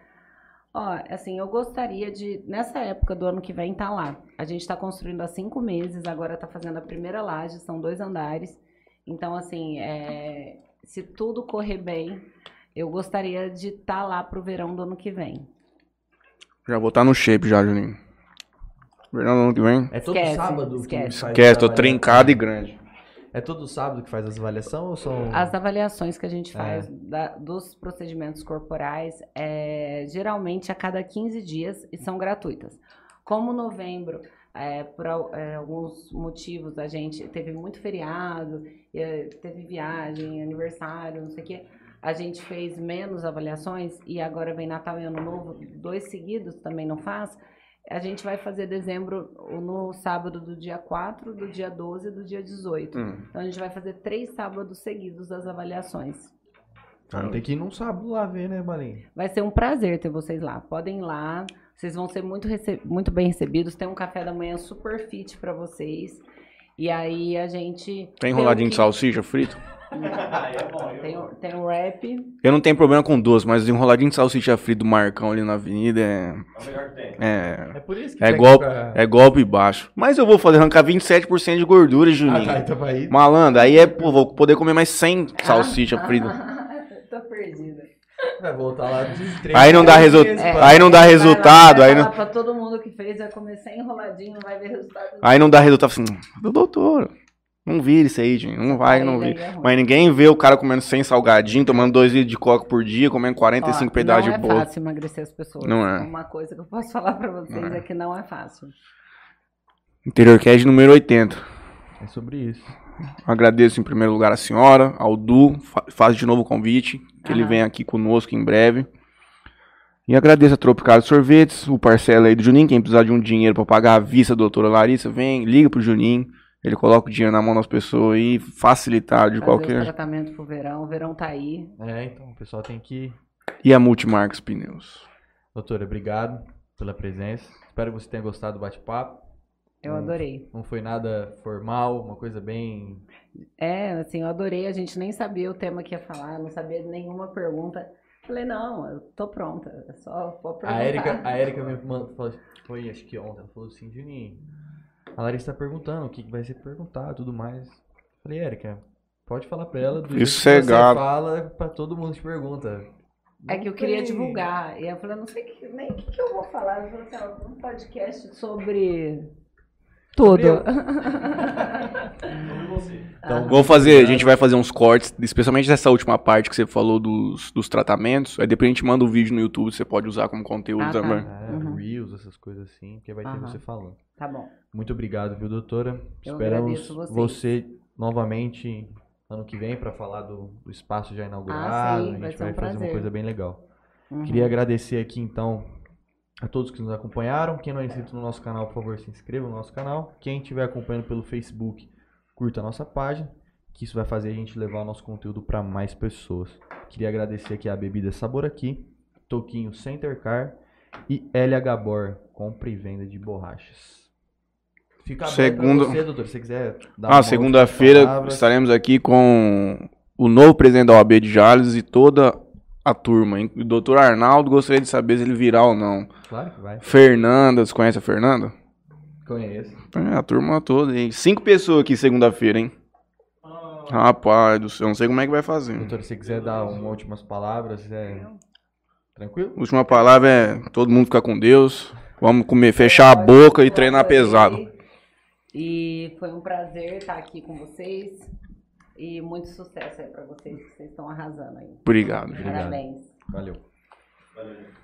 Speaker 2: Ó, assim, eu gostaria de, nessa época do ano que vem, estar lá. A gente está construindo há cinco meses, agora está fazendo a primeira laje, são dois andares. Então, assim, é, se tudo correr bem, eu gostaria de estar lá pro verão do ano que vem.
Speaker 1: Já vou estar no shape já, Juninho. Verão do ano que vem.
Speaker 3: É todo
Speaker 2: Esquece,
Speaker 3: sábado que
Speaker 2: esquece.
Speaker 3: faz
Speaker 1: Esquece, tô trincado e grande.
Speaker 3: É todo sábado que faz as avaliações ou são...
Speaker 2: As avaliações que a gente
Speaker 3: É.
Speaker 2: faz da- dos procedimentos corporais, é, geralmente a cada 15 dias e são gratuitas. Como novembro, é, por é, alguns motivos, a gente teve muito feriado, é, teve viagem, aniversário, não sei o quê. A gente fez menos avaliações e agora vem Natal e Ano Novo, dois seguidos também não faz. A gente vai fazer dezembro no sábado do dia 4, do dia 12 e do dia 18.
Speaker 1: Hum.
Speaker 2: Então a gente vai fazer três sábados seguidos das avaliações.
Speaker 3: Ah, tem que ir num sábado lá ver, né, Balinha?
Speaker 2: Vai ser um prazer ter vocês lá. Podem ir lá. Vocês vão ser muito, rece- muito bem recebidos. Tem um café da manhã super fit pra vocês. E aí a gente.
Speaker 1: Tem enroladinho de
Speaker 2: que-
Speaker 1: salsicha frito?
Speaker 2: Tem, o- tem o rap.
Speaker 1: Eu não tenho problema com doce, mas enroladinho de salsicha frito do Marcão ali na avenida é.
Speaker 4: É o melhor que tem.
Speaker 1: É.
Speaker 3: É por isso que
Speaker 1: É golpe,
Speaker 3: pra-
Speaker 1: é golpe baixo. Mas eu vou fazer arrancar 27% de gordura,
Speaker 3: Ah,
Speaker 1: Juninho.
Speaker 3: tá, então vai.
Speaker 1: Malandro, aí é, pô, vou poder comer mais 100 salsicha
Speaker 2: Ah,
Speaker 1: frita.
Speaker 2: Tô perdida.
Speaker 3: Vai voltar lá de três
Speaker 1: Aí não dá
Speaker 3: três
Speaker 1: resu-
Speaker 3: meses,
Speaker 1: É. Aí não dá
Speaker 2: lá,
Speaker 1: resultado, aí não-
Speaker 2: Pra todo mundo que fez, vai comer sem enroladinho, não vai ver resultado.
Speaker 1: Aí não dá resultado assim, "Ô, doutor, não vira isso aí, gente. Não vai, não vira.
Speaker 2: é.
Speaker 1: Mas ninguém vê o cara comendo 100 salgadinho, tomando 2 litros de coca por dia, comendo 45
Speaker 2: Ó,
Speaker 1: pedaços
Speaker 2: não
Speaker 1: de
Speaker 2: é
Speaker 1: bolo.
Speaker 2: fácil emagrecer as pessoas.
Speaker 1: Não é.
Speaker 2: Uma coisa que eu posso falar pra vocês
Speaker 1: Não é.
Speaker 2: é. que não é fácil.
Speaker 1: Interior Cast número 80.
Speaker 3: É sobre isso.
Speaker 1: Agradeço em primeiro lugar a senhora, ao Du, fa faz de novo o convite, que ele
Speaker 2: Aham.
Speaker 1: venha aqui conosco em breve. E agradeço a Tropical Sorvetes, o parcela aí do Juninho, quem precisar de um dinheiro para pagar a vista da doutora Larissa, vem, liga pro Juninho, Ele coloca o dinheiro na mão das pessoas aí, facilitado de
Speaker 2: Fazer
Speaker 1: qualquer.
Speaker 2: os tratamentos pro verão. O verão tá aí.
Speaker 3: É, então o pessoal tem que.
Speaker 1: E a Multimarcas Pneus.
Speaker 3: Doutora, obrigado pela presença. Espero que você tenha gostado do bate-papo.
Speaker 2: Eu adorei.
Speaker 3: Não foi nada formal, uma coisa bem.
Speaker 2: É, assim, eu adorei. A gente nem sabia o tema que ia falar, não sabia nenhuma pergunta. Falei, não, eu tô pronta. É só vou perguntar.
Speaker 3: A Erika, a Erika me mandou, falou- foi acho que ontem, ela falou assim, Juninho, a Larissa tá perguntando o que vai ser perguntado e tudo mais. Falei, Erika, pode falar pra ela do jeito que você fala pra todo mundo te pergunta.
Speaker 2: É que eu queria divulgar. E eu falei, não sei que- nem o que, que eu vou falar. Eu falei assim, ó, um podcast sobre tudo.
Speaker 3: Então,
Speaker 1: Vamos fazer, a gente vai fazer uns cortes, especialmente dessa última parte que você falou dos, dos tratamentos. Aí depois a gente manda um vídeo no YouTube, você pode usar como conteúdo
Speaker 2: Ah, tá.
Speaker 1: também.
Speaker 3: É,
Speaker 2: Uhum.
Speaker 3: Reels, essas coisas assim, porque vai ter
Speaker 2: Aham.
Speaker 3: você falando.
Speaker 2: Tá bom.
Speaker 3: Muito obrigado, viu, doutora?
Speaker 2: Eu
Speaker 3: Esperamos você novamente ano que vem para falar do, do espaço já inaugurado.
Speaker 2: Ah, sim,
Speaker 3: a
Speaker 2: vai
Speaker 3: gente
Speaker 2: um
Speaker 3: vai fazer uma
Speaker 2: prazer.
Speaker 3: coisa bem legal.
Speaker 2: Uhum.
Speaker 3: Queria agradecer aqui então a todos que nos acompanharam. Quem não é inscrito no nosso canal, por favor, se inscreva no nosso canal. Quem estiver acompanhando pelo Facebook, curta a nossa página, que isso vai fazer a gente levar o nosso conteúdo para mais pessoas. Queria agradecer aqui a Bebida Sabor aqui, Toquinho Center Car e LH Bor, compra e venda de borrachas. Fica pra você, doutor, se você quiser dar
Speaker 1: Ah, segunda-feira estaremos aqui com o novo presidente da OAB de Jales e toda a turma. hein? O doutor Arnaldo gostaria de saber se ele virá ou não.
Speaker 3: Claro que vai.
Speaker 1: Fernanda, você conhece a Fernanda?
Speaker 3: Conheço.
Speaker 1: É, a turma toda, hein? Cinco pessoas aqui segunda-feira, hein? Rapaz do céu, não sei como é que vai fazer.
Speaker 3: Doutor, se você quiser dar uma últimas palavras, é... tranquilo?
Speaker 1: Última palavra é todo mundo ficar com Deus. Vamos comer, fechar a boca e treinar pesado.
Speaker 2: E foi um prazer estar aqui com vocês. E muito sucesso aí pra vocês, que vocês estão arrasando aí.
Speaker 1: Obrigado.
Speaker 3: Obrigado.
Speaker 2: Parabéns.
Speaker 3: Valeu.
Speaker 4: Valeu.